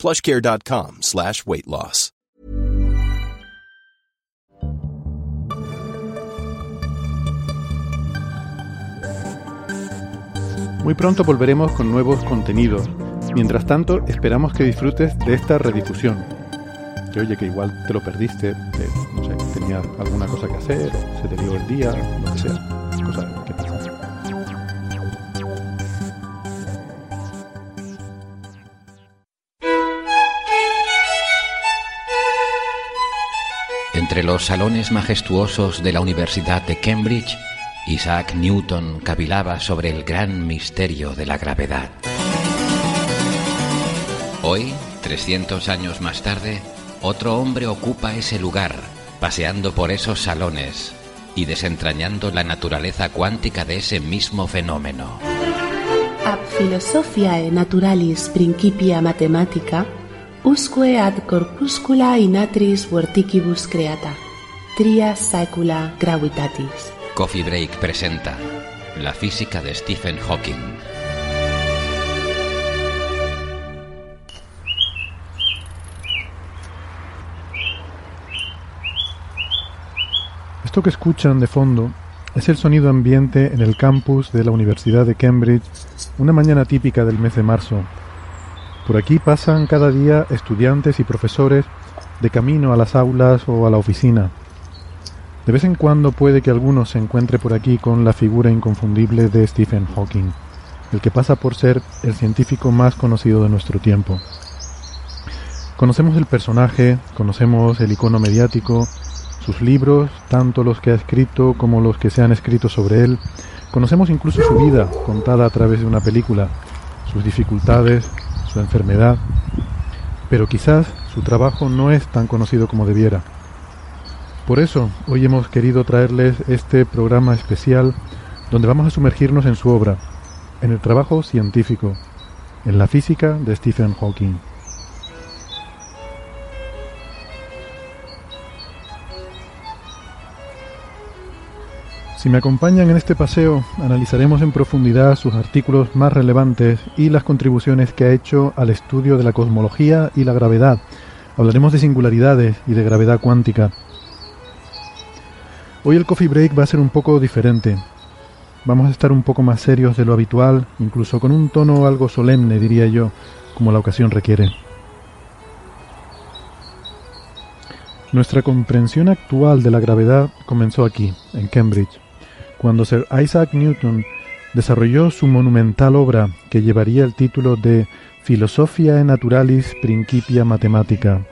plushcare.com slash weight loss. Muy pronto volveremos con nuevos contenidos. Mientras tanto, esperamos que disfrutes de esta redifusión. Que oye, que igual te lo perdiste, eh, no sé, tenías alguna cosa que hacer, se te dio el día, lo que sea. Cosas Entre los salones majestuosos de la Universidad de Cambridge, Isaac Newton cavilaba sobre el gran misterio de la gravedad. Hoy, 300 años más tarde, otro hombre ocupa ese lugar, paseando por esos salones y desentrañando la naturaleza cuántica de ese mismo fenómeno. Ab philosophiae naturalis principia mathematica, usque ad corpuscula in atris vorticibus creata, tria saecula gravitatis. Coffee Break presenta La física de Stephen Hawking. Esto que escuchan de fondo es el sonido ambiente en el campus de la Universidad de Cambridge una mañana típica del mes de marzo. Por aquí pasan cada día estudiantes y profesores de camino a las aulas o a la oficina. De vez en cuando puede que alguno se encuentre por aquí con la figura inconfundible de Stephen Hawking, el que pasa por ser el científico más conocido de nuestro tiempo. Conocemos el personaje, conocemos el icono mediático, sus libros, tanto los que ha escrito como los que se han escrito sobre él. Conocemos incluso su vida contada a través de una película, sus dificultades, su enfermedad. Pero quizás su trabajo no es tan conocido como debiera. Por eso, hoy hemos querido traerles este programa especial donde vamos a sumergirnos en su obra, en el trabajo científico, en la física de Stephen Hawking. Si me acompañan en este paseo, analizaremos en profundidad sus artículos más relevantes y las contribuciones que ha hecho al estudio de la cosmología y la gravedad. Hablaremos de singularidades y de gravedad cuántica. Hoy el coffee break va a ser un poco diferente. Vamos a estar un poco más serios de lo habitual, incluso con un tono algo solemne, diría yo, como la ocasión requiere. Nuestra comprensión actual de la gravedad comenzó aquí, en Cambridge cuando Sir Isaac Newton desarrolló su monumental obra que llevaría el título de Philosophiae Naturalis Principia Mathematica.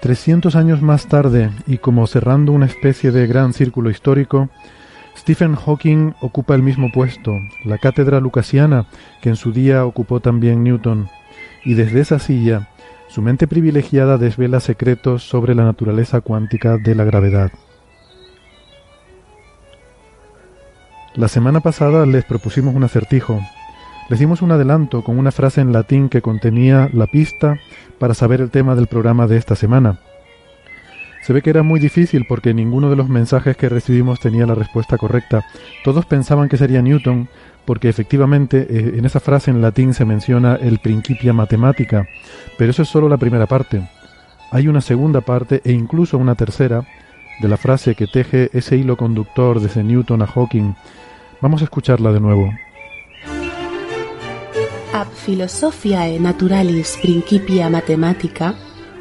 Trescientos años más tarde, y como cerrando una especie de gran círculo histórico, Stephen Hawking ocupa el mismo puesto, la cátedra lucasiana que en su día ocupó también Newton, y desde esa silla, su mente privilegiada desvela secretos sobre la naturaleza cuántica de la gravedad. La semana pasada les propusimos un acertijo. Les dimos un adelanto con una frase en latín que contenía la pista para saber el tema del programa de esta semana. Se ve que era muy difícil porque ninguno de los mensajes que recibimos tenía la respuesta correcta. Todos pensaban que sería Newton porque efectivamente eh, en esa frase en latín se menciona el principia matemática, pero eso es solo la primera parte. Hay una segunda parte e incluso una tercera de la frase que teje ese hilo conductor desde Newton a Hawking Vamos a escucharla de nuevo. Ab philosophiae naturalis principia mathematica,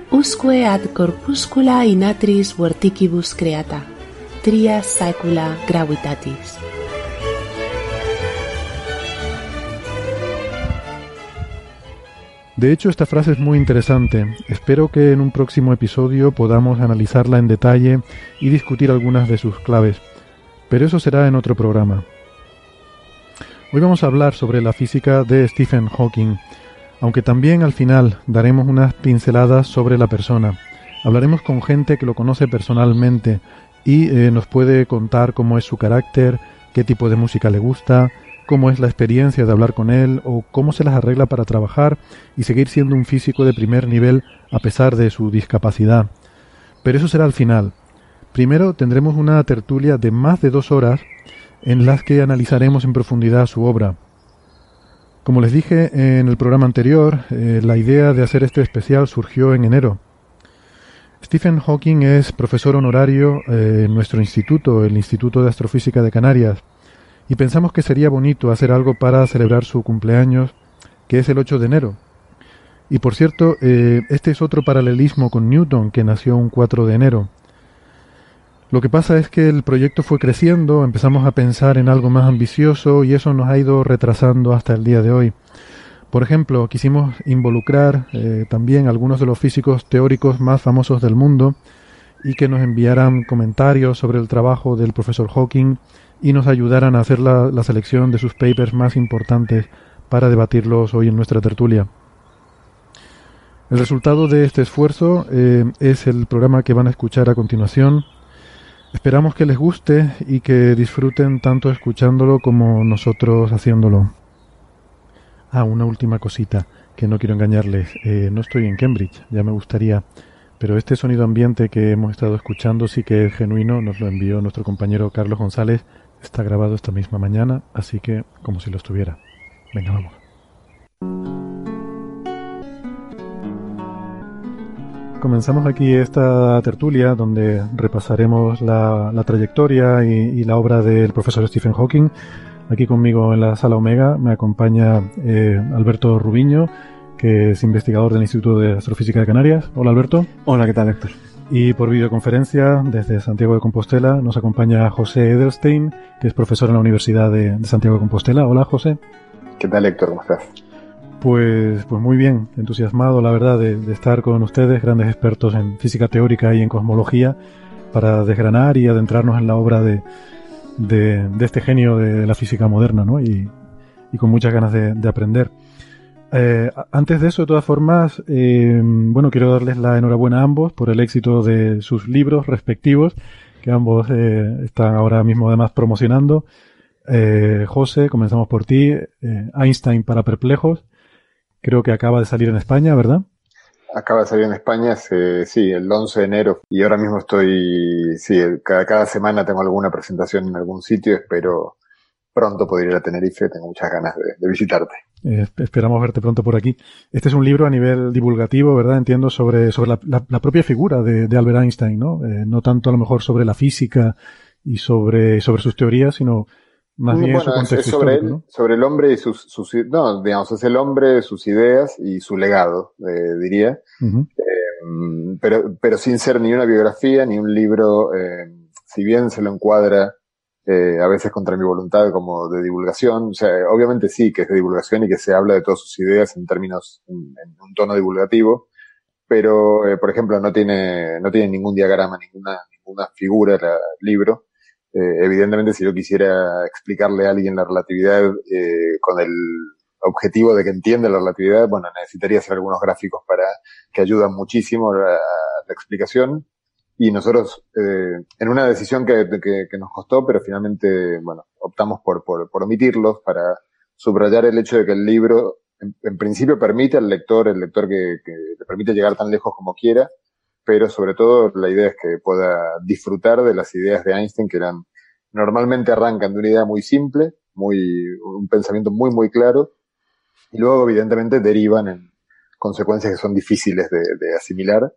usque ad corpuscula in atris vorticibus creata, tria saecula gravitatis. De hecho, esta frase es muy interesante. Espero que en un próximo episodio podamos analizarla en detalle y discutir algunas de sus claves, pero eso será en otro programa. Hoy vamos a hablar sobre la física de Stephen Hawking, aunque también al final daremos unas pinceladas sobre la persona. Hablaremos con gente que lo conoce personalmente y eh, nos puede contar cómo es su carácter, qué tipo de música le gusta, cómo es la experiencia de hablar con él o cómo se las arregla para trabajar y seguir siendo un físico de primer nivel a pesar de su discapacidad. Pero eso será al final. Primero tendremos una tertulia de más de dos horas en las que analizaremos en profundidad su obra. Como les dije en el programa anterior, eh, la idea de hacer este especial surgió en enero. Stephen Hawking es profesor honorario eh, en nuestro instituto, el Instituto de Astrofísica de Canarias, y pensamos que sería bonito hacer algo para celebrar su cumpleaños, que es el 8 de enero. Y por cierto, eh, este es otro paralelismo con Newton, que nació un 4 de enero. Lo que pasa es que el proyecto fue creciendo, empezamos a pensar en algo más ambicioso y eso nos ha ido retrasando hasta el día de hoy. Por ejemplo, quisimos involucrar eh, también algunos de los físicos teóricos más famosos del mundo y que nos enviaran comentarios sobre el trabajo del profesor Hawking y nos ayudaran a hacer la, selección de sus papers más importantes para debatirlos hoy en nuestra tertulia. El resultado de este esfuerzo eh, es el programa que van a escuchar a continuación, Esperamos que les guste y que disfruten tanto escuchándolo como nosotros haciéndolo. Ah, una última cosita que no quiero engañarles. Eh, no estoy en Cambridge, ya me gustaría, pero este sonido ambiente que hemos estado escuchando sí que es genuino, nos lo envió nuestro compañero Carlos González, está grabado esta misma mañana, así que como si lo estuviera. Venga, vamos. Comenzamos aquí esta tertulia donde repasaremos la, trayectoria y, la obra del profesor Stephen Hawking. Aquí conmigo en la sala Omega me acompaña eh, Alberto Rubiño, que es investigador del Instituto de Astrofísica de Canarias. Hola Alberto. Hola, ¿qué tal Héctor? Y por videoconferencia desde Santiago de Compostela nos acompaña José Edelstein, que es profesor en la Universidad de, de Santiago de Compostela. Hola José. ¿Qué tal Héctor? ¿Cómo estás? Pues, pues muy bien, entusiasmado, la verdad, de, estar con ustedes, grandes expertos en física teórica y en cosmología, para desgranar y adentrarnos en la obra de, de, este genio de la física moderna, ¿no? Y, con muchas ganas de, aprender. Eh, antes de eso, de todas formas, eh, bueno, quiero darles la enhorabuena a ambos por el éxito de sus libros respectivos, que ambos eh, están ahora mismo además promocionando. José, comenzamos por ti. Einstein para perplejos Creo que acaba de salir en España, ¿verdad? Acaba de salir en España, sí, el 11 de enero. Y ahora mismo estoy, sí, cada, cada semana tengo alguna presentación en algún sitio. Espero pronto poder ir a Tenerife. Tengo muchas ganas de, visitarte. Eh, esperamos verte pronto por aquí. Este es un libro a nivel divulgativo, ¿verdad? Entiendo sobre, sobre la, propia figura de, Albert Einstein, ¿no? Eh, no tanto a lo mejor sobre la física y sobre, sobre sus teorías, sino más bien es sobre, sobre el hombre y sus, sus, no, digamos, es el hombre, sus ideas y su legado, eh, diría. eh, pero, pero sin ser ni una biografía ni un libro, si bien se lo encuadra eh, a veces contra mi voluntad como de divulgación, o sea, obviamente sí que es de divulgación y que se habla de todas sus ideas en términos, en, un tono divulgativo, pero, eh, por ejemplo, no tiene, no tiene ningún diagrama, ninguna, ninguna figura el libro. Eh, evidentemente, si yo quisiera explicarle a alguien la relatividad eh, con el objetivo de que entienda la relatividad, bueno, necesitaría hacer algunos gráficos para que ayudan muchísimo a la, explicación. Y nosotros, eh, en una decisión que, que, nos costó, pero finalmente, bueno, optamos por, por, omitirlos para subrayar el hecho de que el libro, en, principio, permite al lector, el lector que, que le permite llegar tan lejos como quiera, pero sobre todo la idea es que pueda disfrutar de las ideas de Einstein que eran normalmente arrancan de una idea muy simple, muy un pensamiento muy muy claro y luego evidentemente derivan en consecuencias que son difíciles de, asimilar,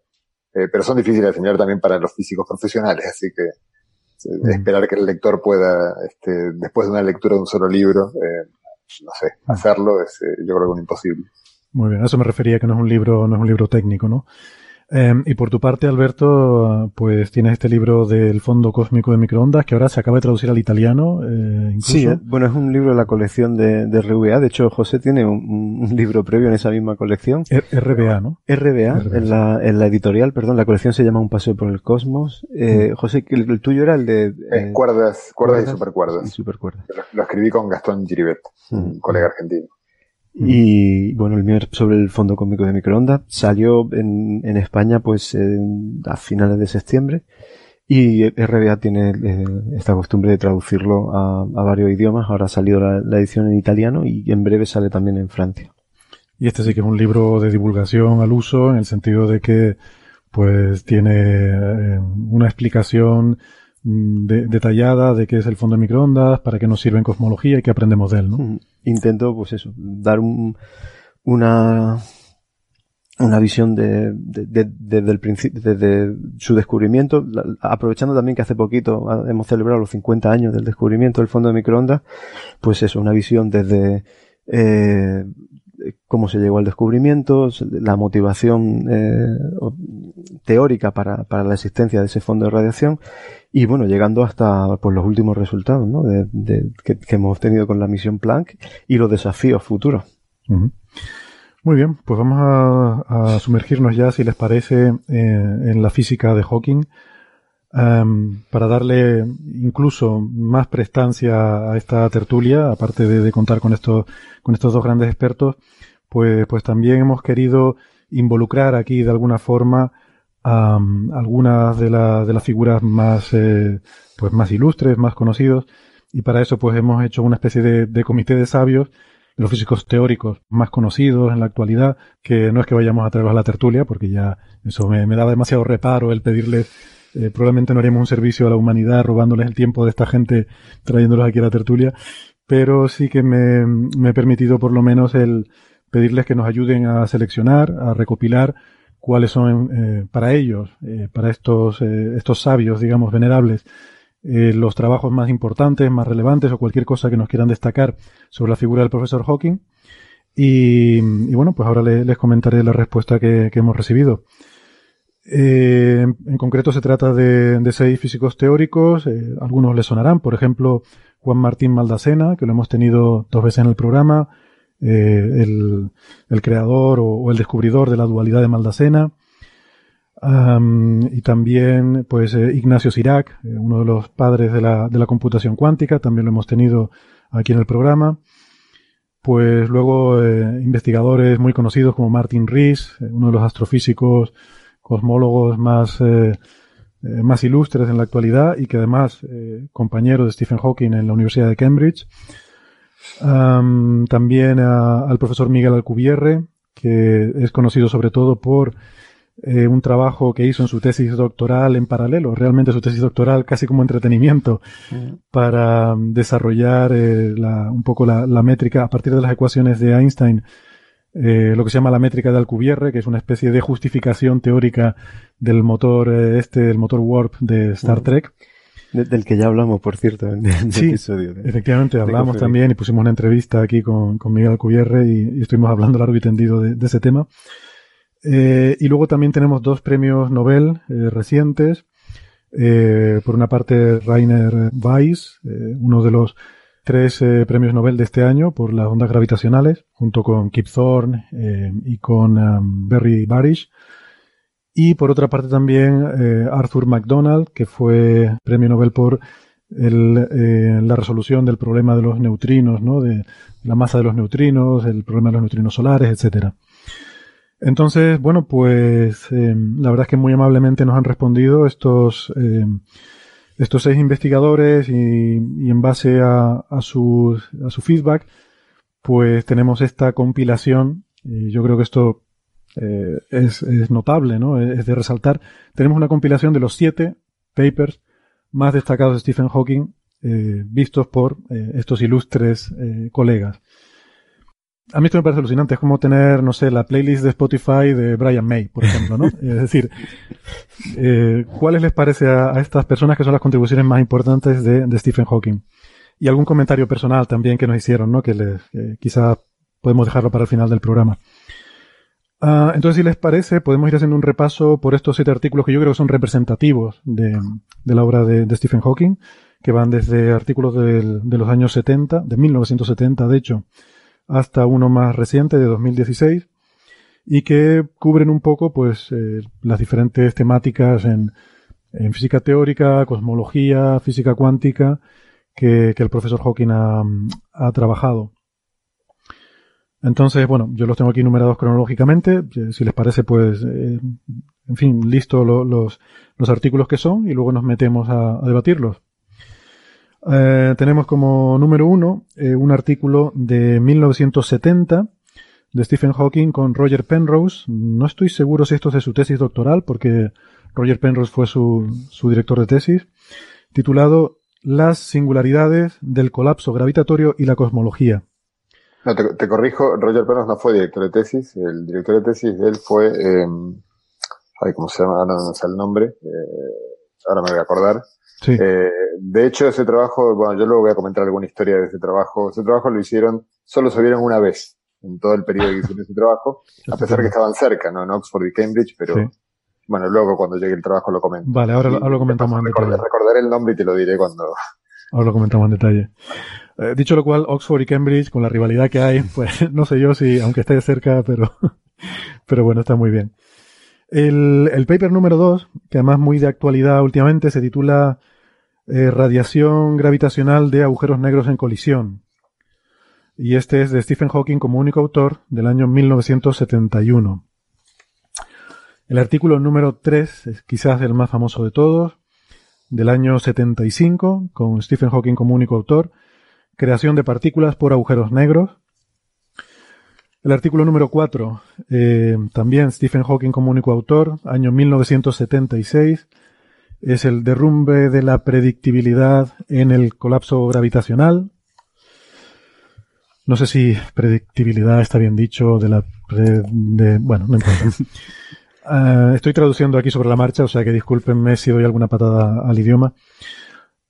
eh, pero son difíciles de asimilar también para los físicos profesionales, así que mm. esperar que el lector pueda, este, después de una lectura de un solo libro, eh, no sé, mm. hacerlo es eh, yo creo que un imposible. Muy bien, a eso me refería que no es un libro, no es un libro técnico, ¿no? Em, y por tu parte, Alberto, pues tienes este libro del Fondo Cósmico de Microondas que ahora se acaba de traducir al italiano. Eh, sí, eh, bueno, es un libro de la colección de, de RVA. De hecho, José tiene un, libro previo en esa misma colección. RBA, ¿no? RBA, En, la, en la editorial, perdón. La colección se llama Un paseo por el cosmos. Eh, mm. José, el, tuyo era el de... Eh, cuerdas, cuerdas, y supercuerdas. Y supercuerdas. Lo, escribí con Gastón Giribet, un mm. colega argentino. Y bueno, el mío sobre el fondo cómico de microondas. Salió en, en España pues a finales de septiembre y RBA tiene eh, esta costumbre de traducirlo a, varios idiomas. Ahora ha salido la, edición en italiano y en breve sale también en Francia. Y este sí que es un libro de divulgación al uso en el sentido de que pues tiene eh, una explicación mm, detallada de qué es el fondo de microondas, para qué nos sirve en cosmología y qué aprendemos de él, ¿no? Intento, pues eso, dar un, una, una visión de, desde el principio, desde su descubrimiento, aprovechando también que hace poquito hemos celebrado los 50 años del descubrimiento del fondo de microondas, pues eso, una visión desde eh, cómo se llegó al descubrimiento, la motivación eh, teórica para, para, la existencia de ese fondo de radiación y bueno, llegando hasta pues, los últimos resultados ¿no? que, hemos tenido con la misión Planck y los desafíos futuros. Muy bien, pues vamos a, sumergirnos ya, si les parece, eh, en la física de Hawking. Em, para darle incluso más prestancia a esta tertulia, aparte de, contar con estos, con estos dos grandes expertos, pues, pues también hemos querido involucrar aquí de alguna forma a algunas de, de, las figuras más, eh, pues más ilustres, más conocidos, y para eso pues hemos hecho una especie de, comité de sabios los físicos teóricos más conocidos en la actualidad, que no es que vayamos a traerlos a la tertulia, porque ya eso me, daba demasiado reparo el pedirles, eh, probablemente no haríamos un servicio a la humanidad robándoles el tiempo de esta gente trayéndolos aquí a la tertulia, pero sí que me, he permitido por lo menos el pedirles que nos ayuden a seleccionar, a recopilar cuáles son eh, para ellos, eh, para estos, estos sabios, digamos, venerables, los trabajos más importantes, más relevantes o cualquier cosa que nos quieran destacar sobre la figura del profesor Hawking. Y, bueno, pues ahora les comentaré la respuesta que, hemos recibido. Eh, en concreto se trata de, seis físicos teóricos, eh, algunos les sonarán, por ejemplo, Juan Martín Maldacena, que lo hemos tenido dos veces en el programa, el, creador o, el descubridor de la dualidad de Maldacena, y también, pues, eh, Ignacio Sirac, eh, uno de los padres de la, de la computación cuántica, también lo hemos tenido aquí en el programa. Pues luego eh, investigadores muy conocidos como Martin Rees, uno de los astrofísicos cosmólogos más, más ilustres en la actualidad y que además compañero de Stephen Hawking en la Universidad de Cambridge. también al profesor Miguel Alcubierre, que es conocido sobre todo por eh, un trabajo que hizo en su tesis doctoral en paralelo, realmente su tesis doctoral casi como entretenimiento, mm. para desarrollar eh, un poco la, métrica a partir de las ecuaciones de Einstein, eh, lo que se llama la métrica de Alcubierre, que es una especie de justificación teórica del motor este, el motor Warp de Star. Trek. del que ya hablamos, por cierto, en el episodio. efectivamente, hablamos también y pusimos una entrevista aquí con, Miguel Alcubierre y, estuvimos hablando largo y tendido de ese tema. Eh, y luego también tenemos dos premios Nobel eh, recientes. Eh, por una parte, Rainer Weiss, uno de los tres premios Nobel de este año por las ondas gravitacionales, junto con Kip Thorne y con um, Barry Barish. Y por otra parte también Arthur MacDonald, que fue premio Nobel por la resolución del problema de los neutrinos, ¿no? de la masa de los neutrinos, el problema de los neutrinos solares, etcétera. Entonces, bueno, pues eh, la verdad es que muy amablemente nos han respondido estos, eh, estos seis investigadores y, en base a, su, a su feedback, pues tenemos esta compilación y yo creo que esto eh, es, es, notable, ¿no? Es de resaltar. Tenemos una compilación de los siete papers más destacados de Stephen Hawking vistos por estos ilustres colegas. A mí esto me parece alucinante. Es como tener, no sé, la playlist de Spotify de Brian May, por ejemplo, ¿no? es decir, eh, ¿cuáles les parece a, estas personas que son las contribuciones más importantes de, Stephen Hawking? Y algún comentario personal también que nos hicieron, ¿no? Que les, quizá podemos dejarlo para el final del programa. Ah, entonces, si les parece, podemos ir haciendo un repaso por estos siete artículos que yo creo que son representativos de, la obra de, Stephen Hawking, que van desde artículos de los años 70, de 1970, de hecho, hasta uno más reciente de 2016 y que cubren un poco pues eh, las diferentes temáticas en, física teórica, cosmología, física cuántica que, el profesor Hawking ha, trabajado. Entonces, bueno, yo los tengo aquí numerados cronológicamente. Si les parece, pues, eh, en fin, listo los, los artículos que son y luego nos metemos a, debatirlos. Eh, tenemos como número uno eh, un artículo de 1970 de Stephen Hawking con Roger Penrose. No estoy seguro si esto es de su tesis doctoral porque Roger Penrose fue su, su director de tesis, titulado Las singularidades del colapso gravitatorio y la cosmología. No, te, corrijo, Roger Penrose no fue director de tesis, el director de tesis de él fue, eh, ay, ¿cómo se llama? Ahora no sé el nombre, eh, ahora me voy a acordar. Sí. Eh, de hecho, ese trabajo, bueno, yo luego voy a comentar alguna historia de ese trabajo. Ese trabajo lo hicieron, solo se vieron una vez en todo el periodo que hicieron ese trabajo, a pesar que estaban cerca, ¿no? En Oxford y Cambridge, pero bueno, luego cuando llegue el trabajo lo comento. Vale, ahora, lo comentamos en detalle. Recordaré el nombre y te lo diré cuando... Ahora lo comentamos en detalle. Eh, dicho lo cual, Oxford y Cambridge, con la rivalidad que hay, pues no sé yo si, aunque esté cerca, pero, pero bueno, está muy bien. El, el paper número 2, que además muy de actualidad últimamente, se titula eh, Radiación gravitacional de agujeros negros en colisión. Y este es de Stephen Hawking como único autor del año 1971. El artículo número 3 es quizás el más famoso de todos, del año 75, con Stephen Hawking como único autor, creación de partículas por agujeros negros. El artículo número 4, eh, también Stephen Hawking como único autor, año 1976, es el derrumbe de la predictibilidad en el colapso gravitacional. No sé si predictibilidad está bien dicho, de la... de, bueno, no importa. Eh, estoy traduciendo aquí sobre la marcha, o sea que discúlpenme si doy alguna patada al idioma.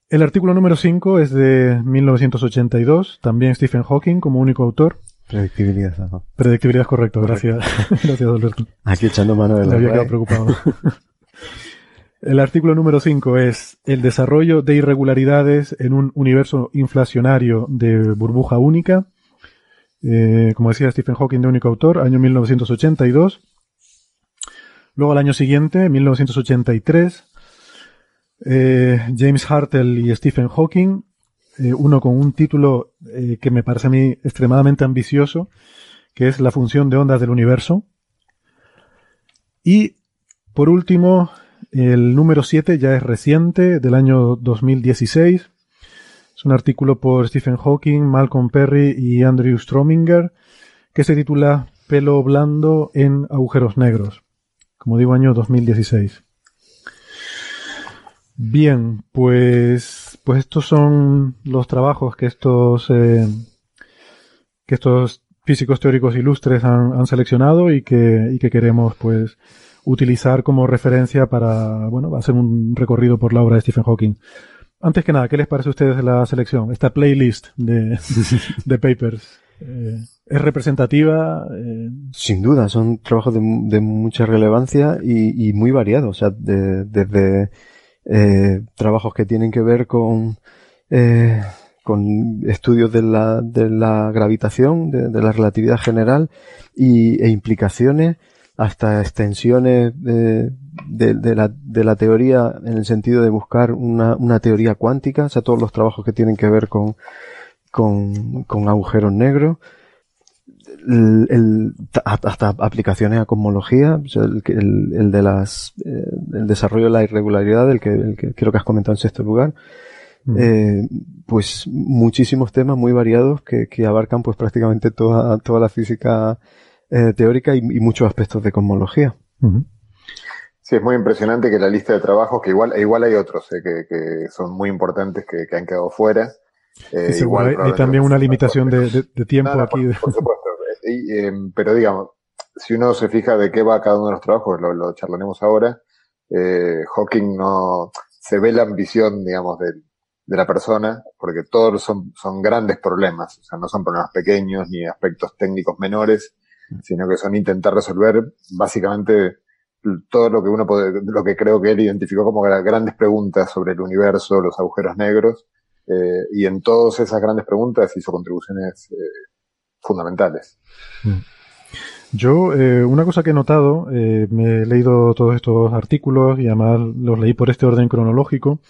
El artículo número 5 es de 1982, también Stephen Hawking como único autor. Predictibilidad. Predictibilidad, correcto, correcto. gracias. gracias, Alberto. Aquí echando mano de la... Me había quedado preocupado. El artículo número 5 es el desarrollo de irregularidades en un universo inflacionario de burbuja única. Eh, como decía Stephen Hawking, de único autor, año 1982. Luego al año siguiente, 1983, eh, James Hartle y Stephen Hawking, eh, uno con un título que me parece a mí extremadamente ambicioso, que es La función de ondas del universo. Y, por último, el número 7 ya es reciente, del año 2016. Es un artículo por Stephen Hawking, Malcolm Perry y Andrew Strominger, que se titula Pelo blando en agujeros negros. Como digo, año 2016. Bien, pues, pues estos son los trabajos que estos, eh, que estos físicos teóricos ilustres han, seleccionado y que, y que queremos, pues, utilizar como referencia para, bueno, hacer un recorrido por la obra de Stephen Hawking. Antes que nada, ¿qué les parece a ustedes la selección? Esta playlist de, de papers. Eh, ¿Es representativa? Eh, Sin duda, son trabajos de, de mucha relevancia y, y, muy variados. O sea, desde eh, trabajos que tienen que ver con, con estudios de la, de la gravitación, de, la relatividad general y, e implicaciones hasta extensiones de, de, la, de la teoría en el sentido de buscar una, una teoría cuántica, o sea, todos los trabajos que tienen que ver con, con, con agujeros negros el, hasta aplicaciones a cosmología, el, el, de las, eh, el desarrollo de la irregularidad, el que, el que creo que has comentado en sexto lugar, mm. eh, pues muchísimos temas muy variados que, que abarcan pues prácticamente toda, toda la física eh, teórica y, muchos aspectos de cosmología. Sí, es muy impresionante que la lista de trabajos, que igual, igual hay otros que, que, son muy importantes que, que han quedado fuera. igual hay, también una limitación de, de, tiempo aquí. por supuesto Em, pero digamos, si uno se fija de qué va cada uno de los trabajos, lo, lo charlaremos ahora, eh, Hawking no se ve la ambición, digamos, de, de la persona, porque todos son, son grandes problemas, o sea, no son problemas pequeños ni aspectos técnicos menores, sino que son intentar resolver básicamente todo lo que uno puede, lo que creo que él identificó como grandes preguntas sobre el universo, los agujeros negros, eh, y en todas esas grandes preguntas hizo contribuciones eh, fundamentales. Mm. Yo, eh, una cosa que he notado, me he leído todos estos artículos y además los leí por este orden cronológico,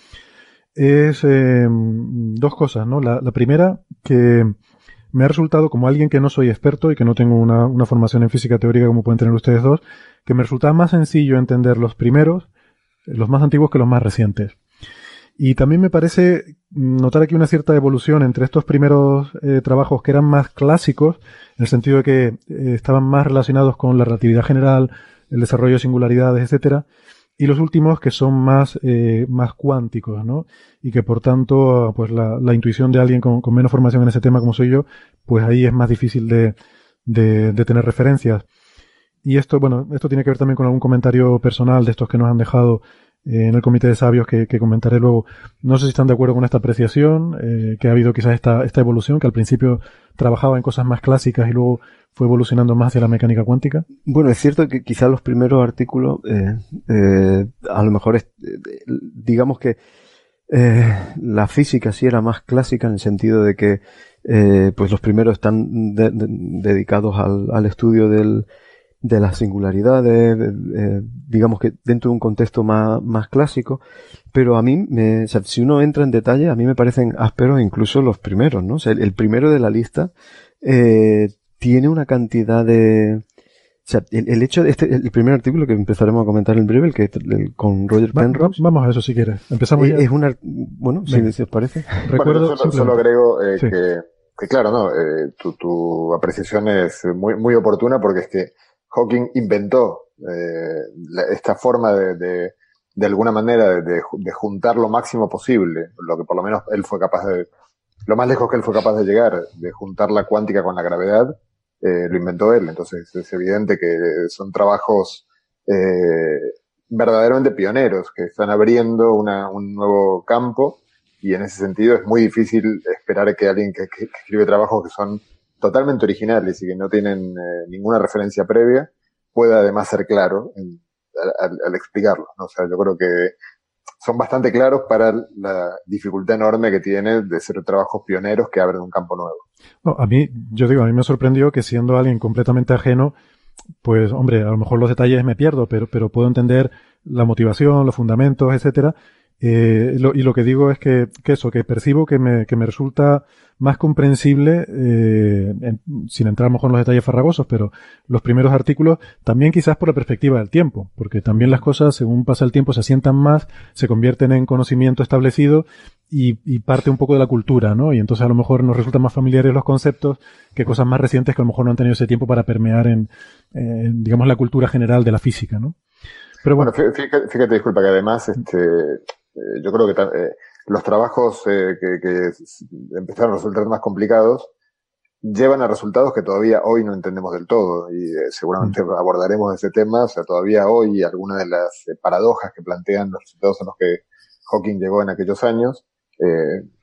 es dos cosas, ¿no? La, primera, que me ha resultado, como alguien que no soy experto y que no tengo una, una formación en física teórica como pueden tener ustedes dos, que me resulta más sencillo entender los primeros, los más antiguos que los más recientes. Y también me parece notar aquí una cierta evolución entre estos primeros eh, trabajos que eran más clásicos, en el sentido de que eh, estaban más relacionados con la relatividad general, el desarrollo de singularidades, etcétera, y los últimos que son más, eh, más cuánticos, ¿no? Y que por tanto, pues la, la intuición de alguien con, con, menos formación en ese tema como soy yo, pues ahí es más difícil de, de, de, tener referencias. Y esto, bueno, esto tiene que ver también con algún comentario personal de estos que nos han dejado en el comité de sabios que, comentaré luego. No sé si están de acuerdo con esta apreciación, eh, que ha habido quizás esta, esta evolución, que al principio trabajaba en cosas más clásicas y luego fue evolucionando más hacia la mecánica cuántica? Bueno, es cierto que quizás los primeros artículos, eh, eh, a lo mejor, es, digamos que eh, la física sí era más clásica en el sentido de que eh, pues los primeros están de, de, dedicados al, estudio del, de las singularidades, eh, digamos que dentro de un contexto más, más clásico, pero a mí, me, o sea, si uno entra en detalle, a mí me parecen ásperos incluso los primeros, ¿no? O sea, el, el primero de la lista eh, tiene una cantidad de... O sea, el, el hecho de este, el primer artículo que empezaremos a comentar en breve, el que el, con Roger Penrose. vamos a eso si quieres. Empezamos ya. Es una, bueno, si, si, os parece. Recuerdo, bueno, solo, solo, agrego eh, sí. que, que, claro, no, eh, tu, tu, apreciación es muy, muy oportuna porque es que Hawking inventó eh, esta forma de, de, alguna manera de, juntar lo máximo posible, lo que por lo menos él fue capaz de, lo más lejos que él fue capaz de llegar, de juntar la cuántica con la gravedad, eh, lo inventó él. Entonces es evidente que son trabajos eh, verdaderamente pioneros, que están abriendo un nuevo campo y en ese sentido es muy difícil esperar que alguien que, que escribe trabajos que son totalmente originales y que no tienen eh, ninguna referencia previa pueda además ser claro en, al, explicarlo. O sea, yo creo que son bastante claros para la dificultad enorme que tiene de ser trabajos pioneros que abren un campo nuevo. A mí, yo digo, a mí me sorprendió que siendo alguien completamente ajeno, pues, hombre, a lo mejor los detalles me pierdo, pero, pero puedo entender la motivación, los fundamentos, etcétera. Eh, lo, y lo que digo es que, que, eso, que percibo que me, que me resulta más comprensible, eh, en, sin entrar mejor en los detalles farragosos, pero los primeros artículos, también quizás por la perspectiva del tiempo, porque también las cosas, según pasa el tiempo, se asientan más, se convierten en conocimiento establecido y, y, parte un poco de la cultura, ¿no? Y entonces a lo mejor nos resultan más familiares los conceptos que cosas más recientes que a lo mejor no han tenido ese tiempo para permear en, digamos, la cultura general de la física, ¿no? Pero bueno, bueno fíjate, fíjate, disculpa, que además, este, eh, yo creo que eh, los trabajos eh, que, que, empezaron a resultar más complicados llevan a resultados que todavía hoy no entendemos del todo y eh, seguramente abordaremos ese tema. O sea, todavía hoy algunas de las paradojas que plantean los resultados a los que Hawking llegó en aquellos años,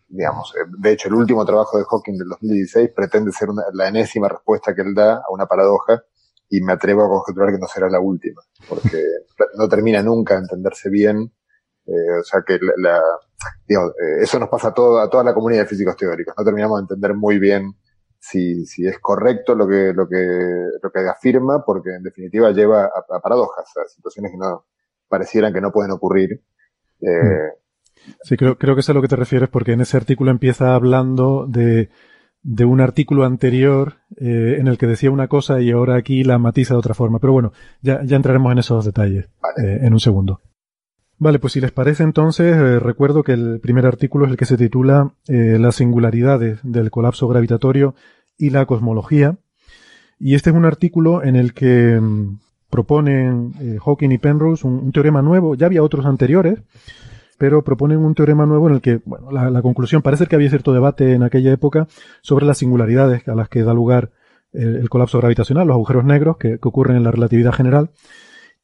digamos, de hecho el último trabajo de Hawking del 2016 pretende ser una, la enésima respuesta que él da a una paradoja y me atrevo a conjeturar que no será la última, porque no termina nunca de entenderse bien eh, o sea que la, la digamos, eh, eso nos pasa a, todo, a toda la comunidad de físicos teóricos. No terminamos de entender muy bien si, si es correcto lo que, lo que, lo que afirma, porque en definitiva lleva a, a paradojas, a situaciones que no parecieran que no pueden ocurrir. Eh, sí, creo, creo que es a lo que te refieres, porque en ese artículo empieza hablando de, de un artículo anterior eh, en el que decía una cosa y ahora aquí la matiza de otra forma. Pero bueno, ya, ya entraremos en esos detalles vale. eh, en un segundo. Vale, pues si les parece entonces, eh, recuerdo que el primer artículo es el que se titula eh, Las singularidades del colapso gravitatorio y la cosmología. Y este es un artículo en el que mmm, proponen eh, Hawking y Penrose un, teorema nuevo. Ya había otros anteriores, pero proponen un teorema nuevo en el que, bueno, la, conclusión, parece que había cierto debate en aquella época sobre las singularidades a las que da lugar el, colapso gravitacional, los agujeros negros que, que ocurren en la relatividad general.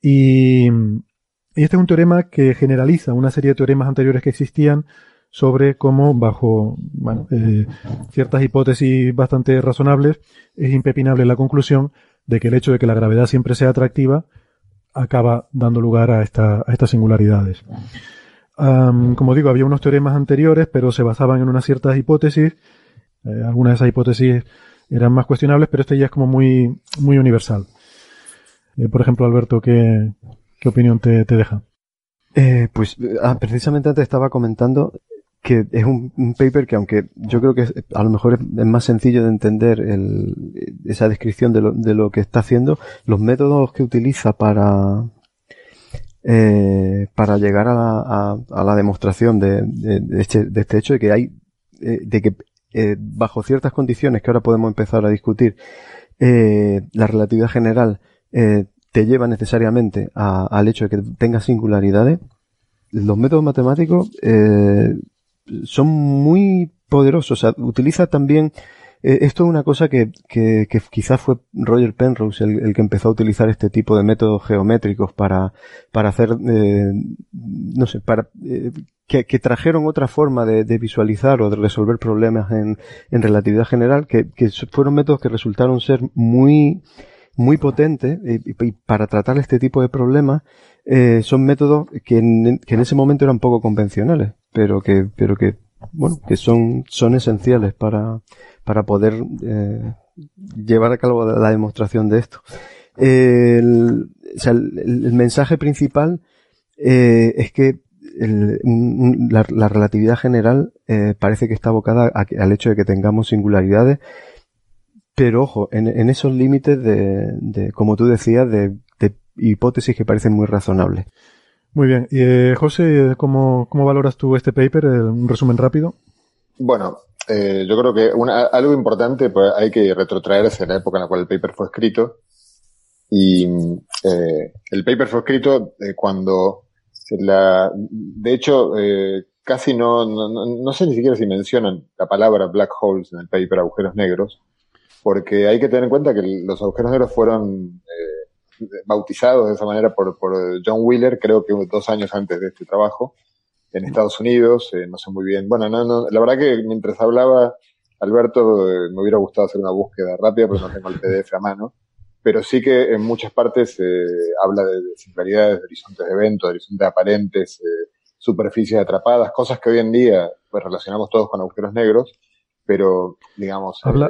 Y, y este es un teorema que generaliza una serie de teoremas anteriores que existían sobre cómo, bajo eh, ciertas hipótesis bastante razonables, es impepinable la conclusión de que el hecho de que la gravedad siempre sea atractiva acaba dando lugar a, esta, a estas singularidades. Como digo, había unos teoremas anteriores, pero se basaban en unas ciertas hipótesis. Eh, algunas de esas hipótesis eran más cuestionables, pero este ya es como muy, muy universal. Eh, por ejemplo, Alberto, ¿qué, ¿Qué opinión te, te deja? Eh, pues ah, precisamente antes estaba comentando que es un, paper que aunque yo creo que a lo mejor es, más sencillo de entender el, esa descripción de lo, de lo que está haciendo, los métodos que utiliza para, eh, para llegar a la, a, la demostración de, este, de, este, hecho de que hay, eh, de que eh, bajo ciertas condiciones que ahora podemos empezar a discutir, la relatividad general te lleva necesariamente al hecho de que tenga singularidades, los métodos matemáticos eh, son muy poderosos. Utiliza también eh, esto es una cosa que, que, quizás fue Roger Penrose el, que empezó a utilizar este tipo de métodos geométricos para, para hacer, eh, no sé, para, eh, que, que, trajeron otra forma de, de, visualizar o de resolver problemas en, en relatividad general, que, que, fueron métodos que resultaron ser muy, muy potentes y, para tratar este tipo de problemas eh, son métodos que en, que en ese momento eran poco convencionales, pero que, pero que, bueno, que son, son esenciales para, para poder eh, llevar a cabo la demostración de esto. El, el, mensaje principal eh, es que la, relatividad general eh, parece que está abocada a, al hecho de que tengamos singularidades, pero ojo, en, en esos límites de, de, como tú decías, de, de, hipótesis que parecen muy razonables. Muy bien. Y, eh, José, ¿cómo, ¿cómo valoras tú este paper? Eh, un resumen rápido. Bueno, eh, yo creo que una, algo importante, pues hay que retrotraerse a la época en la cual el paper fue escrito. Y eh, el paper fue escrito eh, cuando la, de hecho, eh, casi no, no, no, sé ni siquiera si mencionan la palabra black holes en el paper, agujeros negros, porque hay que tener en cuenta que los agujeros negros fueron eh, bautizados de esa manera por, por John Wheeler, creo que dos años antes de este trabajo en Estados Unidos, eh, no sé muy bien. Bueno, no, no, la verdad que mientras hablaba Alberto eh, me hubiera gustado hacer una búsqueda rápida, pero no tengo el PDF a mano. Pero sí que en muchas partes eh, habla de, de singularidades, de horizontes de eventos, de horizontes aparentes, eh, superficies atrapadas, cosas que hoy en día pues relacionamos todos con agujeros negros, pero digamos... Habla,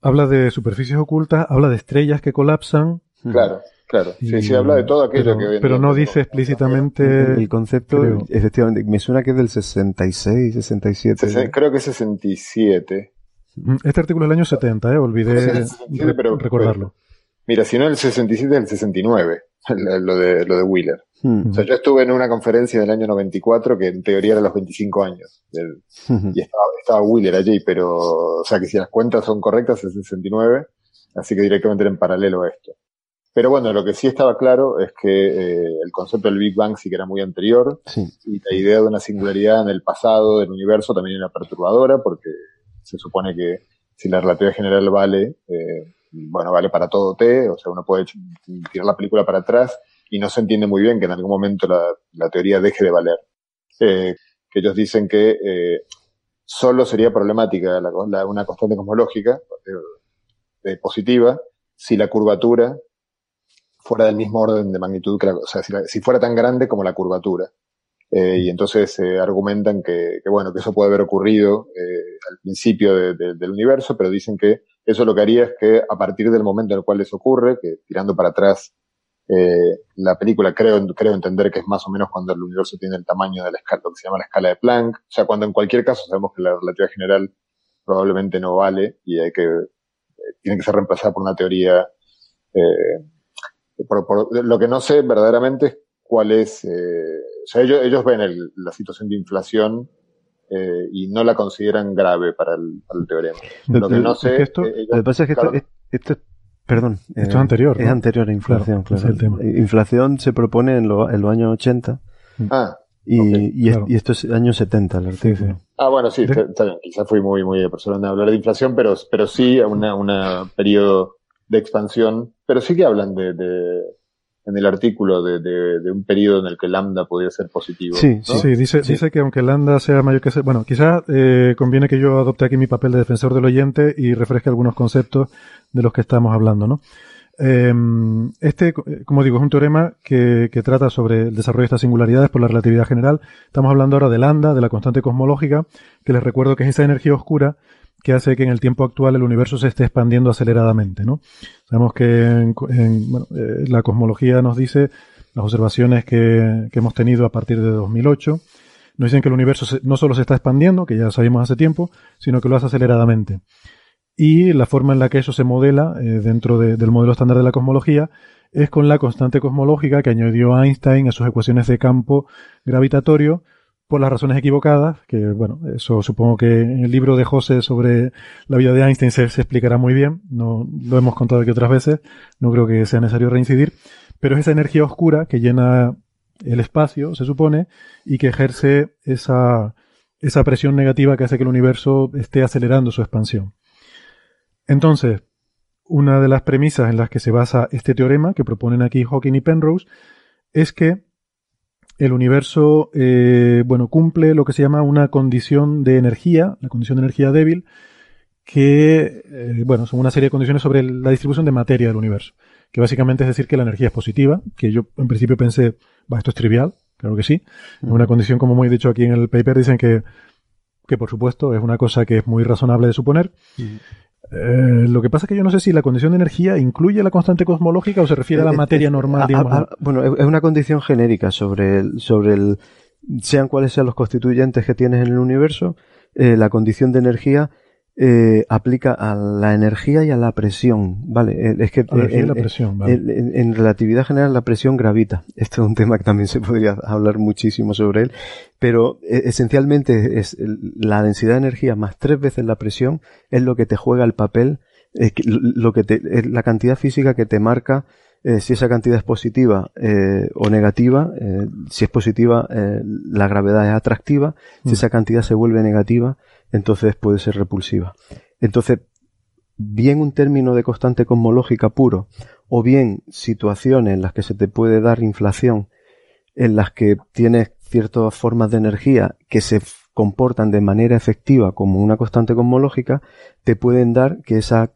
habla de superficies ocultas, habla de estrellas que colapsan. Claro. Claro, sí, sí, habla de todo aquello pero, que... Pero no dice explícitamente... El, concepto, creo. efectivamente, me suena que es del 66, 67. creo que es 67. Este artículo es del año 70, ¿eh? Olvidé 67, pero, recordarlo. Pero, mira, si no el 67 es el 69, lo de, lo de Wheeler. Hmm. O sea, yo estuve en una conferencia del año 94 que en teoría era los 25 años. Del, hmm. Y estaba, estaba Wheeler allí, pero, o sea, que si las cuentas son correctas es el 69, así que directamente era en paralelo a esto. Pero bueno, lo que sí estaba claro es que eh, el concepto del Big Bang sí que era muy anterior sí. y la idea de una singularidad en el pasado del universo también era perturbadora porque se supone que si la relatividad general vale, eh, bueno, vale para todo T, o sea, uno puede tirar la película para atrás y no se entiende muy bien que en algún momento la, teoría deje de valer. Eh, que ellos dicen que eh, solo sería problemática una constante cosmológica eh, positiva si la curvatura fuera del mismo orden de magnitud, que la, o sea, si, fuera tan grande como la curvatura. Y entonces argumentan que, bueno, que eso puede haber ocurrido al principio de, de, del universo, pero dicen que eso lo que haría es que a partir del momento en el cual eso ocurre, que tirando para atrás eh, la película creo, creo entender que es más o menos cuando el universo tiene el tamaño de la escala, lo que se llama la escala de Planck, o sea, cuando en cualquier caso sabemos que la relatividad general probablemente no vale y hay que, eh, tiene que ser reemplazada por una teoría eh, por, lo que no sé verdaderamente es cuál es, eh, o sea, ellos, ellos ven el, la situación de inflación eh, y no la consideran grave para el, para el teorema. Lo que no sé. Es que esto, ellos, lo que pasa es que claro, esto, esto, perdón. Esto es anterior. Es anterior a inflación, claro. claro. Es el tema. Inflación se propone en, lo, en los años 80. Ah. Y, okay, y, claro. y, esto es años 70 el artículo. Sí, sí. Ah, bueno, sí, está, está bien. Quizás fui muy, muy de persona en hablar de inflación, pero, pero sí una, una periodo de expansión, pero sí que hablan de, de en el artículo de, de, de, un periodo en el que lambda podría ser positivo. Sí, ¿no? sí, dice, sí. dice que aunque lambda sea mayor que... Bueno, quizás eh, conviene que yo adopte aquí mi papel de defensor del oyente y refresque algunos conceptos de los que estamos hablando, ¿no? Eh, este, como digo, es un teorema que, que, trata sobre el desarrollo de estas singularidades por la relatividad general. Estamos hablando ahora de lambda, de la constante cosmológica, que les recuerdo que es esa energía oscura que hace que en el tiempo actual el universo se esté expandiendo aceleradamente, ¿no? Sabemos que en, eh, la cosmología nos dice las observaciones que, que, hemos tenido a partir de 2008, Nos dicen que el universo no solo se está expandiendo, que ya sabíamos hace tiempo, sino que lo hace aceleradamente. Y la forma en la que eso se modela eh, dentro del modelo estándar de la cosmología es con la constante cosmológica que añadió Einstein a sus ecuaciones de campo gravitatorio por las razones equivocadas, que bueno, eso supongo que en el libro de José sobre la vida de Einstein se, explicará muy bien, no lo hemos contado aquí otras veces, no creo que sea necesario reincidir, pero es esa energía oscura que llena el espacio, se supone, y que ejerce esa, esa presión negativa que hace que el universo esté acelerando su expansión. Entonces, una de las premisas en las que se basa este teorema que proponen aquí Hawking y Penrose es que el universo, eh, bueno, cumple lo que se llama una condición de energía, la condición de energía débil, que, eh, bueno, son una serie de condiciones sobre la distribución de materia del universo, que básicamente es decir que la energía es positiva, que yo en principio pensé, va, esto es trivial, claro que sí, es una condición, como muy dicho aquí en el paper, dicen que, que por supuesto es una cosa que es muy razonable de suponer, eh, lo que pasa es que yo no sé si la condición de energía incluye la constante cosmológica o se refiere a la eh, materia eh, normal. bueno, es una condición genérica sobre el, sobre el, sean cuáles sean los constituyentes que tienes en el universo, la condición de energía eh, aplica a la energía y a la presión, ¿vale? Eh, es que en, la presión, en, relatividad general la presión gravita. Este es un tema que también se podría hablar muchísimo sobre él, pero eh, esencialmente es la densidad de energía más tres veces la presión es lo que te juega el papel, lo que te, es la cantidad física que te marca si esa cantidad es positiva o negativa, si es positiva, la gravedad es atractiva, si mm. esa cantidad se vuelve negativa, entonces puede ser repulsiva. Entonces, bien un término de constante cosmológica puro, o bien situaciones en las que se te puede dar inflación, en las que tienes ciertas formas de energía que se comportan de manera efectiva como una constante cosmológica, te pueden dar que esa,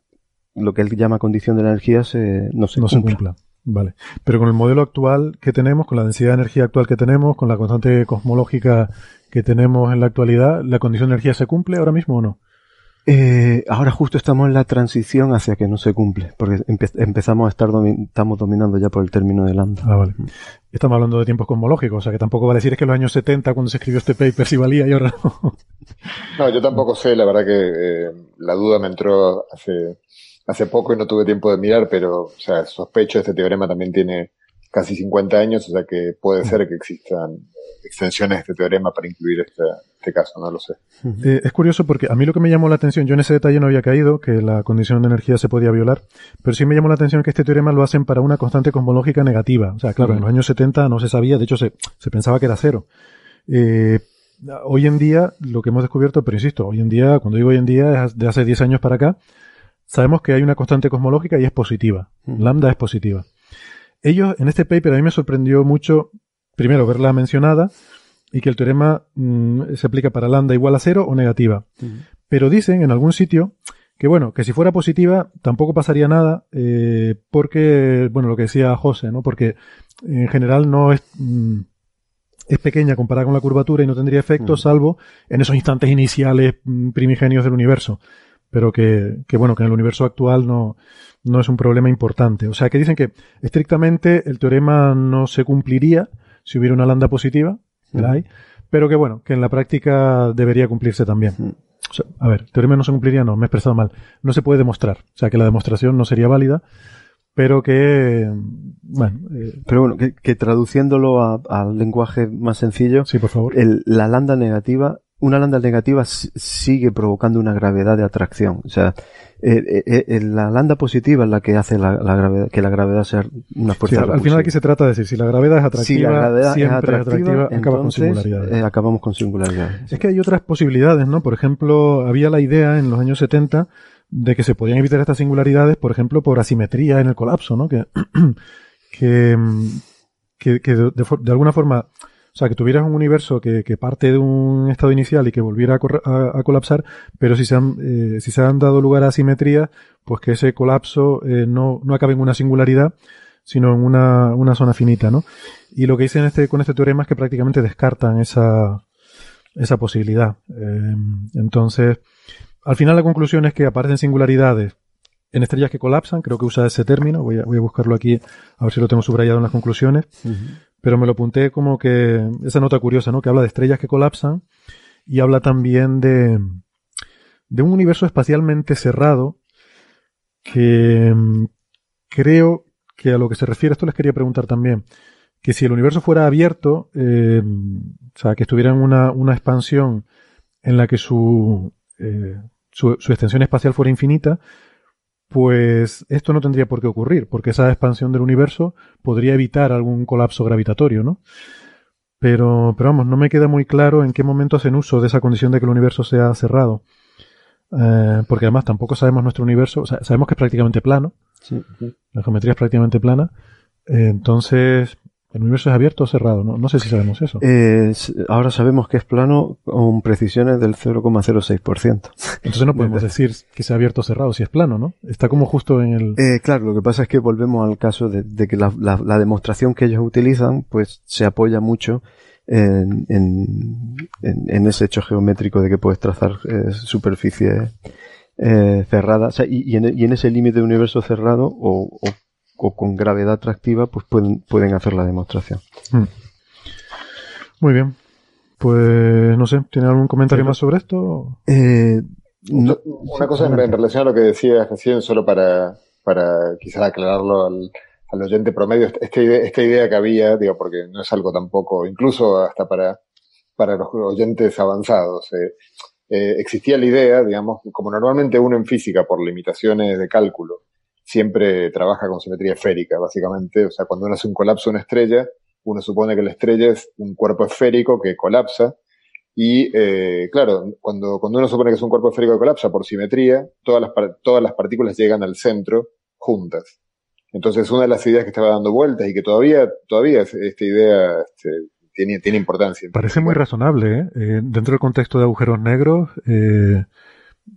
lo que él llama condición de energía, se, no se cumpla. Vale. Pero con el modelo actual que tenemos, con la densidad de energía actual que tenemos, con la constante cosmológica que tenemos en la actualidad, ¿la condición de energía se cumple ahora mismo o no? Eh, ahora justo estamos en la transición hacia que no se cumple, porque empezamos a estar estamos dominando ya por el término de lambda. Ah, vale. Estamos hablando de tiempos cosmológicos, o sea que tampoco vale decir que en los años 70 cuando se escribió este paper sí valía y ahora no. No, yo tampoco sé, la verdad que eh, la duda me entró hace, hace poco y no tuve tiempo de mirar, pero o sea, sospecho este teorema también tiene casi 50 años, o sea que puede ser que existan extensiones de este teorema para incluir este, este caso, no lo sé. Eh, es curioso porque a mí lo que me llamó la atención, yo en ese detalle no había caído, que la condición de energía se podía violar, pero sí me llamó la atención que este teorema lo hacen para una constante cosmológica negativa. O sea, claro, en los años 70 no se sabía, de hecho se, se pensaba que era cero. Eh, hoy en día, lo que hemos descubierto, pero insisto, hoy en día, cuando digo hoy en día, es de hace 10 años para acá, sabemos que hay una constante cosmológica y es positiva. Lambda es positiva. Ellos, en este paper, a mí me sorprendió mucho, primero, verla mencionada y que el teorema mm, se aplica para lambda igual a cero o negativa. Pero dicen en algún sitio que, bueno, que si fuera positiva tampoco pasaría nada, eh, porque, bueno, lo que decía José, ¿no? Porque en general no es. Mm, es pequeña comparada con la curvatura y no tendría efecto, salvo en esos instantes iniciales mm, primigenios del universo. Pero que, que, bueno, que en el universo actual no, no es un problema importante. O sea, que dicen que estrictamente el teorema no se cumpliría si hubiera una lambda positiva, pero que bueno, que en la práctica debería cumplirse también. a ver, el teorema no se cumpliría, no, me he expresado mal. No se puede demostrar. O sea, que la demostración no sería válida, pero que, bueno. Eh, pero bueno, que, traduciéndolo al lenguaje más sencillo. Sí, por favor. la lambda negativa una lambda negativa sigue provocando una gravedad de atracción. O sea, eh, eh, eh, la lambda positiva es la que hace la, gravedad, que la gravedad sea una fuerza. Sí, al final aquí se trata de decir, si la gravedad es atractiva, si la gravedad es atractiva, acaba con singularidades. acabamos con singularidades. Es que hay otras posibilidades, ¿no? Por ejemplo, había la idea en los años 70 de que se podían evitar estas singularidades, por ejemplo, por asimetría en el colapso, ¿no? Que, que, que, de, de alguna forma o sea, que tuvieras un universo que, que parte de un estado inicial y que volviera a, a, colapsar, pero si se, han, eh, si se han dado lugar a asimetría, pues que ese colapso eh, no, no acabe en una singularidad, sino en una, una zona finita, ¿no? Y lo que dicen este, con este teorema es que prácticamente descartan esa, esa posibilidad. Eh, entonces, al final la conclusión es que aparecen singularidades en estrellas que colapsan, creo que usa ese término, voy a, buscarlo aquí a ver si lo tengo subrayado en las conclusiones, pero me lo apunté como que esa nota curiosa, ¿no? Que habla de estrellas que colapsan y habla también de, de un universo espacialmente cerrado que mm, creo que a lo que se refiere, esto les quería preguntar también, que si el universo fuera abierto, eh, o sea, que estuviera en una, una expansión en la que su, eh, su, su, extensión espacial fuera infinita, pues esto no tendría por qué ocurrir, porque esa expansión del universo podría evitar algún colapso gravitatorio, ¿no? Pero, pero vamos, no me queda muy claro en qué momento hacen uso de esa condición de que el universo sea cerrado. Eh, porque además tampoco sabemos nuestro universo, o sea, sabemos que es prácticamente plano. Sí. La geometría es prácticamente plana. Eh, entonces, ¿El universo es abierto o cerrado? No, no sé si sabemos eso. Eh, ahora sabemos que es plano con precisiones del 0,06%. Entonces no podemos decir que sea abierto o cerrado si es plano, ¿no? Está como justo en el... Eh, claro, lo que pasa es que volvemos al caso de, de que la, la, la, demostración que ellos utilizan pues se apoya mucho en, en, en, en ese hecho geométrico de que puedes trazar eh, superficies eh, cerradas. O sea, y, y, en, y, en, ese límite de universo cerrado o, o o con gravedad atractiva, pues pueden, pueden hacer la demostración. Hmm. Muy bien. Pues no sé, ¿tiene algún comentario más sobre esto? Eh, no, Una cosa en, en, relación a lo que decías recién, solo para, para quizás aclararlo al, al oyente promedio, esta idea, esta idea que había, digo, porque no es algo tampoco, incluso hasta para, para los oyentes avanzados, eh, eh, existía la idea, digamos, como normalmente uno en física, por limitaciones de cálculo, siempre trabaja con simetría esférica, básicamente. O sea, cuando uno hace un colapso de una estrella, uno supone que la estrella es un cuerpo esférico que colapsa. Y, eh, claro, cuando, cuando uno supone que es un cuerpo esférico que colapsa por simetría, todas las, todas las partículas llegan al centro juntas. Entonces, una de las ideas que estaba dando vueltas y que todavía, todavía esta idea este, tiene, tiene importancia. Parece muy razonable, ¿eh? ¿eh? Dentro del contexto de agujeros negros, eh,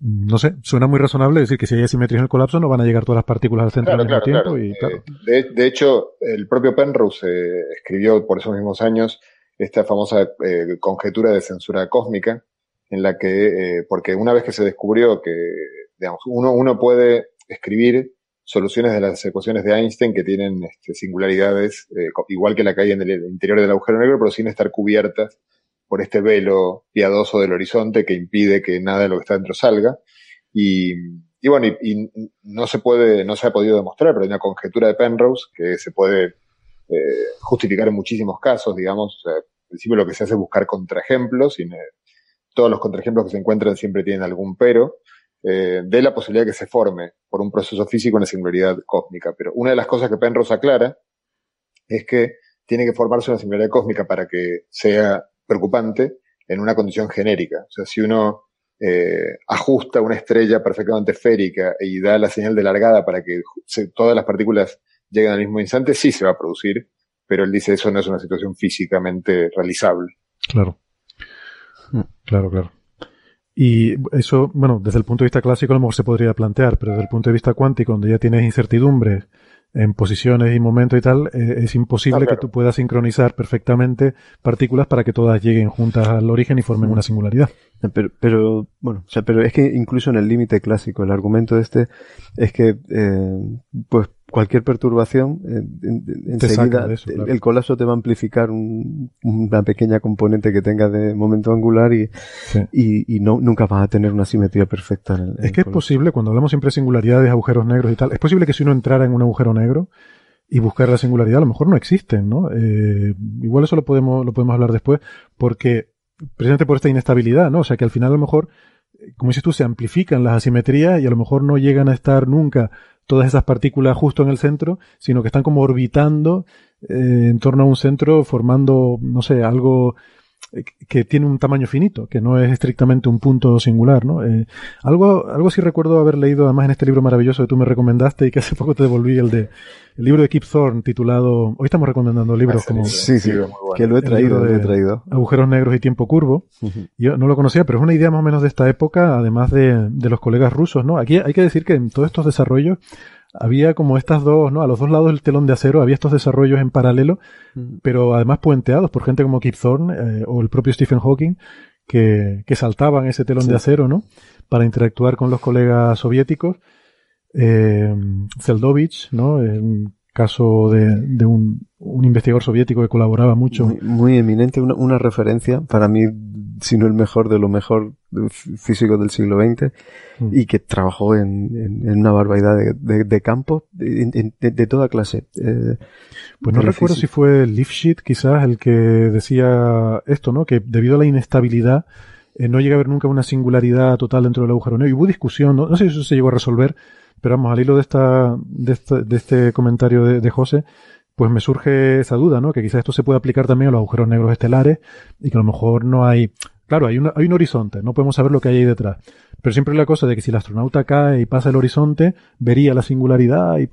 no sé, suena muy razonable decir que si hay asimetría en el colapso no van a llegar todas las partículas al centro claro, al mismo claro, tiempo. Y, claro. Eh, de, de, hecho, el propio Penrose eh, escribió por esos mismos años esta famosa eh, conjetura de censura cósmica, en la que, eh, porque una vez que se descubrió que, digamos, uno, uno puede escribir soluciones de las ecuaciones de Einstein que tienen este, singularidades, igual que la que hay en el interior del agujero negro, pero sin estar cubiertas por este velo piadoso del horizonte que impide que nada de lo que está dentro salga. Y, bueno, no se puede, no se ha podido demostrar, pero hay una conjetura de Penrose que se puede eh, justificar en muchísimos casos, digamos. O principio lo que se hace es buscar contraejemplos, y eh, todos los contraejemplos que se encuentran siempre tienen algún pero, eh, de la posibilidad de que se forme por un proceso físico una singularidad cósmica. Pero una de las cosas que Penrose aclara es que tiene que formarse una singularidad cósmica para que sea preocupante en una condición genérica. O sea, si uno eh, ajusta una estrella perfectamente esférica y da la señal de largada para que se, todas las partículas lleguen al mismo instante, sí se va a producir, pero él dice eso no es una situación físicamente realizable. Claro. Claro, claro. Y eso, bueno, desde el punto de vista clásico a lo mejor se podría plantear, pero desde el punto de vista cuántico, donde ya tienes incertidumbres en posiciones y momentos y tal, eh, es imposible ah, claro. que tú puedas sincronizar perfectamente partículas para que todas lleguen juntas al origen y formen una singularidad. Pero, pero bueno, o sea, pero es que incluso en el límite clásico, el argumento este es que, eh, pues, cualquier perturbación, eh, enseguida eso, claro. el colapso te va a amplificar un, una pequeña componente que tenga de momento angular y, sí. y, y, no, nunca vas a tener una simetría perfecta. En el, es que es posible, cuando hablamos siempre de singularidades, agujeros negros y tal, es posible que si uno entrara en un agujero negro y buscar la singularidad, a lo mejor no existen, ¿no? Eh, igual eso lo podemos, lo podemos hablar después, porque precisamente por esta inestabilidad, ¿no? O sea que al final a lo mejor, como dices tú, se amplifican las asimetrías y a lo mejor no llegan a estar nunca todas esas partículas justo en el centro, sino que están como orbitando eh, en torno a un centro formando, no sé, algo que tiene un tamaño finito, que no es estrictamente un punto singular, ¿no? Eh, algo, algo sí recuerdo haber leído además en este libro maravilloso que tú me recomendaste y que hace poco te devolví, el de el libro de Kip Thorne titulado, hoy estamos recomendando libros ah, como sí, sí, bueno. que lo he traído, lo he traído. Agujeros negros y tiempo curvo. Uh -huh. Yo no lo conocía, pero es una idea más o menos de esta época, además de, de los colegas rusos, ¿no? Aquí hay que decir que en todos estos desarrollos había como estas dos, ¿no? A los dos lados del telón de acero había estos desarrollos en paralelo, mm. pero además puenteados por gente como Kip Thorne eh, o el propio Stephen Hawking, que, que saltaban ese telón sí. de acero, ¿no? Para interactuar con los colegas soviéticos. eh, Zeldovich, ¿no? Un caso de, un, investigador soviético que colaboraba mucho. Muy, eminente, una, referencia para mí, si no el mejor de lo mejor físico del siglo XX mm. y que trabajó en, una barbaridad de, de, campos de, toda clase. Eh, pues no recuerdo si fue Lifshitz quizás el que decía esto, ¿no? Que debido a la inestabilidad eh, no llega a haber nunca una singularidad total dentro del agujero negro. Y hubo discusión, no, sé si eso se llegó a resolver, pero vamos, al hilo de, esta, de, de este comentario de, de, José, pues me surge esa duda, ¿no? Que quizás esto se puede aplicar también a los agujeros negros estelares y que a lo mejor no hay... Claro, hay, hay un horizonte, no podemos saber lo que hay ahí detrás. Pero siempre la cosa de que si el astronauta cae y pasa el horizonte, vería la singularidad y...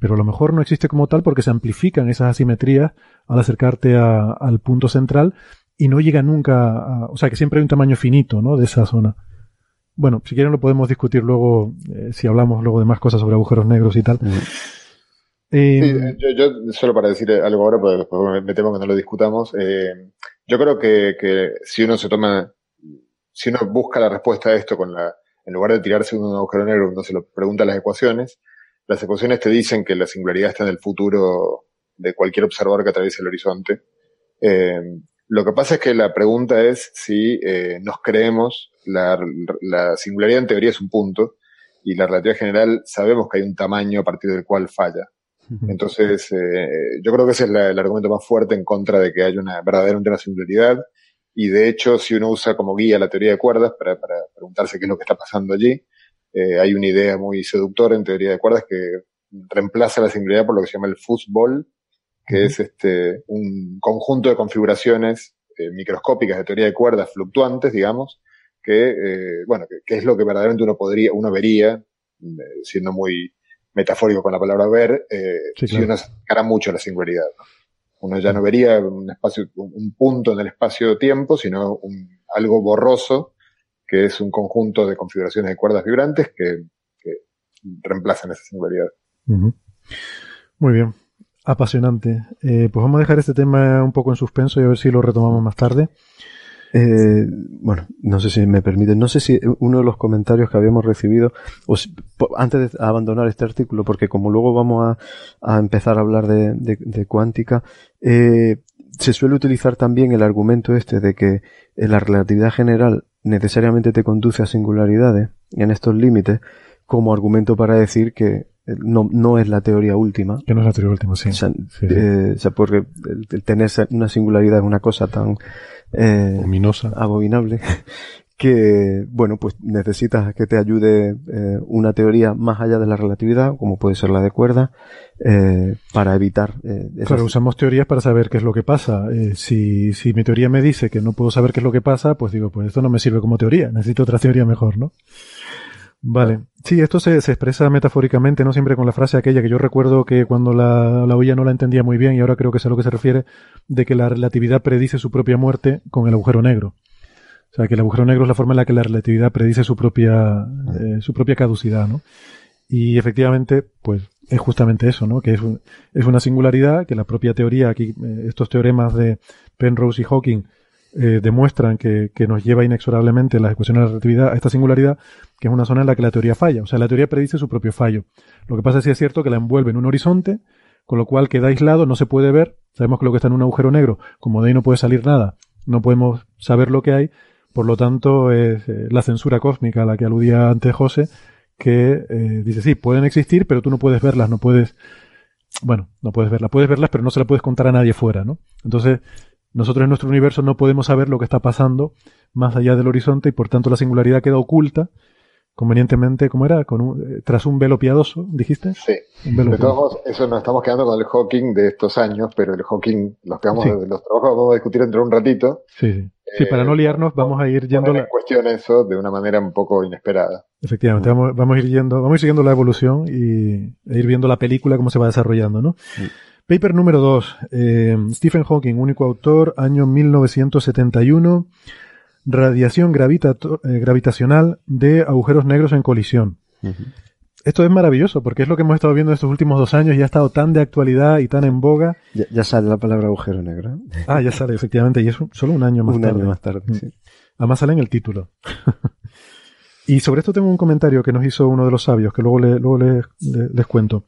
Pero a lo mejor no existe como tal porque se amplifican esas asimetrías al acercarte al punto central y no llega nunca a, o sea que siempre hay un tamaño finito, ¿no? De esa zona. Bueno, si quieren lo podemos discutir luego, eh, si hablamos luego de más cosas sobre agujeros negros y tal. Eh, yo, solo para decir algo ahora, porque después me temo que no lo discutamos. Eh, yo creo que, que, si uno se toma, si uno busca la respuesta a esto con la, en lugar de tirarse un agujero negro, uno se lo pregunta las ecuaciones, las ecuaciones te dicen que la singularidad está en el futuro de cualquier observador que atraviese el horizonte. Eh, lo que pasa es que la pregunta es si eh, nos creemos, la, la, singularidad en teoría es un punto y la relatividad general sabemos que hay un tamaño a partir del cual falla. Entonces, eh, yo creo que ese es el argumento más fuerte en contra de que haya una verdadera una singularidad. Y de hecho, si uno usa como guía la teoría de cuerdas para, para preguntarse qué es lo que está pasando allí, eh, hay una idea muy seductora en teoría de cuerdas que reemplaza la singularidad por lo que se llama el fútbol, que es este, un conjunto de configuraciones eh, microscópicas de teoría de cuerdas fluctuantes, digamos, que, eh, bueno, que, es lo que verdaderamente uno podría, uno vería, eh, siendo muy metafórico con la palabra ver, si uno se acercara mucho a la singularidad. Uno ya no vería un espacio, un punto en el espacio-tiempo, sino un, algo borroso, que es un conjunto de configuraciones de cuerdas vibrantes que, que reemplazan esa singularidad. Muy bien. Apasionante. Eh, pues vamos a dejar este tema un poco en suspenso y a ver si lo retomamos más tarde. Eh, bueno, no sé si me permiten, no sé si uno de los comentarios que habíamos recibido, o antes de abandonar este artículo, porque como luego vamos a, empezar a hablar de, cuántica, eh, se suele utilizar también el argumento este de que la relatividad general necesariamente te conduce a singularidades en estos límites como argumento para decir que no, no es la teoría última. Que no es la teoría última, sí. O sea, eh, porque el, tener una singularidad es una cosa tan eh, ominosa, abominable, que, bueno, pues necesitas que te ayude eh, una teoría más allá de la relatividad, como puede ser la de cuerda, eh, para evitar. Eh, claro, usamos teorías para saber qué es lo que pasa. Eh, si, si mi teoría me dice que no puedo saber qué es lo que pasa, pues digo, pues esto no me sirve como teoría, necesito otra teoría mejor, ¿no? Vale. Sí, esto se, se, expresa metafóricamente, no siempre con la frase aquella que yo recuerdo que cuando la, la oía no la entendía muy bien y ahora creo que es a lo que se refiere, de que la relatividad predice su propia muerte con el agujero negro. O sea, que el agujero negro es la forma en la que la relatividad predice su propia, eh, su propia caducidad, ¿no? Y efectivamente, pues es justamente eso, ¿no? Que es, es una singularidad que la propia teoría, aquí, eh, estos teoremas de Penrose y Hawking, eh, demuestran que, nos lleva inexorablemente las ecuaciones de la relatividad a esta singularidad, que es una zona en la que la teoría falla. O sea, la teoría predice su propio fallo. Lo que pasa es que es cierto que la envuelve en un horizonte, con lo cual queda aislado, no se puede ver. Sabemos que lo que está en un agujero negro, como de ahí no puede salir nada, no podemos saber lo que hay. Por lo tanto, es eh, la censura cósmica a la que aludía antes José, que eh, dice, sí, pueden existir, pero tú no puedes verlas, no puedes, bueno, no puedes verlas, puedes verlas, pero no se las puedes contar a nadie fuera, ¿no? Entonces, nosotros en nuestro universo no podemos saber lo que está pasando más allá del horizonte y por tanto la singularidad queda oculta convenientemente, ¿cómo era? Con eh, tras un velo piadoso, ¿dijiste? Sí. de todos modos, eso nos estamos quedando con el Hawking de estos años, pero el Hawking, los, que vamos, los trabajos vamos a discutir entre un ratito. Sí, sí. sí para no liarnos, vamos a ir yendo... La... cuestión eso de una manera un poco inesperada. Efectivamente, vamos, vamos, a ir yendo, vamos a ir siguiendo la evolución y e ir viendo la película, cómo se va desarrollando, ¿no? Paper número 2. Eh, Stephen Hawking, único autor, año 1971. Radiación eh, gravitacional de agujeros negros en colisión. Esto es maravilloso porque es lo que hemos estado viendo estos últimos dos años y ha estado tan de actualidad y tan en boga. Ya, sale la palabra agujero negro. Ah, ya sale, efectivamente, y es solo un año más tarde. Un año más tarde, mm. Además sale en el título. Y sobre esto tengo un comentario que nos hizo uno de los sabios, que luego, le, luego les, cuento.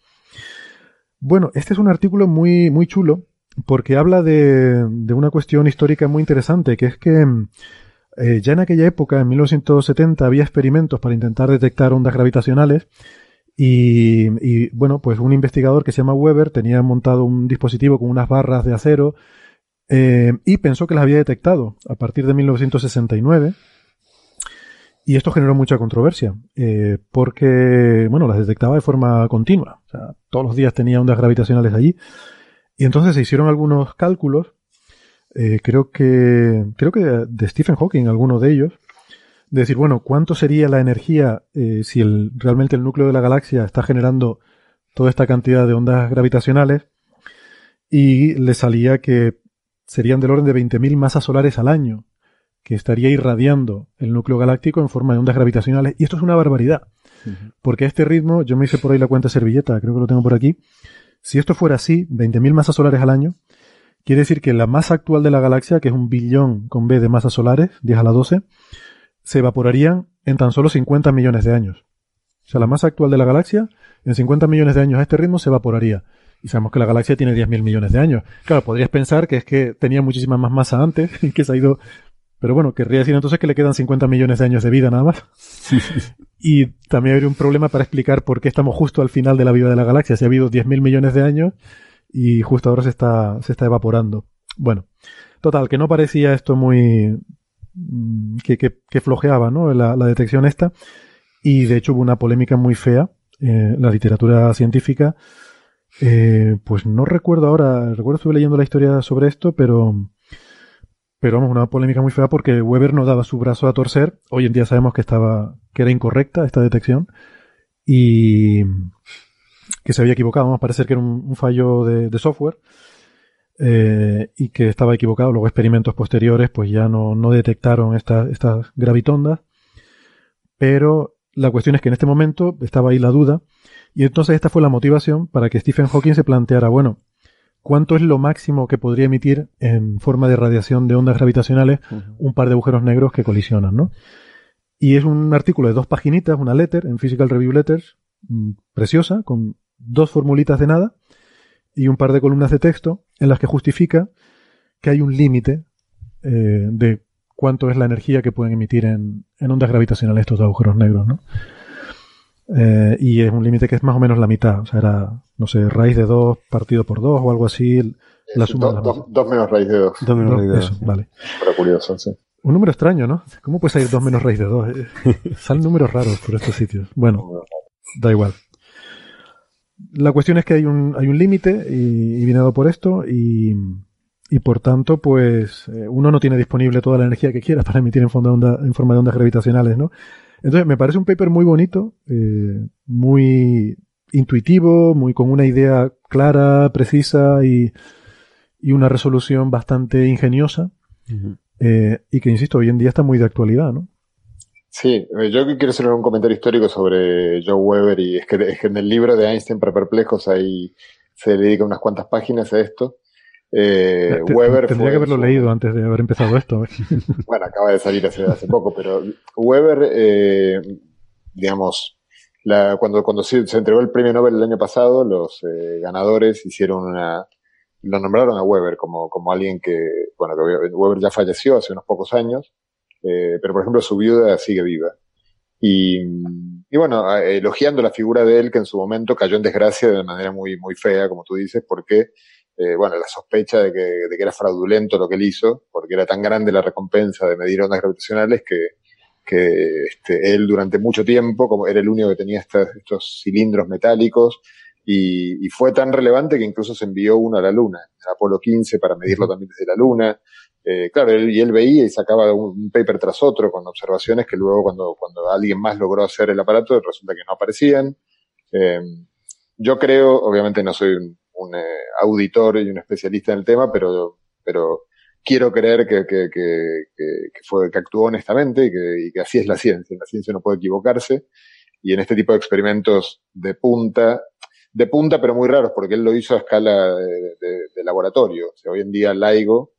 Bueno, este es un artículo muy, muy chulo, porque habla de, de una cuestión histórica muy interesante, que es que eh, ya en aquella época, en 1970, había experimentos para intentar detectar ondas gravitacionales y, y, bueno, pues un investigador que se llama Weber tenía montado un dispositivo con unas barras de acero eh, y pensó que las había detectado a partir de 1969. Y esto generó mucha controversia, eh, porque, bueno, las detectaba de forma continua. O sea, todos los días tenía ondas gravitacionales allí. Y entonces se hicieron algunos cálculos, eh, creo que, creo que de Stephen Hawking, alguno de ellos, de decir, bueno, ¿cuánto sería la energía eh, si el, realmente el núcleo de la galaxia está generando toda esta cantidad de ondas gravitacionales? Y le salía que serían del orden de 20.000 masas solares al año, que estaría irradiando el núcleo galáctico en forma de ondas gravitacionales. Y esto es una barbaridad. Porque a este ritmo, yo me hice por ahí la cuenta servilleta, creo que lo tengo por aquí. Si esto fuera así, 20.000 masas solares al año, quiere decir que la masa actual de la galaxia, que es un billón con B de masas solares, 10 a la 12, se evaporarían en tan solo 50 millones de años. O sea, la masa actual de la galaxia, en 50 millones de años a este ritmo, se evaporaría. Y sabemos que la galaxia tiene 10.000 millones de años. Claro, podrías pensar que es que tenía muchísima más masa antes y que se ha ido... Pero bueno, querría decir entonces que le quedan 50 millones de años de vida nada más. y también habría un problema para explicar por qué estamos justo al final de la vida de la galaxia. Si ha habido 10.000 millones de años y justo ahora se está, se está evaporando. Bueno, total, que no parecía esto muy... Mm, que, que, flojeaba, ¿no? La, la, detección esta. Y de hecho hubo una polémica muy fea en la literatura científica eh, pues no recuerdo ahora, recuerdo estuve leyendo la historia sobre esto, pero, pero vamos, una polémica muy fea porque Weber no daba su brazo a torcer. Hoy en día sabemos que estaba, que era incorrecta esta detección y que se había equivocado. Vamos a parecer que era un, fallo de, software. Eh, y que estaba equivocado. Luego experimentos posteriores pues ya no, no detectaron estas estas gravitondas. Pero la cuestión es que en este momento estaba ahí la duda y entonces esta fue la motivación para que Stephen Hawking se planteara, bueno, ¿cuánto es lo máximo que podría emitir en forma de radiación de ondas gravitacionales un par de agujeros negros que colisionan, ¿no? Y es un artículo de dos paginitas, una letter en Physical Review Letters, mm, preciosa, con dos formulitas de nada y un par de columnas de texto en las que justifica que hay un límite eh, de cuánto es la energía que pueden emitir en, en ondas gravitacionales estos agujeros negros, ¿no? Eh, y es un límite que es más o menos la mitad. O sea, era, no sé, raíz de 2 partido por 2 o algo así. La suma dos, dos menos raíz de 2. Dos menos raíz de 2. Vale. Pero curioso, sí. Un número extraño, ¿no? ¿Cómo puede salir 2 menos raíz de 2? Salen números raros por estos sitios. Bueno, da igual. La cuestión es que hay un, hay un límite y, y, viene dado por esto y, y por tanto, pues eh, uno no tiene disponible toda la energía que quiera para emitir en, forma de onda, en forma de ondas gravitacionales, ¿no? Entonces, me parece un paper muy bonito, eh, muy intuitivo, muy con una idea clara, precisa y, y una resolución bastante ingeniosa. eh, y que, insisto, hoy en día está muy de actualidad, ¿no? Sí, eh, yo quiero hacer un comentario histórico sobre Joe Weber y es que, es que en el libro de Einstein para perplejos ahí se dedica unas cuantas páginas a esto. Eh, Weber tendría que haberlo leído antes de haber empezado esto. bueno, acaba de salir hace, hace poco, pero Weber, eh, digamos, la, cuando, cuando se, entregó el premio Nobel el año pasado, los eh, ganadores hicieron una, lo nombraron a Weber como, como alguien que, bueno, que Weber ya falleció hace unos pocos años, eh, pero por ejemplo su viuda sigue viva. Y, y bueno, elogiando la figura de él que en su momento cayó en desgracia de manera muy, muy fea, como tú dices, porque eh, bueno, la sospecha de que, de que, era fraudulento lo que él hizo, porque era tan grande la recompensa de medir ondas gravitacionales que, que este, él durante mucho tiempo, como era el único que tenía estos cilindros metálicos, y, y, fue tan relevante que incluso se envió uno a la Luna, el Apolo 15, para medirlo también desde la Luna. Eh, claro, él, y él veía y sacaba un, paper tras otro con observaciones que luego cuando, cuando alguien más logró hacer el aparato resulta que no aparecían. Eh, yo creo, obviamente no soy un, un eh, auditor y un especialista en el tema, pero, pero quiero creer que, que, que, fue, que actuó honestamente y que, y así es la ciencia. La ciencia no puede equivocarse. Y en este tipo de experimentos de punta, de punta pero muy raros, porque él lo hizo a escala de, laboratorio. Hoy en día LIGO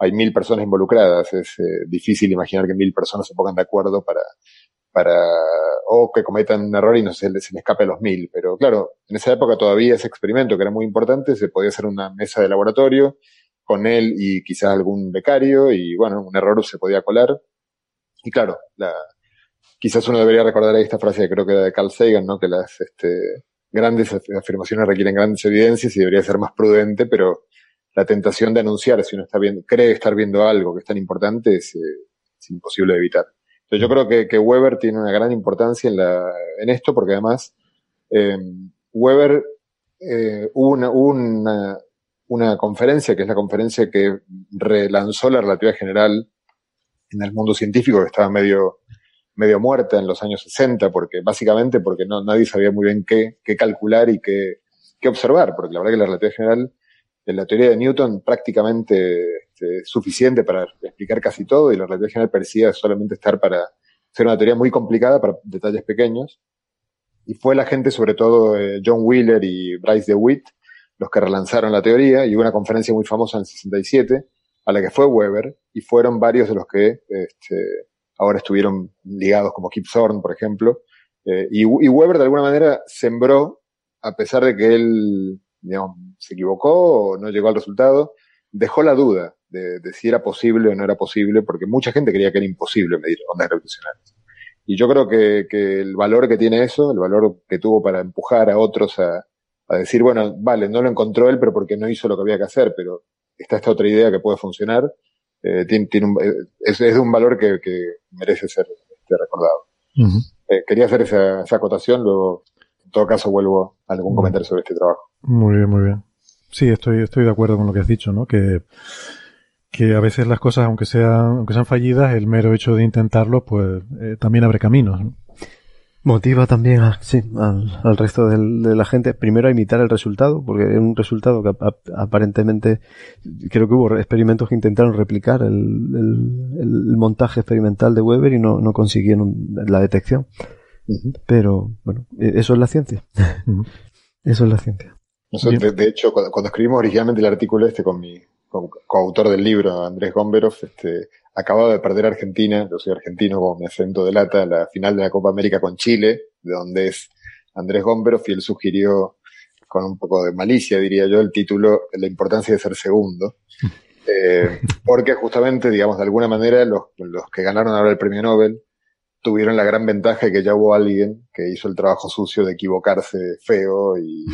hay mil personas involucradas. Es eh, difícil imaginar que mil personas se pongan de acuerdo para, para, o que cometan un error y no se, les, escape a los mil. Pero claro, en esa época todavía ese experimento que era muy importante, se podía hacer una mesa de laboratorio con él y quizás algún becario y bueno, un error se podía colar. Y claro, la, quizás uno debería recordar esta frase que creo que era de Carl Sagan, ¿no? Que las este, grandes afirmaciones requieren grandes evidencias y debería ser más prudente, pero la tentación de anunciar si uno está viendo, cree estar viendo algo que es tan importante es, eh, es imposible de evitar. Entonces yo creo que, que, Weber tiene una gran importancia en, la, en esto porque además eh, Weber eh, hubo una, una, una conferencia, que es la conferencia que relanzó la relatividad general en el mundo científico, que estaba medio, medio muerta en los años 60, porque básicamente porque no, nadie sabía muy bien qué, qué calcular y qué, qué observar, porque la verdad que la relatividad general, en la teoría de Newton, prácticamente este, suficiente para explicar casi todo, y la relatividad general parecía solamente estar para ser una teoría muy complicada para detalles pequeños. Y fue la gente, sobre todo eh, John Wheeler y Bryce DeWitt, los que relanzaron la teoría, y hubo una conferencia muy famosa en el 67, a la que fue Weber, y fueron varios de los que este, ahora estuvieron ligados, como Kip Thorne, por ejemplo. Eh, y, y, Weber, de alguna manera, sembró, a pesar de que él, digamos, se equivocó o no llegó al resultado, dejó la duda de, de, si era posible o no era posible, porque mucha gente creía que era imposible medir ondas gravitacionales. Y yo creo que, que el valor que tiene eso, el valor que tuvo para empujar a otros a, a decir, bueno, vale, no lo encontró él, pero porque no hizo lo que había que hacer, pero está esta otra idea que puede funcionar, eh, tiene, tiene un, eh, es, es, de un valor que, que merece ser este, recordado. Uh -huh. eh, quería hacer esa, esa, acotación, luego, en todo caso, vuelvo a algún comentario sobre este trabajo. Muy bien, muy bien. Sí, estoy, estoy de acuerdo con lo que has dicho, ¿no? Que, que a veces las cosas, aunque sean, aunque sean fallidas, el mero hecho de intentarlo, pues eh, también abre caminos, ¿no? Motiva también a, sí, al, al resto del, de la gente, primero a imitar el resultado, porque es un resultado que aparentemente, creo que hubo experimentos que intentaron replicar el, el, el montaje experimental de Weber y no, no consiguieron la detección. Uh -huh. Pero, bueno, e, eso es la ciencia. Uh -huh. Eso es la ciencia. Nosotros, de, de, hecho, cuando, cuando, escribimos originalmente el artículo este con mi co coautor del libro, Andrés Gomberov, este, acababa de perder Argentina, yo soy argentino como mi acento delata, la final de la Copa América con Chile, de donde es Andrés Gomberov, y él sugirió, con un poco de malicia diría yo, el título La importancia de ser segundo. Eh, porque justamente, digamos, de alguna manera, los, los que ganaron ahora el premio Nobel tuvieron la gran ventaja de que ya hubo alguien que hizo el trabajo sucio de equivocarse feo y,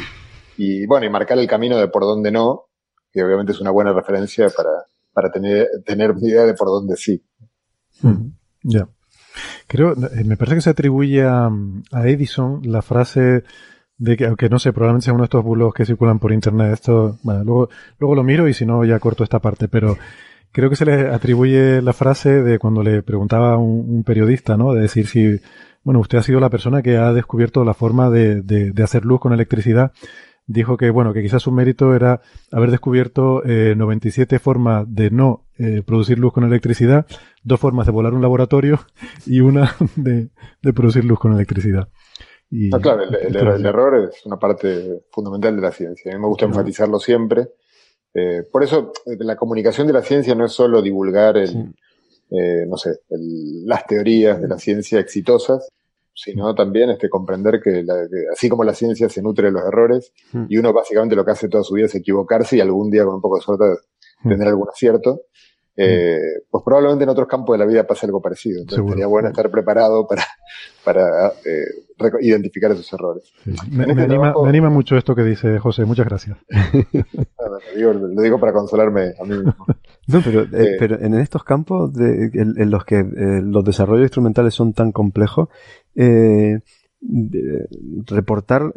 y bueno, y marcar el camino de por dónde no, que obviamente es una buena referencia para, para tener, tener una idea de por dónde sí. Mm, ya. Creo, eh, me parece que se atribuye a, Edison la frase de que, aunque no sé, probablemente sea uno de estos bulos que circulan por internet, esto, bueno, luego, luego lo miro y si no ya corto esta parte, pero creo que se le atribuye la frase de cuando le preguntaba a un, periodista, ¿no? De decir si, bueno, usted ha sido la persona que ha descubierto la forma de, de hacer luz con electricidad dijo que, bueno, que quizás su mérito era haber descubierto eh, 97 formas de no eh, producir luz con electricidad, dos formas de volar un laboratorio y una de, de producir luz con electricidad. Y, no, claro, el, el, el, error es una parte fundamental de la ciencia. A mí me gusta enfatizarlo siempre. Eh, por eso, la comunicación de la ciencia no es solo divulgar el, sí. eh, no sé, el, las teorías de la ciencia exitosas, sino también este, comprender que, la, que, así como la ciencia se nutre de los errores, mm. y uno básicamente lo que hace toda su vida es equivocarse y algún día con un poco de suerte tener algún acierto, eh, pues probablemente en otros campos de la vida pase algo parecido. Entonces Seguro. sería bueno estar preparado para, para eh, identificar esos errores. Sí. Me, este me, anima, trabajo, me, anima, mucho esto que dice José, muchas gracias. lo, digo, lo, digo, para consolarme a mí mismo. No, pero, eh, eh, pero en estos campos de, en, en, los que eh, los desarrollos instrumentales son tan complejos, eh, reportar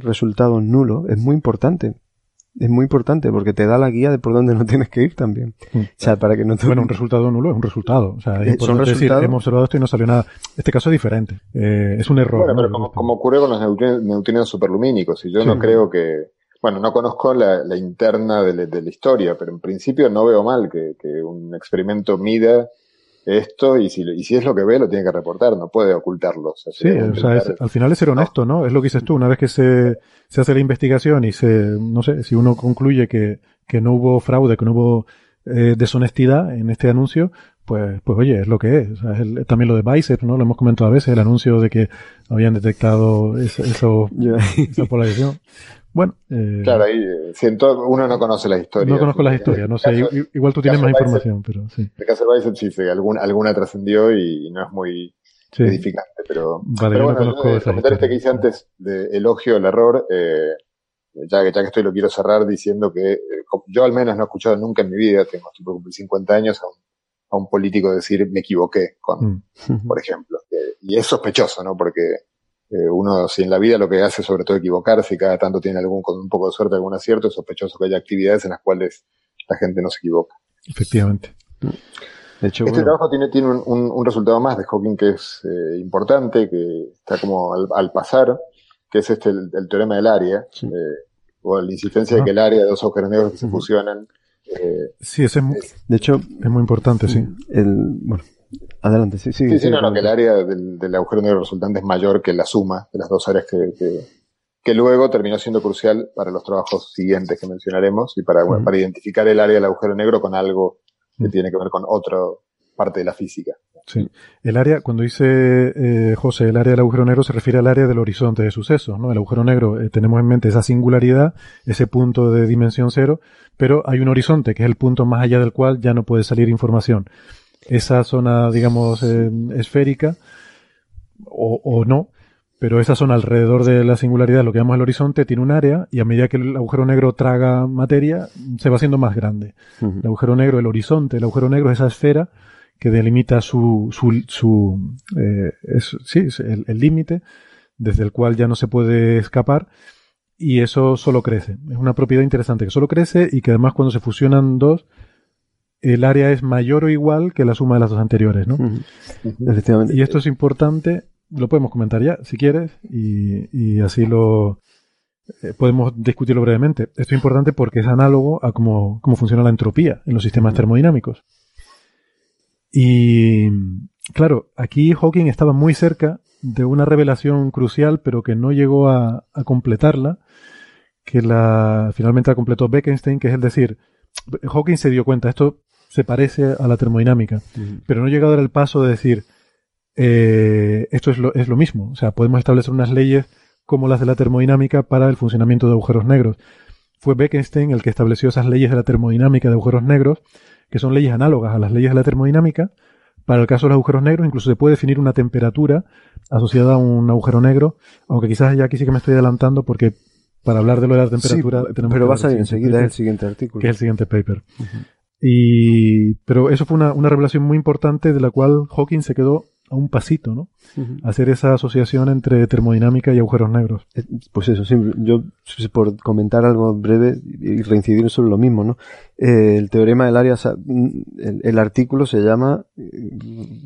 resultados nulos es muy importante es muy importante porque te da la guía de por dónde no tienes que ir también. Mm. O sea, para que no te... Bueno, un resultado nulo es un resultado. O sea, es ¿Son decir, hemos observado esto y no salió nada. Este caso es diferente. Eh, es un error. Bueno, ¿no? pero como, como, ocurre con los neutrinos, neutrinos superlumínicos, y yo sí. no creo que... Bueno, no conozco la, la interna de la, de la, historia, pero en principio no veo mal que, que un experimento mida esto y si, y si es lo que ve lo tiene que reportar, no puede ocultarlo. O sea, sí, o sea, es, al final es ser honesto, ¿no? Es lo que dices tú, una vez que se, se hace la investigación y se, no sé, si uno concluye que, que no hubo fraude, que no hubo eh, deshonestidad en este anuncio, pues, pues oye, es lo que es. también lo de Bicep, ¿no? Lo hemos comentado a veces, el anuncio de que habían detectado eso, esa polarización. Bueno. Eh, claro, ahí siento, uno no conoce las historias. No conozco las historias, no sé, igual tú tienes más información, pero sí. El caso de Bicep sí, sí alguna, alguna trascendió y no es muy edificante, pero, vale, pero bueno, conozco el comentario este que hice antes de elogio al error, eh, ya, que, ya que estoy lo quiero cerrar diciendo que eh, yo al menos no he escuchado nunca en mi vida, tengo cumplir 50 años, a un a un político decir me equivoqué con, mm. por ejemplo. y es sospechoso, ¿no? Porque eh, uno, si en la vida lo que hace es sobre todo equivocarse y cada tanto tiene algún, con un poco de suerte algún acierto, es sospechoso que haya actividades en las cuales la gente no se equivoca. Efectivamente. De hecho, este trabajo tiene, tiene un, un, resultado más de Hawking que es eh, importante, que está como al, pasar, que es este el, teorema del área, eh, o la insistencia de que el área de dos agujeros negros que se fusionan eh, sí, ese es, de hecho, es muy importante, sí. El, bueno, adelante, sí, sí. Sí, sí, no, que el área del, agujero negro resultante es mayor que la suma de las dos áreas que, que, luego terminó siendo crucial para los trabajos siguientes que mencionaremos y para, para identificar el área del agujero negro con algo que tiene que ver con otra parte de la física. Sí. El área, cuando dice eh, José, el área del agujero negro se refiere al área del horizonte de sucesos, ¿no? El agujero negro, eh, tenemos en mente esa singularidad, ese punto de dimensión cero, pero hay un horizonte que es el punto más allá del cual ya no puede salir información. Esa zona, digamos, eh, esférica, o, o, no, pero esa zona alrededor de la singularidad, lo que llamamos el horizonte, tiene un área y a medida que el agujero negro traga materia, se va haciendo más grande. El agujero negro, el horizonte, el agujero negro es esa esfera que delimita su, su, su eh, es, sí, el límite desde el cual ya no se puede escapar y eso solo crece. Es una propiedad interesante que solo crece y que además cuando se fusionan dos, el área es mayor o igual que la suma de las dos anteriores, ¿no? Efectivamente. Y esto es importante, lo podemos comentar ya, si quieres, y, y así lo eh, podemos discutirlo brevemente. Esto es importante porque es análogo a cómo, cómo funciona la entropía en los sistemas termodinámicos. Y claro, aquí Hawking estaba muy cerca de una revelación crucial, pero que no llegó a, completarla, que la finalmente la completó Bekenstein, que es el decir, Hawking se dio cuenta, esto se parece a la termodinámica, pero no llegó a dar el paso de decir, eh, esto es lo, es lo mismo, o sea, podemos establecer unas leyes como las de la termodinámica para el funcionamiento de agujeros negros. Fue Bekenstein el que estableció esas leyes de la termodinámica de agujeros negros, que son leyes análogas a las leyes de la termodinámica. Para el caso de los agujeros negros, incluso se puede definir una temperatura asociada a un agujero negro, aunque quizás ya aquí sí que me estoy adelantando porque para hablar de lo de la temperatura tenemos pero vas a ir enseguida el siguiente artículo. Que es el siguiente paper. Y, pero eso fue una, una revelación muy importante de la cual Hawking se quedó a un pasito, ¿no? Hacer esa asociación entre termodinámica y agujeros negros. Pues eso, siempre, yo por comentar algo breve y reincidir sobre lo mismo, ¿no? Eh, el teorema del área, el, artículo se llama eh,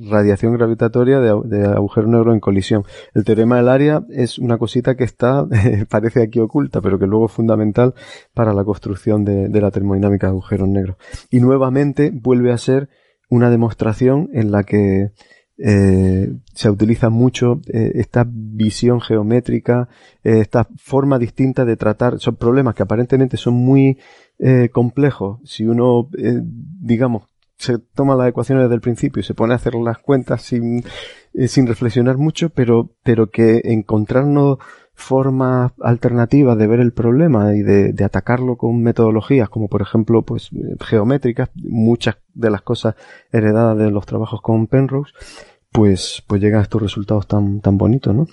radiación gravitatoria de, agujero negro en colisión. El teorema del área es una cosita que está, parece aquí oculta, pero que luego es fundamental para la construcción de, de la termodinámica de agujeros negros. Y nuevamente vuelve a ser una demostración en la que eh, se utiliza mucho eh, esta visión geométrica, eh, esta forma distinta de tratar, son problemas que aparentemente son muy complejos. Si uno, digamos, se toma las ecuaciones desde el principio y se pone a hacer las cuentas sin, sin reflexionar mucho, pero, pero que encontrarnos formas alternativas de ver el problema y de, atacarlo con metodologías como por ejemplo pues geométricas, muchas de las cosas heredadas de los trabajos con Penrose, pues, pues llegan a estos resultados tan, tan bonitos, ¿no?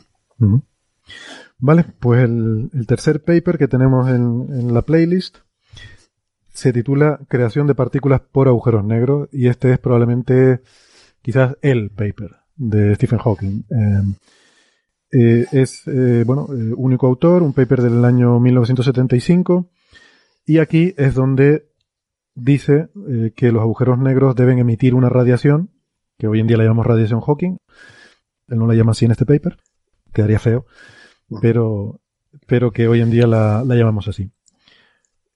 Vale, pues el, tercer paper que tenemos en, en, la playlist se titula Creación de partículas por agujeros negros y este es probablemente quizás el paper de Stephen Hawking. Eh, eh, es, eh, bueno, único autor, un paper del año 1975 y aquí es donde dice que los agujeros negros deben emitir una radiación que hoy en día la llamamos radiación Hawking. Él no la llama así en este paper, quedaría feo, pero, pero que hoy en día la, llamamos así.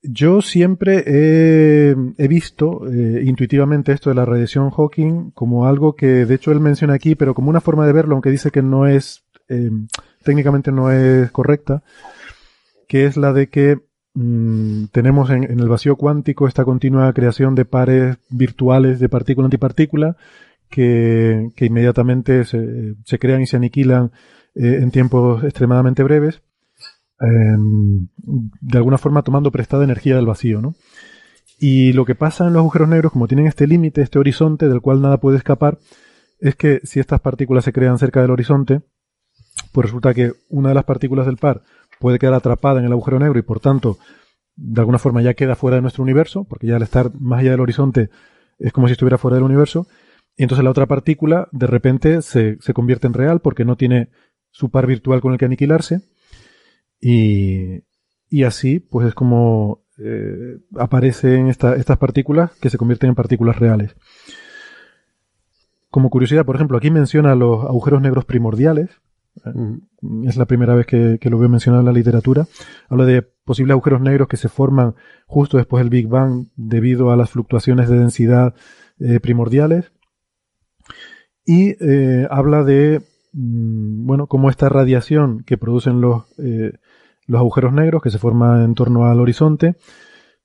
Yo siempre he, visto eh, intuitivamente esto de la radiación Hawking como algo que de hecho él menciona aquí, pero como una forma de verlo, aunque dice que no es, eh, técnicamente no es correcta, que es la de que mm, tenemos en, el vacío cuántico esta continua creación de pares virtuales de partícula-antipartícula que, que, inmediatamente se, se, crean y se aniquilan eh, en tiempos extremadamente breves, em, de alguna forma tomando prestada energía del vacío, ¿no? Y lo que pasa en los agujeros negros, como tienen este límite, este horizonte del cual nada puede escapar, es que si estas partículas se crean cerca del horizonte, pues resulta que una de las partículas del par puede quedar atrapada en el agujero negro y por tanto, de alguna forma ya queda fuera de nuestro universo, porque ya al estar más allá del horizonte es como si estuviera fuera del universo, y entonces la otra partícula de repente se, convierte en real porque no tiene su par virtual con el que aniquilarse, y, y así pues es como eh, aparecen estas partículas que se convierten en partículas reales. Como curiosidad, por ejemplo, aquí menciona los agujeros negros primordiales. Mm. Es la primera vez que, lo veo mencionado en la literatura. Habla de posibles agujeros negros que se forman justo después del Big Bang debido a las fluctuaciones de densidad eh, primordiales. Y eh, habla de, mm, bueno, cómo esta radiación que producen los, eh, los agujeros negros que se forman en torno al horizonte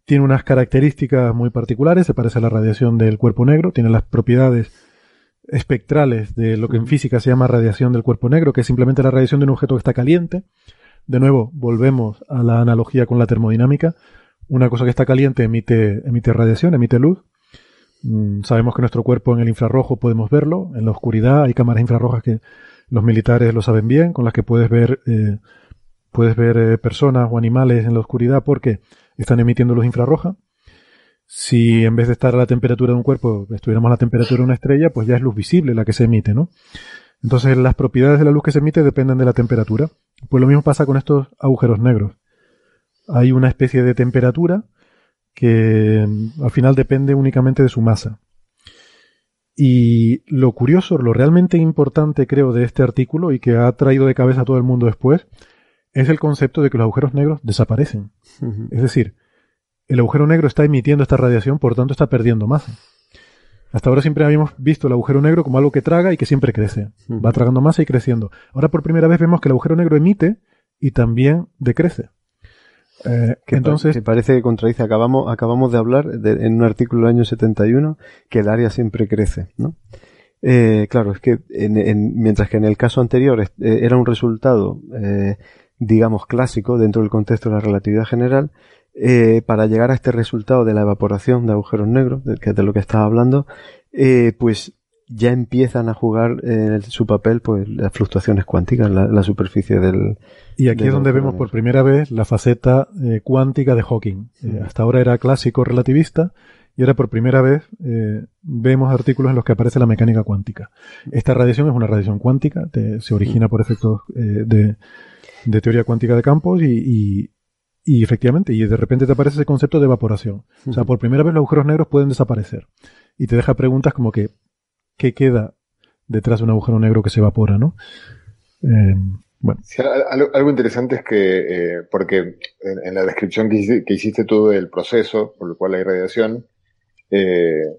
tiene unas características muy particulares, se parece a la radiación del cuerpo negro, tiene las propiedades espectrales de lo que en física se llama radiación del cuerpo negro, que es simplemente la radiación de un objeto que está caliente. De nuevo, volvemos a la analogía con la termodinámica. Una cosa que está caliente emite, emite radiación, emite luz. Mm, sabemos que nuestro cuerpo en el infrarrojo podemos verlo. En la oscuridad hay cámaras infrarrojas que los militares lo saben bien, con las que puedes ver, eh, puedes ver eh, personas o animales en la oscuridad porque están emitiendo luz infrarroja si en vez de estar a la temperatura de un cuerpo estuviéramos a la temperatura de una estrella, pues ya es luz visible la que se emite, ¿no? Entonces las propiedades de la luz que se emite dependen de la temperatura. Pues lo mismo pasa con estos agujeros negros. Hay una especie de temperatura que mm, al final depende únicamente de su masa. Y lo curioso, lo realmente importante creo de este artículo y que ha traído de cabeza a todo el mundo después, es el concepto de que los agujeros negros desaparecen. Es decir, el agujero negro está emitiendo esta radiación, por tanto está perdiendo masa. Hasta ahora siempre habíamos visto el agujero negro como algo que traga y que siempre crece. Va tragando masa y creciendo. Ahora por primera vez vemos que el agujero negro emite y también decrece. Eh, que entonces parece que contradice. Acabamos, acabamos de hablar en un artículo del año 71 que el área siempre crece, ¿no? Eh, claro, es que mientras que en el caso anterior eh, era un resultado, digamos, clásico dentro del contexto de la relatividad general, eh, para llegar a este resultado de la evaporación de agujeros negros, de, de lo que estaba hablando, eh, pues ya empiezan a jugar eh, su papel pues las fluctuaciones cuánticas, la, la superficie del... Y aquí es donde vemos por primera vez la faceta cuántica de Hawking. Hasta ahora era clásico relativista y ahora por primera vez vemos artículos en los que aparece la mecánica cuántica. Esta radiación es una radiación cuántica, se origina por efectos de, de, teoría cuántica de campos y, y, y efectivamente, y de repente te aparece ese concepto de evaporación. O sea, por primera vez los agujeros negros pueden desaparecer. Y te deja preguntas como que, ¿qué queda detrás de un agujero negro que se evapora, no? Eh, bueno. algo, interesante es que, eh, porque en, la descripción que hiciste, tú del proceso por el cual hay radiación, eh,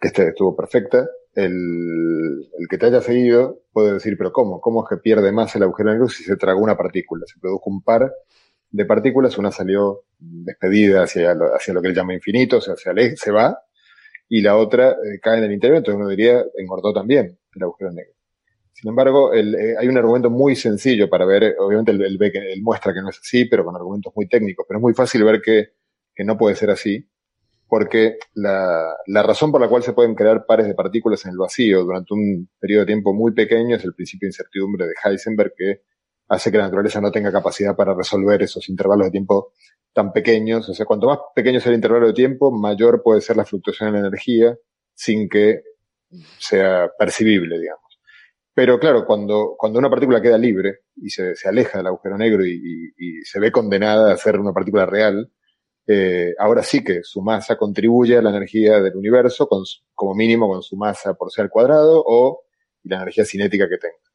que este estuvo perfecta, el, el, que te haya seguido puede decir, pero ¿cómo? ¿Cómo es que pierde más el agujero negro si se tragó una partícula? Se produjo un par de partículas, una salió despedida hacia lo, hacia lo que él llama infinito, o sea, se, se va, y la otra eh, cae en el interior, entonces uno diría, engordó también el agujero negro. Sin embargo, eh, hay un argumento muy sencillo para ver, obviamente él, ve muestra que no es así, pero con argumentos muy técnicos, pero es muy fácil ver que, que no puede ser así, porque la, la, razón por la cual se pueden crear pares de partículas en el vacío durante un periodo de tiempo muy pequeño es el principio de incertidumbre de Heisenberg, que hace que la naturaleza no tenga capacidad para resolver esos intervalos de tiempo tan pequeños. O sea, cuanto más pequeño sea el intervalo de tiempo, mayor puede ser la fluctuación en la energía sin que sea percibible, digamos. Pero claro, cuando, cuando una partícula queda libre y se, se aleja del agujero negro y, y, se ve condenada a ser una partícula real, eh, ahora sí que su masa contribuye a la energía del universo, con, como mínimo con su masa por ser cuadrado o la energía cinética que tenga.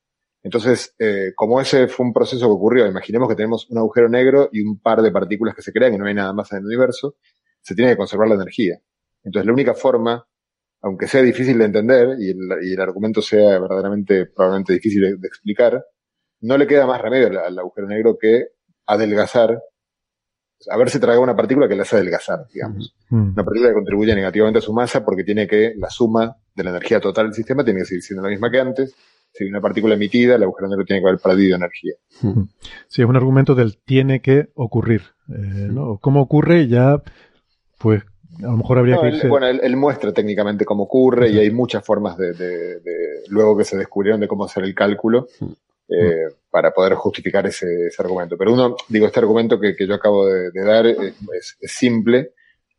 Entonces, eh, como ese fue un proceso que ocurrió, imaginemos que tenemos un agujero negro y un par de partículas que se crean y no hay nada más en el universo, se tiene que conservar la energía. Entonces, la única forma, aunque sea difícil de entender y el, argumento sea verdaderamente, probablemente difícil de, explicar, no le queda más remedio al, agujero negro que adelgazar a ver si traga una partícula que le hace adelgazar, digamos. Mm. Una partícula que contribuye negativamente a su masa porque tiene que, la suma de la energía total del sistema tiene que seguir siendo la misma que antes. Si hay una partícula emitida, el agujero negro tiene que haber perdido energía. Sí, es un argumento del tiene que ocurrir. Eh, ¿no? ¿Cómo ocurre? Ya, pues, a lo mejor habría que irse... bueno, él, muestra técnicamente cómo ocurre y hay muchas formas de, de, luego que se descubrieron de cómo hacer el cálculo. Eh, para poder justificar ese, argumento. Pero uno, digo, este argumento que, yo acabo de, dar es, simple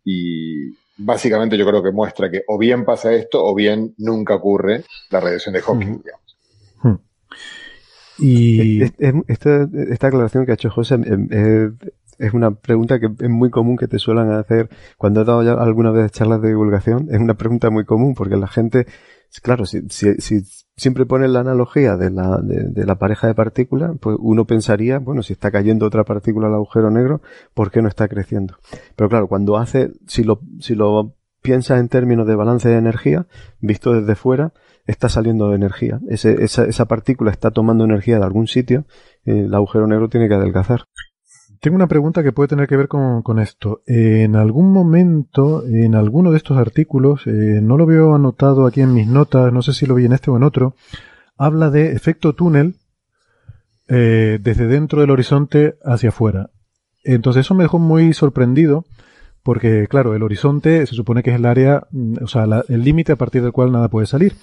y básicamente yo creo que muestra que o bien pasa esto o bien nunca ocurre la radiación de Hawking. Y esta, esta, aclaración que ha hecho José em, em, es una pregunta que es muy común que te suelen hacer cuando he dado ya alguna vez charlas de divulgación. Es una pregunta muy común porque la gente Claro, si, si, siempre pones la analogía de la, de, la pareja de partículas, pues uno pensaría, bueno, si está cayendo otra partícula al agujero negro, ¿por qué no está creciendo? Pero claro, cuando hace, si lo, si lo piensas en términos de balance de energía, visto desde fuera, está saliendo de energía. Ese, esa, partícula está tomando energía de algún sitio, el agujero negro tiene que adelgazar. Tengo una pregunta que puede tener que ver con, esto. en algún momento, en alguno de estos artículos, eh, no lo veo anotado aquí en mis notas, no sé si lo vi en este o en otro, habla de efecto túnel eh, desde dentro del horizonte hacia afuera. Entonces eso me dejó muy sorprendido porque, claro, el horizonte se supone que es el área, mm, o sea, el límite a partir del cual nada puede salir.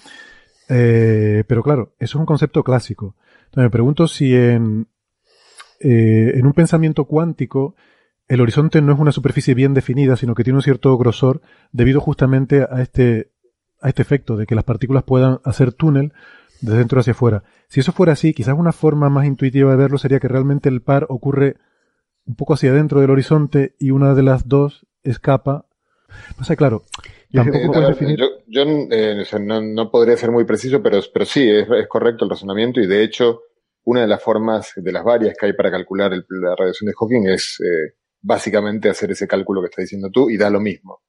Eh, pero claro, eso es un concepto clásico. Entonces me pregunto si en, eh, en un pensamiento cuántico, el horizonte no es una superficie bien definida, sino que tiene un cierto grosor debido justamente a este, a este efecto de que las partículas puedan hacer túnel de dentro hacia afuera. Si eso fuera así, quizás una forma más intuitiva de verlo sería que realmente el par ocurre un poco hacia adentro del horizonte y una de las dos escapa. Pasa claro, tampoco puedes definir... Yo, eh, no, podría ser muy preciso, pero, pero sí, es, es correcto el razonamiento y de hecho una de las formas, de las varias que hay para calcular la radiación de Hawking es eh, básicamente hacer ese cálculo que estás diciendo tú y da lo mismo.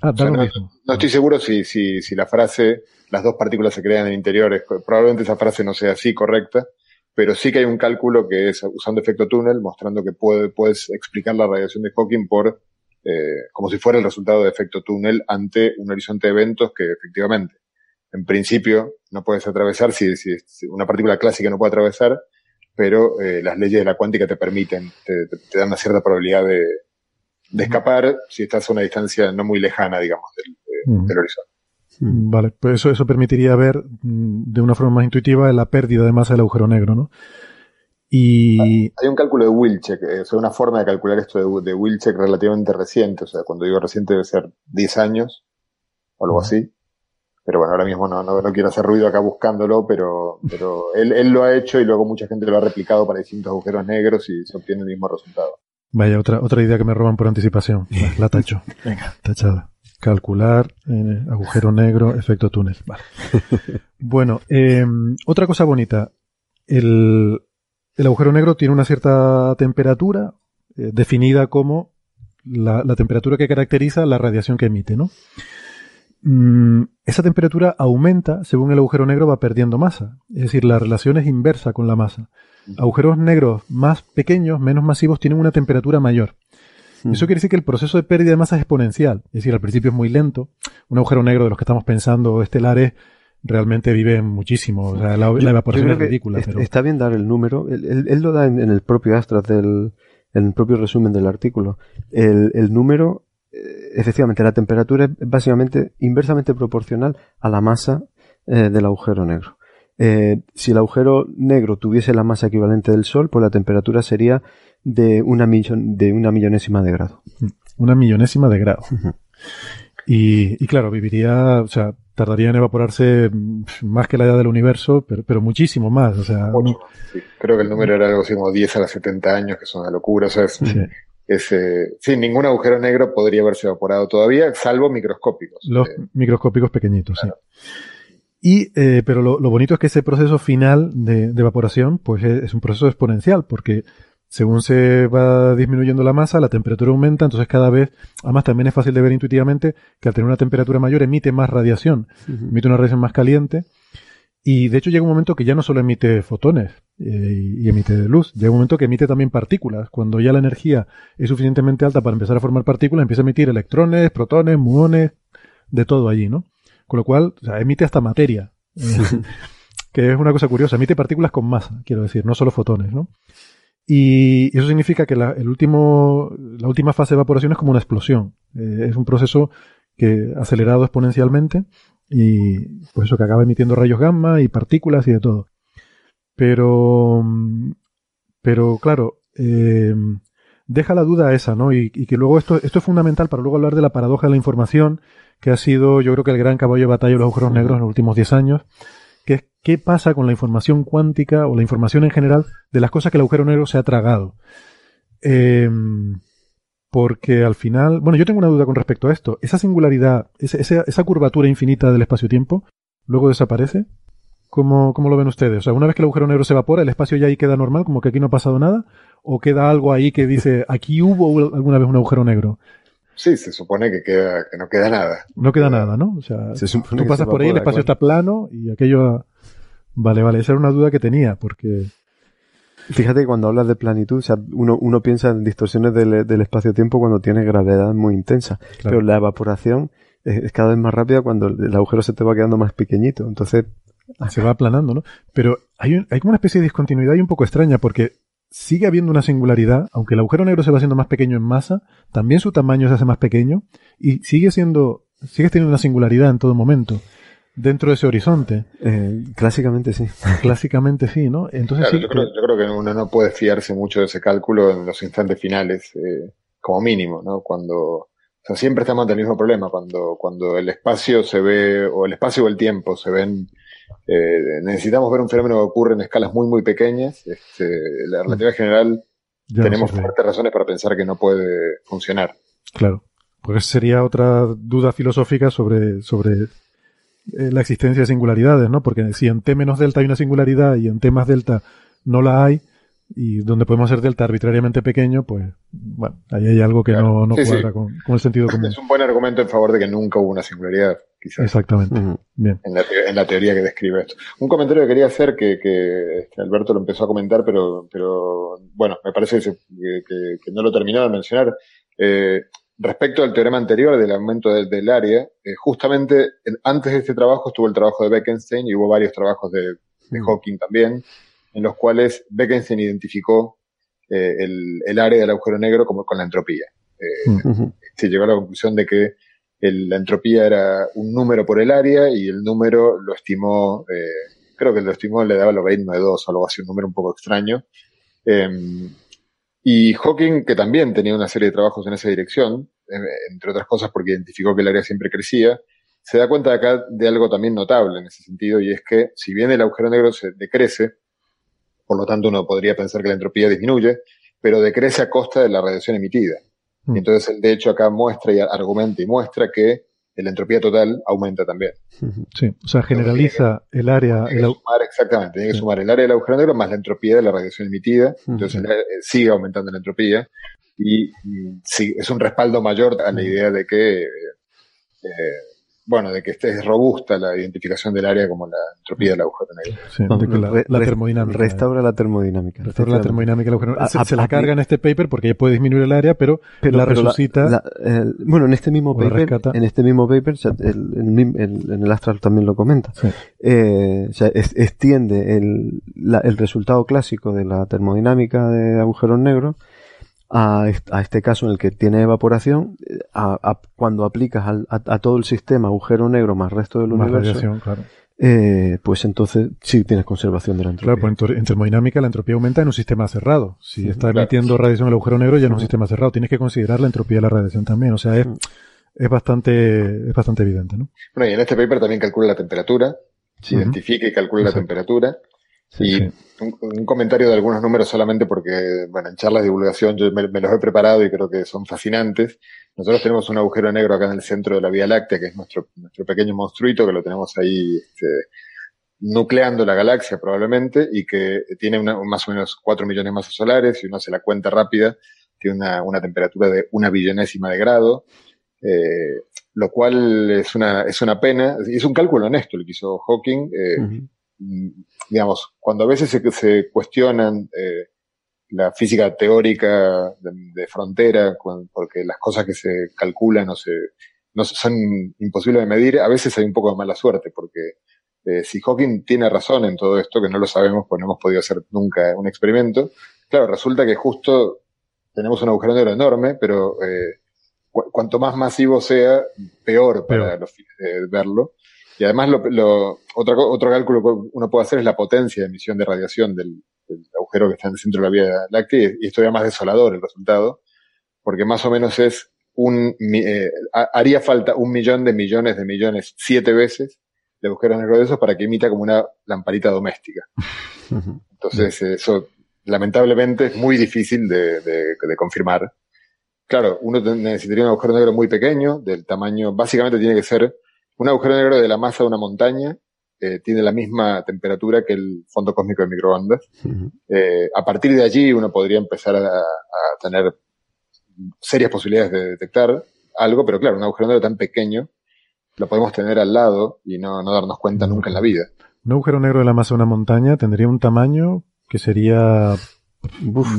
Ah, no, no, estoy seguro si, si, si la frase, las dos partículas se crean en interiores, probablemente esa frase no sea así correcta, pero sí que hay un cálculo que es usando efecto túnel, mostrando que puede, puedes explicar la radiación de Hawking por, eh, como si fuera el resultado de efecto túnel ante un horizonte de eventos que efectivamente en principio no puedes atravesar si, si, una partícula clásica no puede atravesar, pero eh, las leyes de la cuántica te permiten, te, dan una cierta probabilidad de, escapar si estás a una distancia no muy lejana, digamos, del, horizonte. Vale, pues eso, eso permitiría ver mm, de una forma más intuitiva la pérdida de masa del agujero negro, ¿no? Y... Hay un cálculo de Wilczek, eh, o sea, una forma de calcular esto de, de Wilczek relativamente reciente, o sea, cuando digo reciente debe ser 10 años o algo así pero bueno, ahora mismo no, no, quiero hacer ruido acá buscándolo, pero, pero él, él, lo ha hecho y luego mucha gente lo ha replicado para distintos agujeros negros y se obtiene el mismo resultado. Vaya, otra, otra idea que me roban por anticipación. La, tacho. Venga, tachada. Calcular, eh, agujero negro, efecto túnel. Vale. bueno, eh, otra cosa bonita. El, el, agujero negro tiene una cierta temperatura eh, definida como la, la temperatura que caracteriza la radiación que emite, ¿no? Mm, esa temperatura aumenta según el agujero negro va perdiendo masa. Es decir, la relación es inversa con la masa. Agujeros negros más pequeños, menos masivos, tienen una temperatura mayor. Eso quiere decir que el proceso de pérdida de masa es exponencial. Es decir, al principio es muy lento. Un agujero negro de los que estamos pensando estelares realmente vive muchísimo. la, evaporación es ridícula. Está bien dar el número. Él, lo da en, el propio Astras, del, en el propio resumen del artículo. El, el número eh, efectivamente, la temperatura es básicamente inversamente proporcional a la masa eh, del agujero negro. Eh, si el agujero negro tuviese la masa equivalente del Sol, pues la temperatura sería de una, de una millonésima de grado. Una millonésima de grado. y, claro, viviría, o sea, tardaría en evaporarse mm, más que la edad del universo, pero, pero muchísimo más. O sea, creo que el número era algo así como 10 a las 70 años, que es una locura. O sea, es, ese, sin ningún agujero negro podría haberse evaporado todavía, salvo microscópicos. Los eh, microscópicos pequeñitos, sí. Y, eh, pero lo, bonito es que ese proceso final de, evaporación, pues es, un proceso exponencial, porque según se va disminuyendo la masa, la temperatura aumenta, entonces cada vez, además también es fácil de ver intuitivamente que al tener una temperatura mayor emite más radiación, emite una radiación más caliente, Y de hecho llega un momento que ya no solo emite fotones eh, y emite luz, llega un momento que emite también partículas. Cuando ya la energía es suficientemente alta para empezar a formar partículas, empieza a emitir electrones, protones, muones, de todo allí, ¿no? Con lo cual, o sea, emite hasta materia. que es una cosa curiosa, emite partículas con masa, quiero decir, no solo fotones, ¿no? Y eso significa que la, el último, la última fase de evaporación es como una explosión. Eh, es un proceso que acelerado exponencialmente y pues eso que acaba emitiendo rayos gamma y partículas y de todo. Pero, pero claro, eh, deja la duda esa, ¿no? Y, y, que luego esto, esto es fundamental para luego hablar de la paradoja de la información, que ha sido yo creo que el gran caballo de batalla de los agujeros negros en los últimos 10 años, es qué pasa con la información cuántica o la información en general de las cosas que el agujero negro se ha tragado. Eh, porque al final, bueno, yo tengo una duda con respecto a esto. Esa singularidad, esa, esa curvatura infinita del espacio-tiempo, luego desaparece. ¿Cómo, ¿Cómo, lo ven ustedes? O sea, una vez que el agujero negro se evapora, ¿el espacio ya ahí queda normal, como que aquí no ha pasado nada? ¿O queda algo ahí que dice, aquí hubo alguna vez un agujero negro? Sí, se supone que, queda, que no queda nada. No queda nada, ¿no? O sea, tú pasas por ahí, el espacio está plano y aquello... Vale, vale, esa era una duda que tenía, porque... Fíjate que cuando hablas de planitud, o sea, uno, uno piensa en distorsiones del, del espacio-tiempo cuando tiene gravedad muy intensa, claro. pero la evaporación es, es, cada vez más rápida cuando el agujero se te va quedando más pequeñito, entonces... Se va aplanando, ¿no? Pero hay, un, hay como una especie de discontinuidad y un poco extraña, porque sigue habiendo una singularidad, aunque el agujero negro se va haciendo más pequeño en masa, también su tamaño se hace más pequeño, y sigue siendo, sigue teniendo una singularidad en todo momento dentro de ese horizonte. Eh, clásicamente sí. Clásicamente sí, ¿no? Entonces claro, sí, yo, creo, yo, creo, que uno no puede fiarse mucho de ese cálculo en los instantes finales, eh, como mínimo, ¿no? Cuando, o sea, siempre estamos ante el mismo problema, cuando, cuando el espacio se ve, o el espacio o el tiempo se ven, eh, necesitamos ver un fenómeno que ocurre en escalas muy, muy pequeñas, este, la relatividad general, ya tenemos no fuertes razones para pensar que no puede funcionar. Claro. Pues sería otra duda filosófica sobre, sobre eh, la existencia de singularidades, ¿no? Porque si en T menos delta hay una singularidad y en T más delta no la hay, y donde podemos hacer delta arbitrariamente pequeño, pues, bueno, ahí hay algo que claro. no, no sí, cuadra sí. Con, con, el sentido común. Es un buen argumento en favor de que nunca hubo una singularidad, quizás. Exactamente. Uh -huh. Bien. En la, en la, teoría que describe esto. Un comentario que quería hacer que, que este, Alberto lo empezó a comentar, pero, pero bueno, me parece que, que, que no lo terminó de mencionar. Eh, respecto al teorema anterior del aumento de, del área, eh, justamente antes de este trabajo estuvo el trabajo de Bekenstein y hubo varios trabajos de, de Hawking también, en los cuales Bekenstein identificó eh, el, el, área del agujero negro como con la entropía. Eh, uh -huh. Se llegó a la conclusión de que la entropía era un número por el área y el número lo estimó, eh, creo que lo estimó, le daba logaritmo de 2 o algo así, un número un poco extraño. Em, y Hawking, que también tenía una serie de trabajos en esa dirección, entre otras cosas porque identificó que el área siempre crecía, se da cuenta acá de algo también notable en ese sentido, y es que si bien el agujero negro se decrece, por lo tanto uno podría pensar que la entropía disminuye, pero decrece a costa de la radiación emitida. Mm. Entonces él de hecho acá muestra y argumenta y muestra que la entropía total aumenta también. Sí, o sea, generaliza el área. El... Sumar, exactamente, tiene que sí. sumar el área del agujero negro más la entropía de la radiación emitida, entonces sí. sigue aumentando la entropía y, y, sí, es un respaldo mayor a la idea de que, eh, bueno, de que esté es robusta la identificación del área como la entropía del agujero negro. Sí, no, la, la, termodinámica. Restaura la termodinámica. Restaura la termodinámica del agujero negro. Se, se, la carga en este paper porque ya puede disminuir el área, pero, pero la pero resucita. La, eh, bueno, en este mismo paper, en este mismo paper, el, el, en el Astral también lo comenta. Sí. Eh, o sea, es, extiende el, el resultado clásico de la termodinámica de agujeros negros a, a, este caso en el que tiene evaporación, a, a cuando aplicas al, a, todo el sistema agujero negro más resto del más universo, radiación, claro. eh, pues entonces sí tienes conservación de la entropía. Claro, pues en, termodinámica la entropía aumenta en un sistema cerrado. Si está emitiendo radiación el agujero negro ya en un sistema cerrado, tienes que considerar la entropía de la radiación también. O sea, es, es bastante, es bastante evidente, ¿no? Bueno, y en este paper también calcula la temperatura, se uh -huh. identifica y calcula Exacto. la temperatura. Sí, y sí. Un, un, comentario de algunos números solamente porque, bueno, en charlas de divulgación yo me, me, los he preparado y creo que son fascinantes. Nosotros tenemos un agujero negro acá en el centro de la Vía Láctea, que es nuestro, nuestro pequeño monstruito, que lo tenemos ahí este, nucleando la galaxia probablemente, y que tiene una, más o menos 4 millones de masas solares, si uno hace la cuenta rápida, tiene una, una temperatura de una billonésima de grado, eh, lo cual es una, es una pena, es un cálculo honesto el que hizo Hawking, eh, uh -huh digamos, cuando a veces se, se cuestionan eh, la física teórica de, frontera, porque las cosas que se calculan no, se, no son imposibles de medir, a veces hay un poco de mala suerte, porque eh, si Hawking tiene razón en todo esto, que no lo sabemos, pues no hemos podido hacer nunca un experimento, claro, resulta que justo tenemos un agujero negro enorme, pero eh, cuanto más masivo sea, peor para los fines de verlo. Y además, lo, otro, otro cálculo que uno puede hacer es la potencia de emisión de radiación del, agujero que está en el centro de la Vía Láctea, y esto ya más desolador el resultado, porque más o menos es un, eh, haría falta un millón de millones de millones, siete veces, de agujeros negros de esos para que emita como una lamparita doméstica. Entonces, eso lamentablemente es muy difícil de, de, confirmar. Claro, uno necesitaría un agujero negro muy pequeño, del tamaño, básicamente tiene que ser un agujero negro de la masa de una montaña, eh, tiene la misma temperatura que el fondo cósmico de microondas. eh, a partir de allí uno podría empezar a, a, tener serias posibilidades de detectar algo, pero claro, un agujero negro tan pequeño lo podemos tener al lado y no, no darnos cuenta nunca en la vida. Un agujero negro de la masa de una montaña tendría un tamaño que sería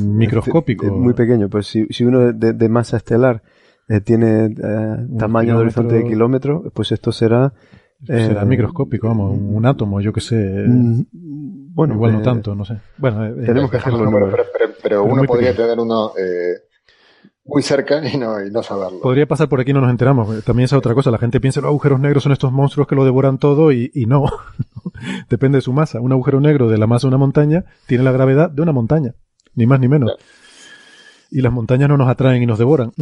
microscópico. muy pequeño, pues si, si uno de, de masa estelar eh, tiene eh, tamaño de horizonte de kilómetro, pues esto será... será eh, microscópico, vamos, un átomo, yo que sé. Mm, bueno, igual no tanto, no sé. Bueno, tenemos que hacerlo. pero, pero, uno podría tener uno muy cerca y no, y no saberlo. Podría pasar por aquí y no nos enteramos. También es otra cosa. La gente piensa que los agujeros negros son estos monstruos que lo devoran todo y, y no. Depende de su masa. Un agujero negro de la masa de una montaña tiene la gravedad de una montaña. Ni más ni menos. Y las montañas no nos atraen y nos devoran.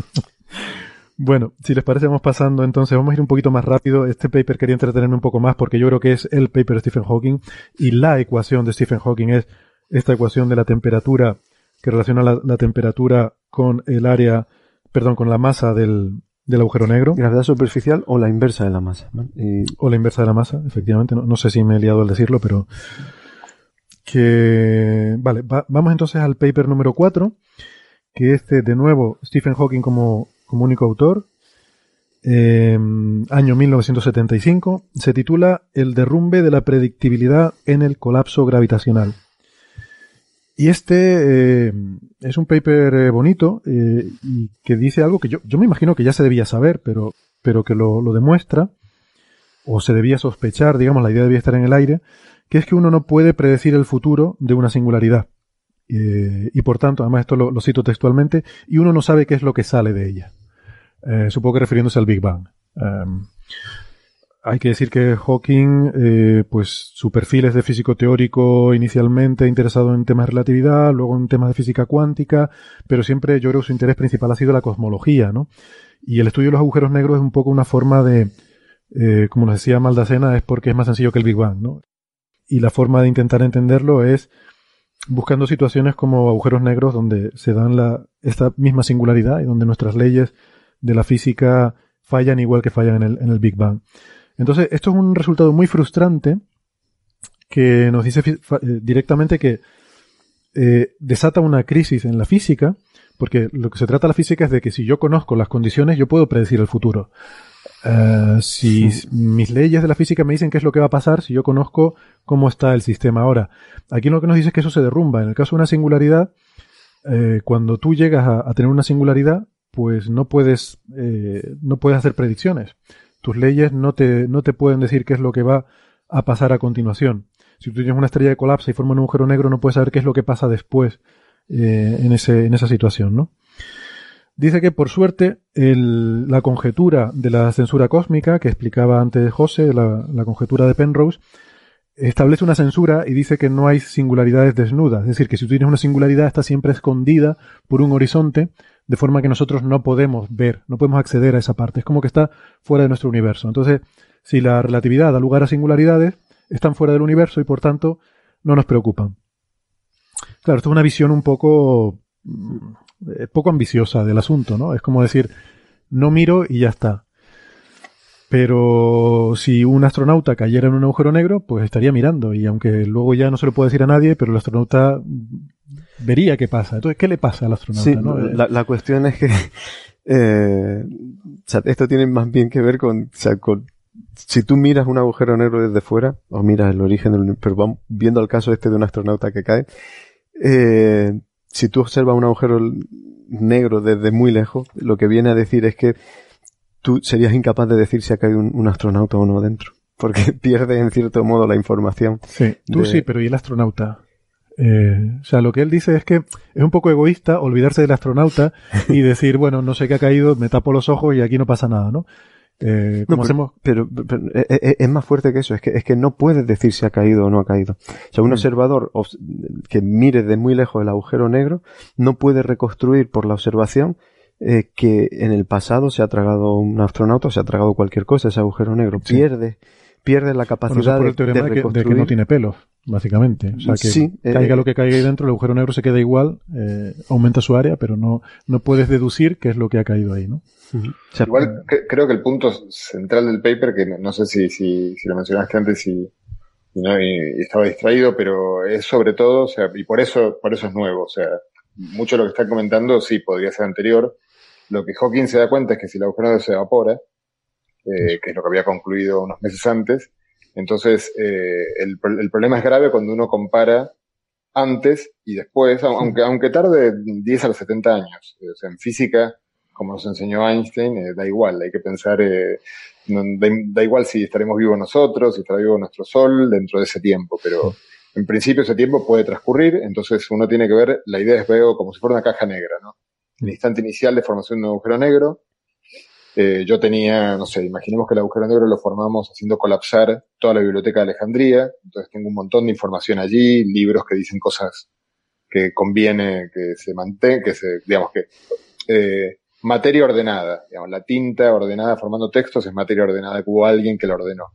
bueno, si les parece, vamos pasando entonces. Vamos a ir un poquito más rápido. Este paper quería entretenerme un poco más porque yo creo que es el paper de Stephen Hawking y la ecuación de Stephen Hawking es esta ecuación de la temperatura que relaciona la, temperatura con el área, perdón, con la masa del, del agujero negro. Gravedad superficial o la inversa de la masa. O la inversa de la masa, efectivamente. No, sé si me he liado al decirlo, pero que... Vale, vamos entonces al paper número 4, que este, de nuevo, Stephen Hawking como, único autor, eh, año 1975, se titula El derrumbe de la predictibilidad en el colapso gravitacional. Y este eh, es un paper eh, bonito eh, y que dice algo que yo, yo me imagino que ya se debía saber, pero, pero que lo, lo demuestra, o se debía sospechar, digamos, la idea debía estar en el aire, que es que uno no puede predecir el futuro de una singularidad. Y por tanto, además esto lo, cito textualmente, y uno no sabe qué es lo que sale de ella. supongo que refiriéndose al Big Bang. Em, hay que decir que Hawking, eh, pues su perfil es de físico teórico inicialmente interesado en temas de relatividad, luego en temas de física cuántica, pero siempre yo creo que su interés principal ha sido la cosmología, ¿no? Y el estudio de los agujeros negros es un poco una forma de, eh, como nos decía Maldacena, es porque es más sencillo que el Big Bang, ¿no? Y la forma de intentar entenderlo es buscando situaciones como agujeros negros donde se dan la, esta misma singularidad y donde nuestras leyes de la física fallan igual que fallan en el, Big Bang. Entonces, esto es un resultado muy frustrante que nos dice eh, directamente que eh, desata una crisis en la física, porque lo que se trata de la física es de que si yo conozco las condiciones, yo puedo predecir el futuro. Eh, si mis leyes de la física me dicen qué es lo que va a pasar, si yo conozco cómo está el sistema ahora. Aquí lo que nos dice es que eso se derrumba. En el caso de una singularidad, cuando tú llegas a, tener una singularidad, pues no puedes, no puedes hacer predicciones tus leyes no te, no te pueden decir qué es lo que va a pasar a continuación. Si tú tienes una estrella de colapsa y forma un agujero negro, no puedes saber qué es lo que pasa después eh, en, ese, en esa situación, ¿no? Dice que por suerte el, la conjetura de la censura cósmica que explicaba antes José, la, la, conjetura de Penrose, establece una censura y dice que no hay singularidades desnudas. Es decir, que si tú tienes una singularidad está siempre escondida por un horizonte de forma que nosotros no podemos ver, no podemos acceder a esa parte. Es como que está fuera de nuestro universo. Entonces, si la relatividad da lugar a singularidades, están fuera del universo y por tanto no nos preocupan. Claro, esto es una visión un poco, poco ambiciosa del asunto, ¿no? Es como decir, no miro y ya está. Pero si un astronauta cayera en un agujero negro, pues estaría mirando. Y aunque luego ya no se lo puede decir a nadie, pero el astronauta vería qué pasa. Entonces, ¿qué le pasa al astronauta? Sí, la, cuestión es que eh, esto tiene más bien que ver con, si tú miras un agujero negro desde fuera, o miras el origen del pero vamos viendo el caso este de un astronauta que cae, eh, si tú observas un agujero negro desde muy lejos, lo que viene a decir es que tú serías incapaz de decir si ha caído un, astronauta o no dentro. Porque pierde en cierto modo la información. Sí, tú sí, pero ¿y el astronauta? Eh, o sea, lo que él dice es que es un poco egoísta olvidarse del astronauta y decir, bueno, no sé qué ha caído, me tapo los ojos y aquí no pasa nada, ¿no? Eh, no, pero, pero, eh, eh, es, más fuerte que eso, es que, es que no puedes decir si ha caído o no ha caído. O sea, un mm. observador que mire de muy lejos el agujero negro no puede reconstruir por la observación eh, que en el pasado se ha tragado un astronauta o se ha tragado cualquier cosa, ese agujero negro. Pierde, pierde la capacidad de, que, no tiene pelos, básicamente. O sea, que caiga lo que caiga ahí dentro, el agujero negro se queda igual, aumenta su área, pero no, no puedes deducir qué es lo que ha caído ahí, ¿no? Igual creo que el punto central del paper, que no, sé si, si, lo mencionaste antes y, estaba distraído, pero es sobre todo, o sea, y por eso, por eso es nuevo, o sea, mucho de lo que está comentando sí podría ser anterior. Lo que Hawking se da cuenta es que si el agujero se evapora, eh, que es lo que había concluido unos meses antes, entonces eh, el, el problema es grave cuando uno compara antes y después, aunque, aunque tarde 10 a los 70 años. O sea, en física como nos enseñó Einstein, eh, da igual, hay que pensar, eh, da, igual si estaremos vivos nosotros, si estará vivo nuestro Sol dentro de ese tiempo, pero en principio ese tiempo puede transcurrir, entonces uno tiene que ver, la idea es veo como si fuera una caja negra, ¿no? El instante inicial de formación de un agujero negro, eh, yo tenía, no sé, imaginemos que el agujero negro lo formamos haciendo colapsar toda la biblioteca de Alejandría, entonces tengo un montón de información allí, libros que dicen cosas que conviene que se mantenga, que se, digamos que, eh, materia ordenada. Digamos, la tinta ordenada formando textos es materia ordenada, que hubo alguien que la ordenó.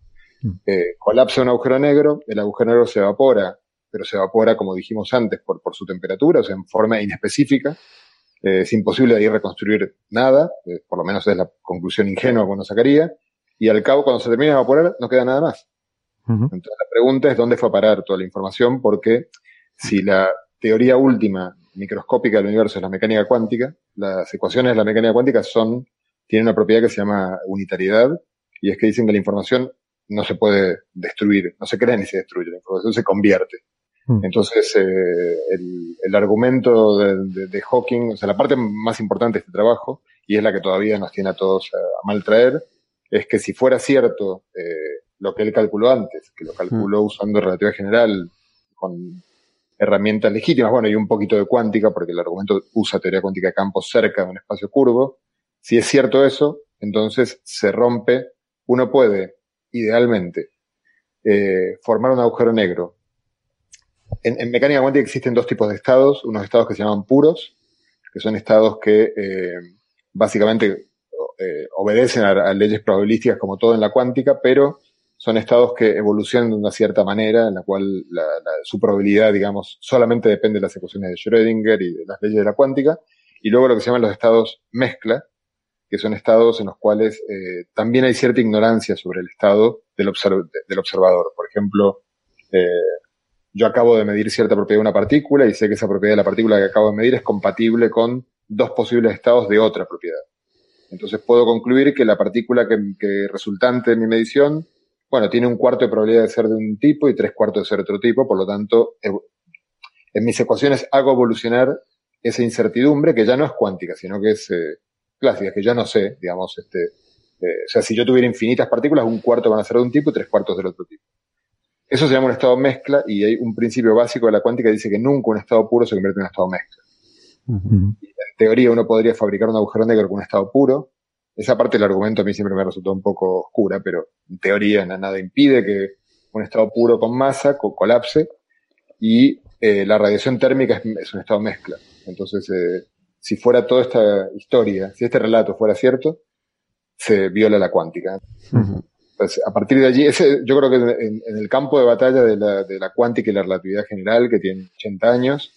Mm. Eh, colapsa un agujero negro, el agujero negro se evapora, pero se evapora, como dijimos antes, por, por su temperatura, o sea, en forma inespecífica. Eh, es imposible de ahí reconstruir nada, eh, por lo menos es la conclusión ingenua que uno sacaría, y al cabo, cuando se termina de evaporar, no queda nada más. Entonces la pregunta es dónde fue a parar toda la información, porque si la teoría última microscópica del universo es la mecánica cuántica, las ecuaciones de la mecánica cuántica son, tienen una propiedad que se llama unitariedad, y es que dicen que la información no se puede destruir, no se crea ni se destruye, la información se convierte. Hmm. Entonces, eh, el, el, argumento de, de, Hawking, o sea, la parte más importante de este trabajo, y es la que todavía nos tiene a todos a, mal traer, es que si fuera cierto eh, lo que él calculó antes, que lo calculó hmm. usando relatividad general, con herramientas legítimas, bueno, y un poquito de cuántica, porque el argumento usa teoría cuántica de campos cerca de un espacio curvo. Si es cierto eso, entonces se rompe, uno puede, idealmente, eh, formar un agujero negro. En, mecánica cuántica existen dos tipos de estados, unos estados que se llaman puros, que son estados que eh, básicamente eh, obedecen a, leyes probabilísticas como todo en la cuántica, pero son estados que evolucionan de una cierta manera, en la cual su probabilidad, digamos, solamente depende de las ecuaciones de Schrödinger y de las leyes de la cuántica, y luego lo que se llaman los estados mezcla, que son estados en los cuales eh, también hay cierta ignorancia sobre el estado del, del observador. Por ejemplo, eh, yo acabo de medir cierta propiedad de una partícula y sé que esa propiedad de la partícula que acabo de medir es compatible con dos posibles estados de otra propiedad. Entonces puedo concluir que la partícula que, resultante de mi medición bueno, tiene un cuarto de probabilidad de ser de un tipo y tres cuartos de ser de otro tipo, por lo tanto, en mis ecuaciones hago evolucionar esa incertidumbre que ya no es cuántica, sino que es eh, clásica, que ya no sé, digamos, este, eh, o sea, si yo tuviera infinitas partículas, un cuarto van a ser de un tipo y tres cuartos del otro tipo. Eso se llama un estado mezcla y hay un principio básico de la cuántica que dice que nunca un estado puro se convierte en un estado mezcla. en teoría uno podría fabricar un agujero negro con un estado puro, esa parte del argumento a mí siempre me resultó un poco oscura, pero en teoría nada impide que un estado puro con masa colapse y eh, la radiación térmica es, un estado mezcla. Entonces, eh, si fuera toda esta historia, si este relato fuera cierto, se viola la cuántica. Entonces, a partir de allí, ese, yo creo que en, el campo de batalla de la, de la cuántica y la relatividad general, que tiene 80 años,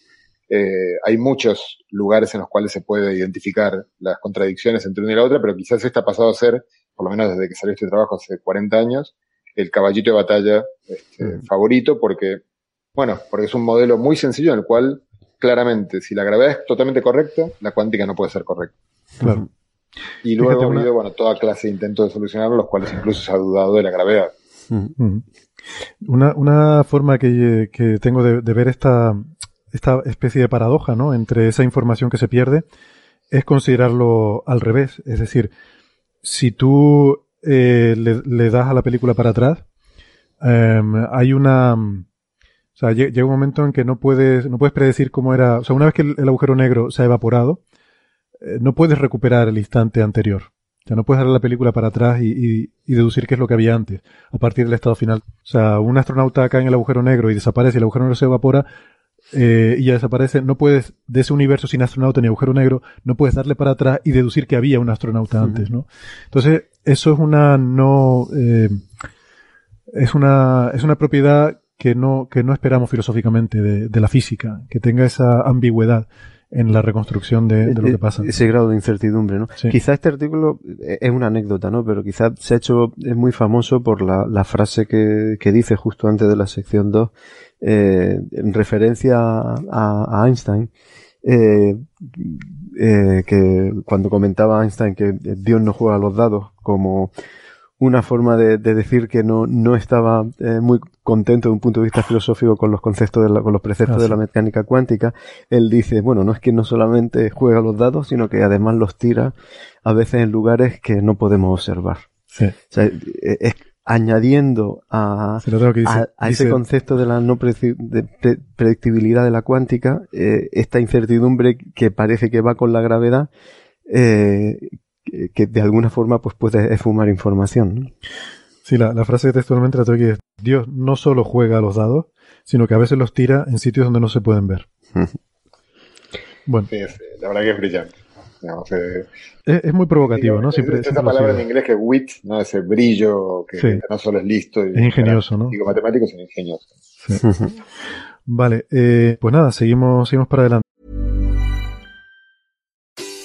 eh, hay muchos lugares en los cuales se puede identificar las contradicciones entre una y la otra, pero quizás este ha pasado a ser, por lo menos desde que salió este trabajo hace 40 años, el caballito de batalla este, favorito, porque, bueno, porque es un modelo muy sencillo en el cual claramente, si la gravedad es totalmente correcta, la cuántica no puede ser correcta. Claro. Y luego ha habido, bueno, toda clase de intentos de solucionarlo, los cuales incluso se ha dudado de la gravedad. Una, una forma que, que tengo de, de, ver esta, esta especie de paradoja, ¿no? Entre esa información que se pierde, es considerarlo al revés. Es decir, si tú eh, le, le, das a la película para atrás, eh, hay una... O sea, llega un momento en que no puedes, no puedes predecir cómo era. O sea, una vez que el, el agujero negro se ha evaporado, eh, no puedes recuperar el instante anterior. O sea, no puedes dar la película para atrás y, y, y, deducir qué es lo que había antes, a partir del estado final. O sea, un astronauta cae en el agujero negro y desaparece y el agujero negro se evapora eh, y ya desaparece. No puedes, de ese universo sin astronauta ni agujero negro, no puedes darle para atrás y deducir que había un astronauta antes, ¿no? Entonces, eso es una no, eh, es una, es una propiedad que no, que no esperamos filosóficamente de, de la física, que tenga esa ambigüedad en la reconstrucción de, de, lo que pasa. Ese grado de incertidumbre, ¿no? Sí. Quizá este artículo es una anécdota, ¿no? Pero quizá se ha hecho, es muy famoso por la, la frase que, que, dice justo antes de la sección 2, eh, en referencia a, a Einstein, eh, eh, que cuando comentaba Einstein que Dios no juega a los dados como una forma de, de decir que no, no estaba eh, muy contento de un punto de vista filosófico con los conceptos de la, con los preceptos ah, sí. de la mecánica cuántica, él dice, bueno, no es que no solamente juega los dados, sino que además los tira a veces en lugares que no podemos observar. Sí. O sea, es añadiendo a, dice, a, a ese concepto de la no de pre predictibilidad de la cuántica, eh, esta incertidumbre que parece que va con la gravedad, eh, que de alguna forma pues puede esfumar información. ¿no? Sí, la, la, frase textualmente la tengo aquí es, Dios no solo juega a los dados, sino que a veces los tira en sitios donde no se pueden ver. bueno. Sí, sí, la verdad que es brillante. Eh, es, es, muy provocativo, digo, ¿no? Siempre, esa palabra en inglés que es wit, ¿no? Ese brillo que, sí. no solo es listo. Y es ingenioso, ¿no? Digo, matemático, sino ingenioso. Sí. vale, eh, pues nada, seguimos, seguimos para adelante.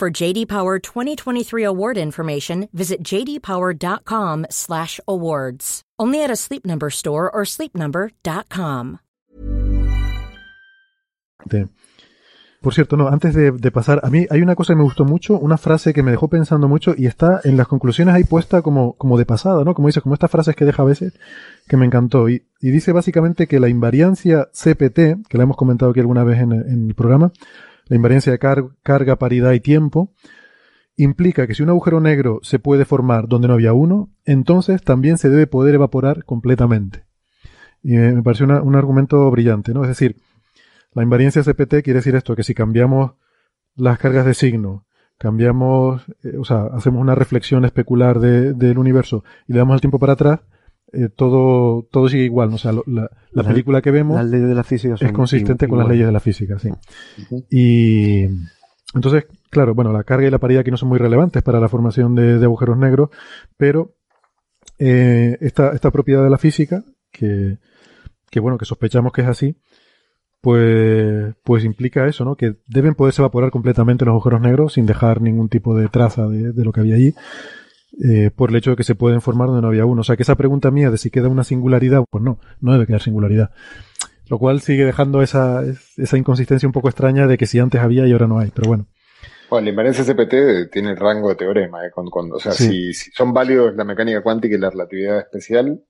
For JD Power 2023 award information, visit jdpower.com/awards. Only at a Sleep Number store or sleepnumber.com. Por cierto, no, antes de, pasar, a mí hay una cosa que me gustó mucho, una frase que me dejó pensando mucho y está en las conclusiones ahí puesta como, como de pasada, ¿no? Como dices, como estas frases que deja a veces, que me encantó. Y, dice básicamente que la invariancia CPT, que la hemos comentado aquí alguna vez en el programa, la invariancia de car carga, paridad y tiempo, implica que si un agujero negro se puede formar donde no había uno, entonces también se debe poder evaporar completamente. Y me, una, un argumento brillante, ¿no? Es decir, la invariancia CPT quiere decir esto, que si cambiamos las cargas de signo, cambiamos, eh, o sea, hacemos una reflexión especular de, del universo y le damos el tiempo para atrás, eh, todo, todo sigue igual. ¿no? O sea, lo, la, la, película que vemos las leyes de la física es consistente con las leyes de la física, sí. Uh -huh. Y entonces, claro, bueno, la carga y la paridad aquí no son muy relevantes para la formación de, de agujeros negros, pero eh, esta, esta propiedad de la física, que, que bueno, que sospechamos que es así, pues, pues implica eso, ¿no? Que deben poderse evaporar completamente los agujeros negros sin dejar ningún tipo de traza de, de lo que había allí, eh, por el hecho de que se pueden formar donde no había uno. O sea, que esa pregunta mía de si queda una singularidad, pues no, no debe quedar singularidad. Lo cual sigue dejando esa, esa inconsistencia un poco extraña de que si antes había y ahora no hay, pero bueno. Bueno, la invariancia CPT tiene rango de teorema, ¿eh? Cuando, o sea, sí. si, si son válidos la mecánica cuántica y la relatividad especial,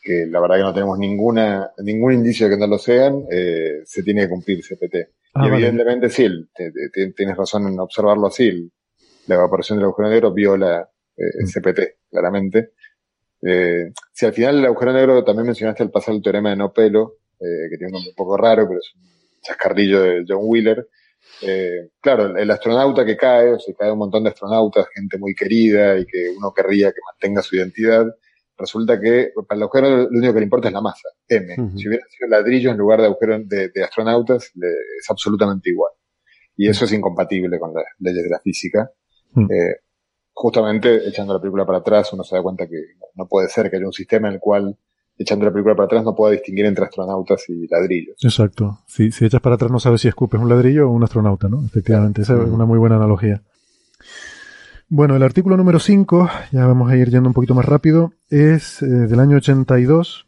que la verdad que no tenemos ninguna, ningún indicio de que no lo sean, eh, se tiene que cumplir CPT. Ah, y evidentemente sí, te, te, tienes razón en observarlo así. la evaporación del agujero negro viola eh, CPT, claramente. Eh, si al final el agujero negro también mencionaste al pasar el teorema de no pelo, eh, que tiene un nombre un poco raro, pero es un chascarrillo de John Wheeler. Eh, claro, el astronauta que cae, o sea, cae un montón de astronautas, gente muy querida y que uno querría que mantenga su identidad, resulta que para el agujero lo único que le importa es la masa, M. Si hubiera sido ladrillo en lugar de agujero de, astronautas, es absolutamente igual. Y eso es incompatible con las leyes de la física. Eh, justamente echando la película para atrás uno se da cuenta que no puede ser que haya un sistema en el cual echando la película para atrás no pueda distinguir entre astronautas y ladrillos. Exacto. Si, si echas para atrás no sabes si escupes un ladrillo o un astronauta, ¿no? Efectivamente, esa es una muy buena analogía. Bueno, el artículo número 5, ya vamos a ir yendo un poquito más rápido, es eh, del año 82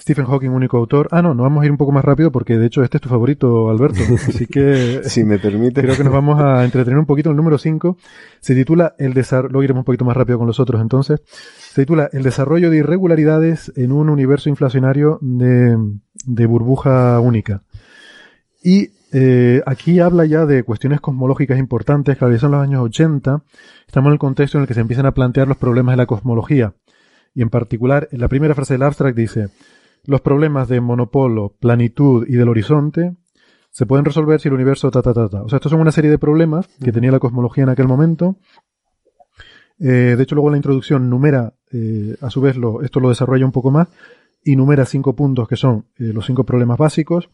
Stephen Hawking, único autor. Ah, no, no vamos a ir un poco más rápido porque de hecho este es tu favorito, Alberto. Así que. si me permite. Creo que nos vamos a entretener un poquito. El número 5 se titula El desarrollo. Luego iremos un poquito más rápido con los otros entonces. Se titula El desarrollo de irregularidades en un universo inflacionario de, de burbuja única. Y eh, aquí habla ya de cuestiones cosmológicas importantes que son los años 80. Estamos en el contexto en el que se empiezan a plantear los problemas de la cosmología. Y en particular, en la primera frase del abstract dice, los problemas de monopolo, planitud y del horizonte se pueden resolver si el universo ta ta ta ta. O sea, estos son una serie de problemas que tenía la cosmología en aquel momento. Eh, de hecho, luego la introducción numera, eh, a su vez, lo, esto lo desarrolla un poco más y numera cinco puntos que son eh, los cinco problemas básicos,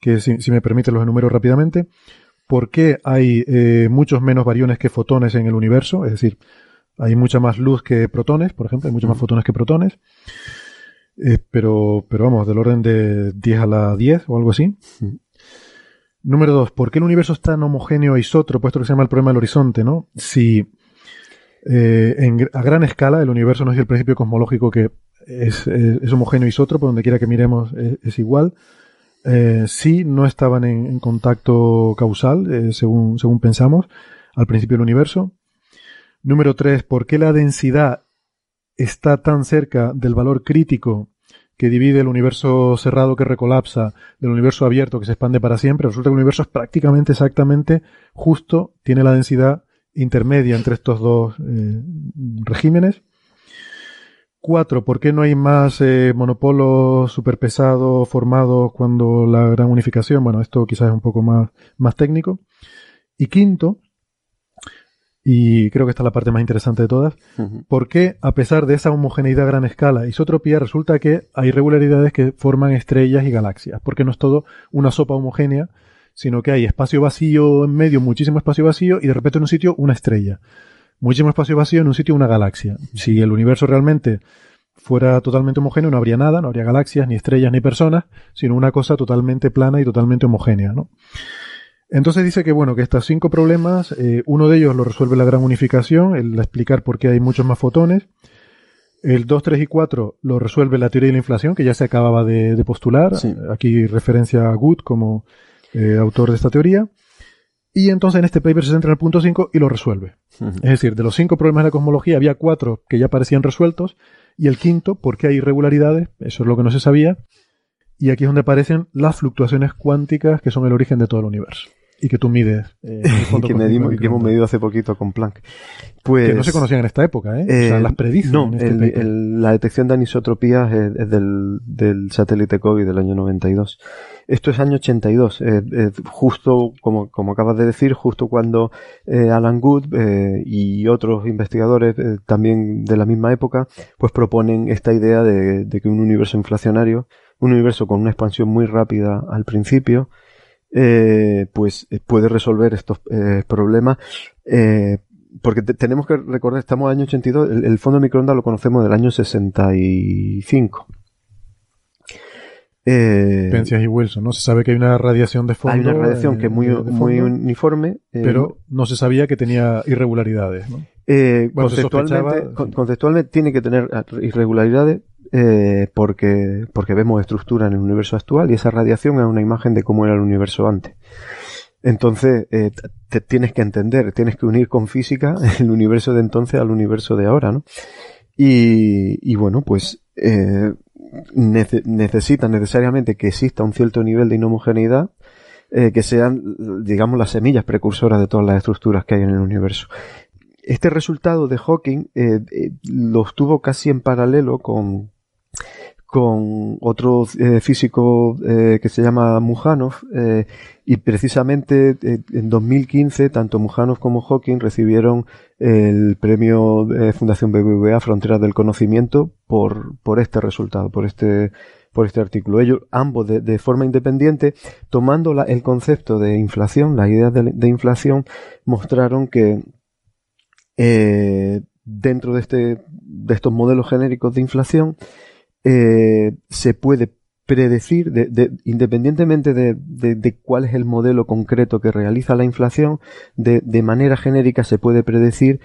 que si, me permite los enumero rápidamente. ¿Por qué hay muchos menos variones que fotones en el universo? Es decir, hay mucha más luz que protones, por ejemplo, hay muchos más fotones que protones. Eh, pero, pero vamos, del orden de 10 a la 10 o algo así. Número 2. ¿Por qué el universo es tan homogéneo e isótropo? Esto que se llama el problema del horizonte, ¿no? Si eh, a gran escala el universo no es el principio cosmológico que es, es, homogéneo e isótropo, donde quiera que miremos es, igual. Eh, si no estaban en, contacto causal, eh, según, según pensamos, al principio del universo. Número 3. ¿Por qué la densidad está tan cerca del valor crítico que divide el universo cerrado que recolapsa del universo abierto que se expande para siempre, resulta que el universo es prácticamente exactamente justo, tiene la densidad intermedia entre estos dos eh, regímenes. Cuatro, ¿por qué no hay más eh, monopolos superpesados formados cuando la gran unificación? Bueno, esto quizás es un poco más, más técnico. Y quinto, y creo que esta es la parte más interesante de todas, porque a pesar de esa homogeneidad a gran escala, isotropía, resulta que hay irregularidades que forman estrellas y galaxias, porque no es todo una sopa homogénea, sino que hay espacio vacío en medio, muchísimo espacio vacío, y de repente en un sitio una estrella. Muchísimo espacio vacío en un sitio una galaxia. Si el universo realmente fuera totalmente homogéneo, no habría nada, no habría galaxias, ni estrellas, ni personas, sino una cosa totalmente plana y totalmente homogénea, ¿no? Entonces dice que bueno, que estos cinco problemas, eh, uno de ellos lo resuelve la gran unificación, el explicar por qué hay muchos más fotones. El 2, 3 y 4 lo resuelve la teoría de la inflación, que ya se acababa de, postular. Aquí referencia a Good como eh, autor de esta teoría. Y entonces en este paper se centra en el punto 5 y lo resuelve. Es decir, de los cinco problemas de la cosmología había cuatro que ya parecían resueltos y el quinto, ¿por qué hay irregularidades? Eso es lo que no se sabía. Y aquí es donde aparecen las fluctuaciones cuánticas que son el origen de todo el universo. Y que tú mides. Eh, que, medimos, que hemos medido hace poquito con Planck. Pues, que no se conocían en esta época, ¿eh? o sea, eh, las predicen. No, este la detección de anisotropías es, del, del, satélite COVID del año 92. Esto es año 82, justo, como, como acabas de decir, justo cuando eh, Alan Good y otros investigadores también de la misma época, pues proponen esta idea de, de que un universo inflacionario un universo con una expansión muy rápida al principio, eh, pues eh, puede resolver estos eh, problemas. porque tenemos que recordar, estamos en el año 82, el, el fondo de microondas lo conocemos del año 65. Eh, Penzias y Wilson, ¿no? Se sabe que hay una radiación de fondo. Hay una radiación que es muy, muy uniforme. pero no se sabía que tenía irregularidades, ¿no? conceptualmente, conceptualmente tiene que tener irregularidades, eh, porque, porque vemos estructura en el universo actual y esa radiación es una imagen de cómo era el universo antes. Entonces, eh, te tienes que entender, tienes que unir con física el universo de entonces al universo de ahora, ¿no? Y, y bueno, pues eh, necesita necesariamente que exista un cierto nivel de inhomogeneidad eh, que sean, digamos, las semillas precursoras de todas las estructuras que hay en el universo. Este resultado de Hawking lo obtuvo casi en paralelo con, con otro eh, físico eh, que se llama Mujanov eh, y precisamente en 2015 tanto Mujanov como Hawking recibieron el premio Fundación BBVA Fronteras del Conocimiento por, por este resultado, por este por este artículo. Ellos, ambos de, forma independiente, tomando el concepto de inflación, la idea de, de inflación, mostraron que dentro de, este, de estos modelos genéricos de inflación, eh, se puede predecir, de, independientemente de, cuál es el modelo concreto que realiza la inflación, de, manera genérica se puede predecir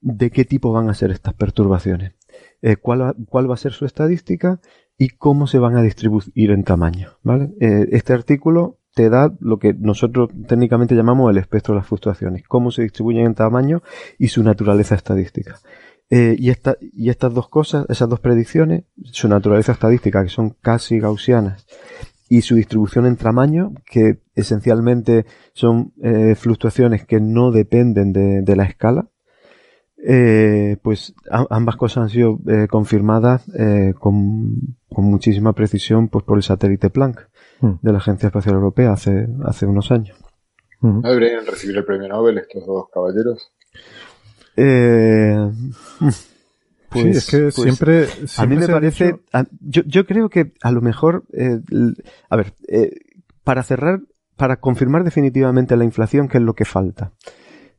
de qué tipo van a ser estas perturbaciones, eh, cuál, cuál, va a ser su estadística y cómo se van a distribuir en tamaño. Eh, este artículo te da lo que nosotros técnicamente llamamos el espectro de las fluctuaciones, cómo se distribuyen en tamaño y su naturaleza estadística. Eh, y, esta, y estas dos cosas, esas dos predicciones, su naturaleza estadística, que son casi gaussianas, y su distribución en tamaño, que esencialmente son eh, fluctuaciones que no dependen de, la escala, eh, pues ambas cosas han sido confirmadas con, muchísima precisión pues, por el satélite Planck hmm. de la Agencia Espacial Europea hace, hace unos años. ¿No deberían recibir el premio Nobel estos dos caballeros? Eh, pues, es que pues, siempre, A mí me parece. yo, yo, creo que a lo mejor. Eh, a ver, eh, para cerrar, para confirmar definitivamente la inflación, ¿qué es lo que falta?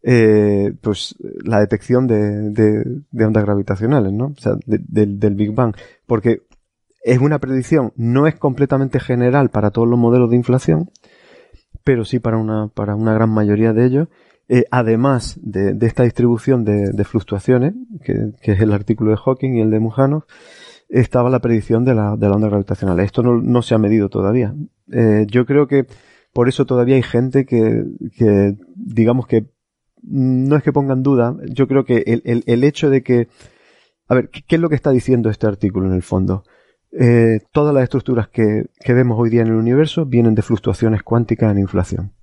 Eh, pues la detección de, de, ondas gravitacionales, ¿no? O sea, del Big Bang. Porque es una predicción, no es completamente general para todos los modelos de inflación, pero sí para una, para una gran mayoría de ellos. Eh, además de, esta distribución de, fluctuaciones, que, es el artículo de Hawking y el de Mujanov, estaba la predicción de la, de la onda gravitacional. Esto no, se ha medido todavía. Eh, yo creo que por eso todavía hay gente que, digamos que, no es que pongan duda, yo creo que el, hecho de que, a ver, ¿qué, es lo que está diciendo este artículo en el fondo? Eh, todas las estructuras que, que vemos hoy día en el universo vienen de fluctuaciones cuánticas en inflación.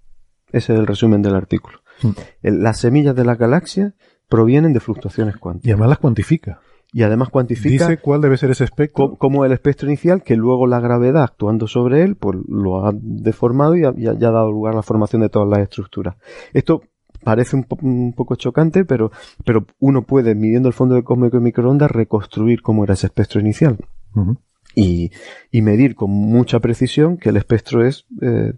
Ese es el resumen del artículo. Mm. Las semillas de la galaxia provienen de fluctuaciones cuánticas. Y además las cuantifica. Y además cuantifica. Dice cuál debe ser ese espectro. Como el espectro inicial, que luego la gravedad actuando sobre él, pues lo ha deformado y ha, ha dado lugar a la formación de todas las estructuras. Esto parece un, poco chocante, pero, pero uno puede, midiendo el fondo de cósmico y microondas, reconstruir cómo era ese espectro inicial. y, y, medir con mucha precisión que el espectro es eh,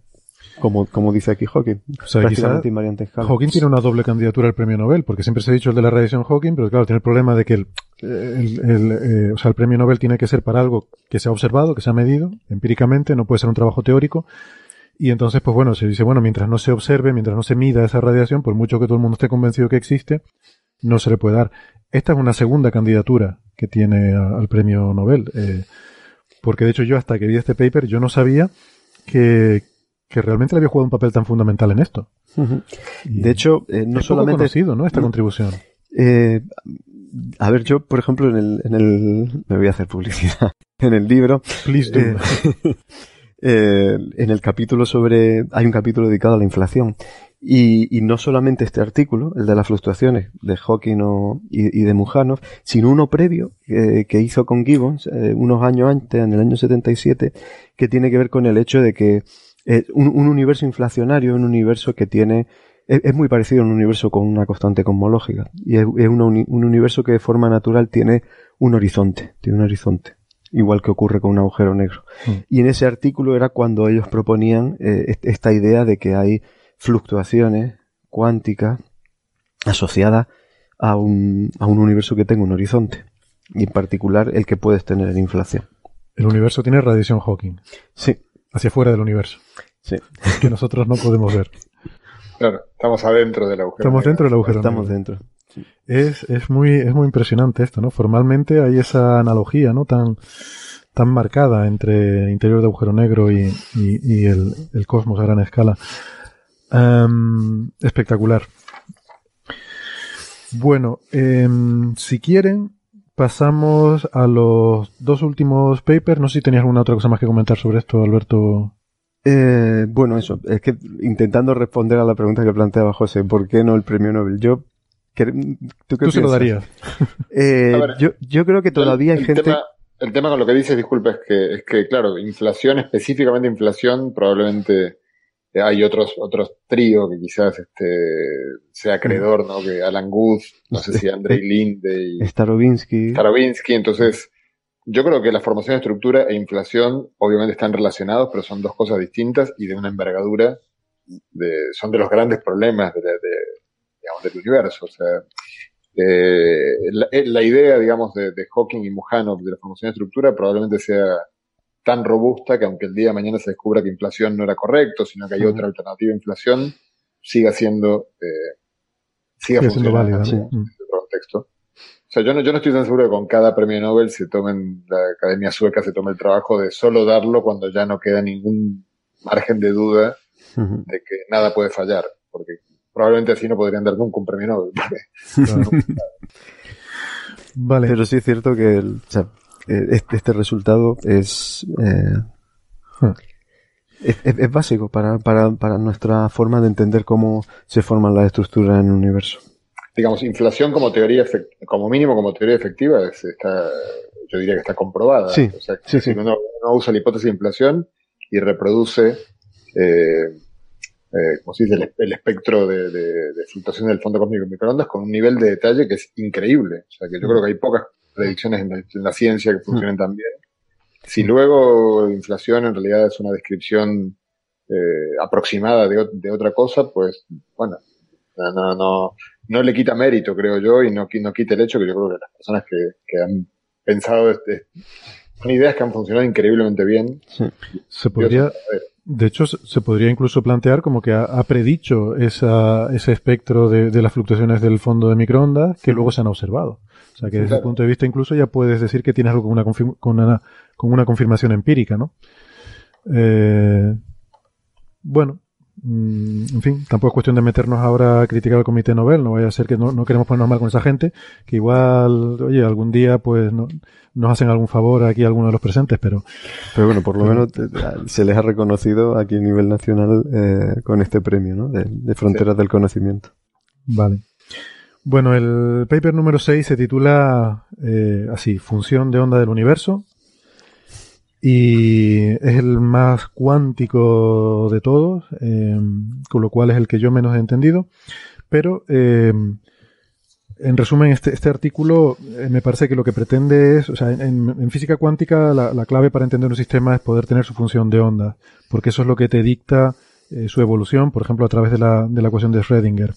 como, como dice aquí Hawking. O sea, Hawking tiene una doble candidatura al premio Nobel, porque siempre se ha dicho el de la radiación Hawking, pero claro, tiene el problema de que el, el, eh, o sea, el premio Nobel tiene que ser para algo que se ha observado, que se ha medido empíricamente, no puede ser un trabajo teórico. Y entonces, pues bueno, se dice, bueno, mientras no se observe, mientras no se mida esa radiación, por mucho que todo el mundo esté convencido que existe, no se le puede dar. Esta es una segunda candidatura que tiene al premio Nobel. Eh, porque de hecho yo hasta que vi este paper, yo no sabía que, que realmente le había jugado un papel tan fundamental en esto. De hecho, eh, no solamente... conocido, ¿no? Esta contribución. Eh, a ver, yo, por ejemplo, en el, en el... Me voy a hacer publicidad. en el libro... Please do. Eh, en el capítulo sobre... Hay un capítulo dedicado a la inflación. Y, no solamente este artículo, el de las fluctuaciones de Hawking y, de Mujanov, sino uno previo que hizo con Gibbons unos años antes, en el año 77, que tiene que ver con el hecho de que un, universo inflacionario, un universo que tiene, es, muy parecido a un universo con una constante cosmológica. Y es, un universo que de forma natural tiene un horizonte, tiene un horizonte. Igual que ocurre con un agujero negro. Mm. Y en ese artículo era cuando ellos proponían eh, esta idea de que hay fluctuaciones cuánticas asociadas a un, a un universo que tenga un horizonte. Y en particular el que puedes tener en inflación. El universo tiene radiación Hawking. Sí hacia fuera del universo. Sí. Que nosotros no podemos ver. Claro, estamos adentro del agujero. Estamos dentro del agujero. Estamos dentro. Es, es, muy, es muy impresionante esto, ¿no? Formalmente hay esa analogía, ¿no? Tan, tan marcada entre interior de agujero negro y, y, el, el, cosmos a gran escala. Em, espectacular. Bueno, em, si quieren, pasamos a los dos últimos papers. No sé si tenías alguna otra cosa más que comentar sobre esto, Alberto. Eh, bueno, eso, es que intentando responder a la pregunta que planteaba José, ¿por qué no el premio Nobel? Yo, ¿tú, qué se lo darías? Eh, yo, yo creo que todavía hay gente... el tema con lo que dices, disculpa, es que, es que, claro, inflación, específicamente inflación, probablemente hay otros otros tríos que quizás este sea acreedor, ¿no? Que Alan Guth, no sé si Andrei Linde y Starobinsky. Starobinsky, entonces yo creo que la formación de estructura e inflación obviamente están relacionados, pero son dos cosas distintas y de una envergadura de, son de los grandes problemas de, digamos, del universo. O sea, eh, la, idea, digamos, de, Hawking y Mujanov de la formación de estructura probablemente sea tan robusta que aunque el día de mañana se descubra que inflación no era correcto, sino que hay otra alternativa a inflación, siga siendo, eh, siga, siendo válida en el contexto. O sea, yo no, yo no estoy tan seguro que con cada premio Nobel se tomen, la Academia Sueca se tome el trabajo de solo darlo cuando ya no queda ningún margen de duda de que nada puede fallar, porque probablemente así no podrían dar nunca un premio Nobel. vale. Pero sí es cierto que el, eh, este, este, resultado es, eh, es, básico para, para, para, nuestra forma de entender cómo se forman las estructuras en el universo. Digamos, inflación como teoría, como mínimo como teoría efectiva, está, yo diría que está comprobada. Sí, o sea, si Uno, usa la hipótesis de inflación y reproduce eh, eh, como se dice, el, espectro de, de, fluctuación del fondo cósmico en microondas con un nivel de detalle que es increíble. O sea, que yo creo que hay pocas predicciones en la, ciencia que funcionen tan bien. Si luego inflación en realidad es una descripción eh, aproximada de, de, otra cosa, pues bueno, no, no, no le quita mérito, creo yo, y no, no quita el hecho que yo creo que las personas que, que han pensado este, son ideas que han funcionado increíblemente bien. Se podría, de hecho, se podría incluso plantear como que ha, predicho esa, ese espectro de, de, las fluctuaciones del fondo de microondas que luego se han observado. O sea que desde ese punto de vista incluso ya puedes decir que tienes algo con una, con una, con una confirmación empírica, ¿no? Eh, bueno, Mm, en fin, tampoco es cuestión de meternos ahora a criticar al Comité Nobel, no vaya a ser que no, queremos ponernos mal con esa gente, que igual, oye, algún día pues no, nos hacen algún favor aquí algunos de los presentes, pero... Pero bueno, por lo menos se les ha reconocido aquí a nivel nacional eh, con este premio, ¿no? De, Fronteras del Conocimiento. Vale. Bueno, el paper número 6 se titula eh, así, Función de onda del universo, y es el más cuántico de todos, eh, con lo cual es el que yo menos he entendido. Pero, eh, en resumen, este, este artículo eh, me parece que lo que pretende es, o sea, en, física cuántica la, clave para entender un sistema es poder tener su función de onda, porque eso es lo que te dicta su evolución, por ejemplo, a través de la, de la ecuación de Schrödinger.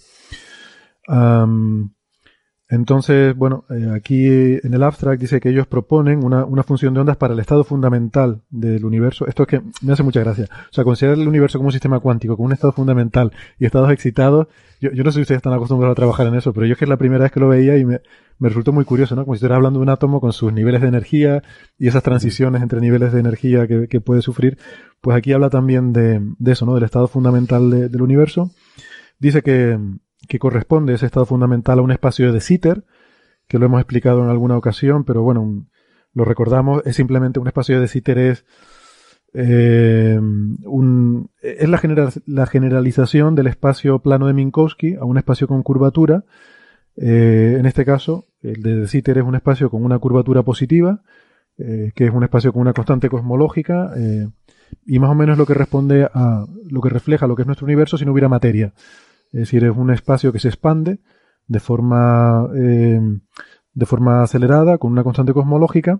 Entonces, bueno, eh, aquí en el abstract dice que ellos proponen una, función de ondas para el estado fundamental del universo. Esto es que me hace mucha gracia. O sea, considerar el universo como un sistema cuántico, como un estado fundamental y estados excitados. Yo, no sé si ustedes están acostumbrados a trabajar en eso, pero yo es que es la primera vez que lo veía y me, resultó muy curioso, ¿no? Como si estuvieras hablando de un átomo con sus niveles de energía y esas transiciones entre niveles de energía que, puede sufrir. Pues aquí habla también de eso, ¿no? Del estado fundamental del universo. Dice que, que corresponde ese estado fundamental a un espacio de Sitter, que lo hemos explicado en alguna ocasión, pero bueno, lo recordamos, es simplemente un espacio de Sitter es, eh, un, es la, la, generalización del espacio plano de Minkowski a un espacio con curvatura. Eh, en este caso, el de Sitter es un espacio con una curvatura positiva, eh, que es un espacio con una constante cosmológica, y más o menos lo que responde a lo que refleja lo que es nuestro universo si no hubiera materia. Es decir, es un espacio que se expande de forma, eh, de forma acelerada, con una constante cosmológica.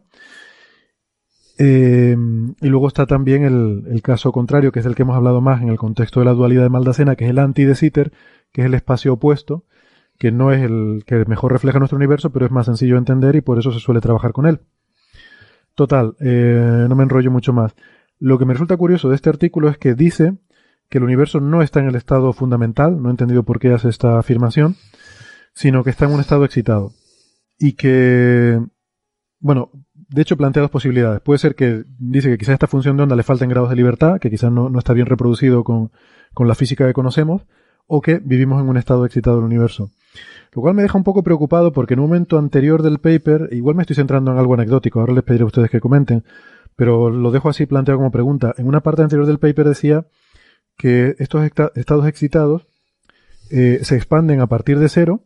Eh, y luego está también el, caso contrario, que es el que hemos hablado más en el contexto de la dualidad de Maldacena, que es el anti de Sitter, que es el espacio opuesto, que no es el que mejor refleja nuestro universo, pero es más sencillo de entender y por eso se suele trabajar con él. Total, eh, no me enrollo mucho más. Lo que me resulta curioso de este artículo es que dice que el universo no está en el estado fundamental, no he entendido por qué hace esta afirmación, sino que está en un estado excitado. Y que, bueno, de hecho plantea dos posibilidades. Puede ser que dice que quizás esta función de onda le falten grados de libertad, que quizás no, está bien reproducido con, con la física que conocemos, o que vivimos en un estado excitado del universo. Lo cual me deja un poco preocupado porque en un momento anterior del paper, igual me estoy centrando en algo anecdótico, ahora les pediré a ustedes que comenten, pero lo dejo así planteado como pregunta. En una parte anterior del paper decía que estos estados excitados eh, se expanden a partir de cero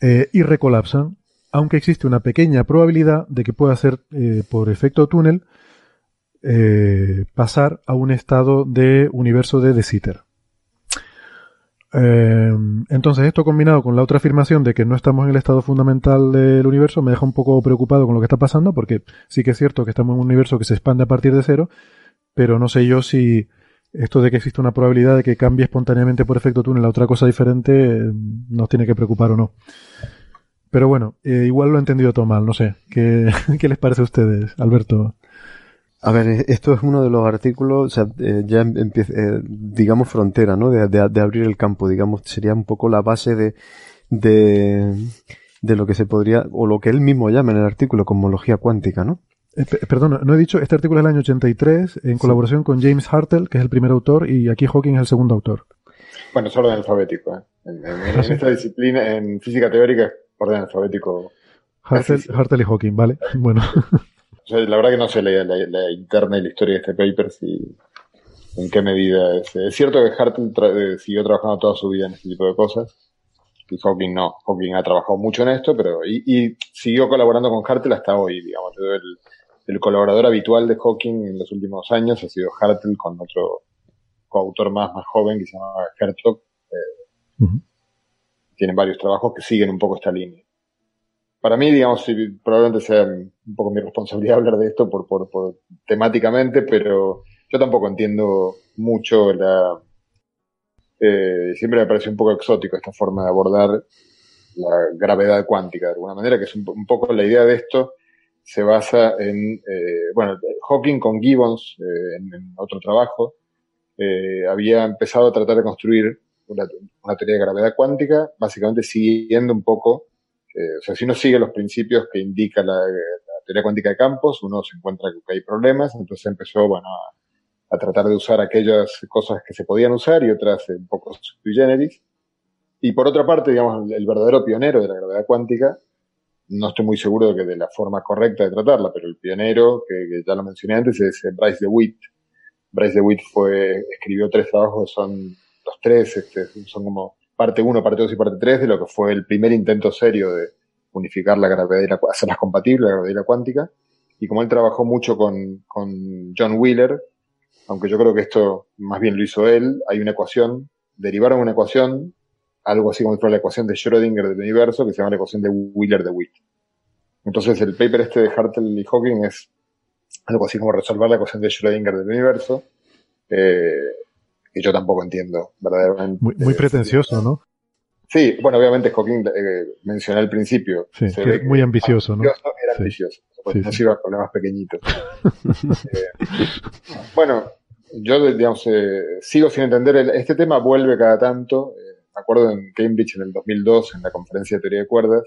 eh, y recolapsan, aunque existe una pequeña probabilidad de que pueda ser eh, por efecto túnel pasar a un estado de universo de De Sitter. entonces, esto combinado con la otra afirmación de que no estamos en el estado fundamental del universo me deja un poco preocupado con lo que está pasando, porque sí que es cierto que estamos en un universo que se expande a partir de cero, pero no sé yo si, esto de que existe una probabilidad de que cambie espontáneamente por efecto túnel a otra cosa diferente eh, nos tiene que preocupar o no. Pero bueno, eh, igual lo he entendido todo mal, no sé. ¿Qué, ¿Qué, les parece a ustedes, Alberto? A ver, eh, esto es uno de los artículos, o sea, ya empieza, digamos, frontera, ¿no? De, de, abrir el campo, digamos, sería un poco la base de, de, de lo que se podría, o lo que él mismo llama en el artículo, cosmología cuántica, ¿no? Eh, perdón, no he dicho, este artículo es del año 83 en colaboración con James Hartle, que es el primer autor, y aquí Hawking es el segundo autor. Bueno, es orden alfabético. ¿eh? En, ah, esta disciplina, en física teórica, es orden alfabético. Hartle, y Hawking, ¿vale? Bueno. la verdad que no sé la, la, interna y la historia de este paper, si, en qué medida es. Es cierto que Hartle eh, siguió trabajando toda su vida en este tipo de cosas. Y Hawking no. Hawking ha trabajado mucho en esto, pero. Y, y siguió colaborando con Hartle hasta hoy, digamos. El, el colaborador habitual de Hawking en los últimos años ha sido Hartle con otro coautor más, más joven que se llama Herzog. Eh, Tienen varios trabajos que siguen un poco esta línea. Para mí, digamos, probablemente sea un poco mi responsabilidad hablar de esto por, por, por temáticamente, pero yo tampoco entiendo mucho la... Eh, siempre me parece un poco exótico esta forma de abordar la gravedad cuántica de alguna manera, que es un poco la idea de esto, se basa en, eh, bueno, Hawking con Gibbons, eh, en, otro trabajo, eh, había empezado a tratar de construir una, teoría de gravedad cuántica, básicamente siguiendo un poco, o sea, si uno sigue los principios que indica la, teoría cuántica de campos, uno se encuentra que hay problemas, entonces empezó, bueno, a, tratar de usar aquellas cosas que se podían usar y otras un poco sui generis. Y por otra parte, digamos, el verdadero pionero de la gravedad cuántica no estoy muy seguro de que de la forma correcta de tratarla, pero el pionero, que, ya lo mencioné antes, es eh, Bryce DeWitt. Bryce DeWitt fue, escribió tres trabajos, son los tres, este, son como parte 1, parte 2 y parte 3 de lo que fue el primer intento serio de unificar la gravedad y la, hacerlas compatibles, la gravedad la cuántica. Y como él trabajó mucho con, con John Wheeler, aunque yo creo que esto más bien lo hizo él, hay una ecuación, derivaron una ecuación algo así como la ecuación de Schrödinger del universo, que se llama la ecuación de Wheeler de Witt. Entonces el paper este de Hartle y Hawking es algo así como resolver la ecuación de Schrödinger del universo, eh, que yo tampoco entiendo verdaderamente. Muy, pretencioso, ¿no? Sí, bueno, obviamente Hawking eh, mencioné al principio. Sí, muy ambicioso, ¿no? Era ambicioso, no se iba a problemas pequeñitos. Eh, bueno, yo, digamos, sigo sin entender, este tema vuelve cada tanto, me acuerdo en Cambridge en el 2002, en la conferencia de teoría de cuerdas,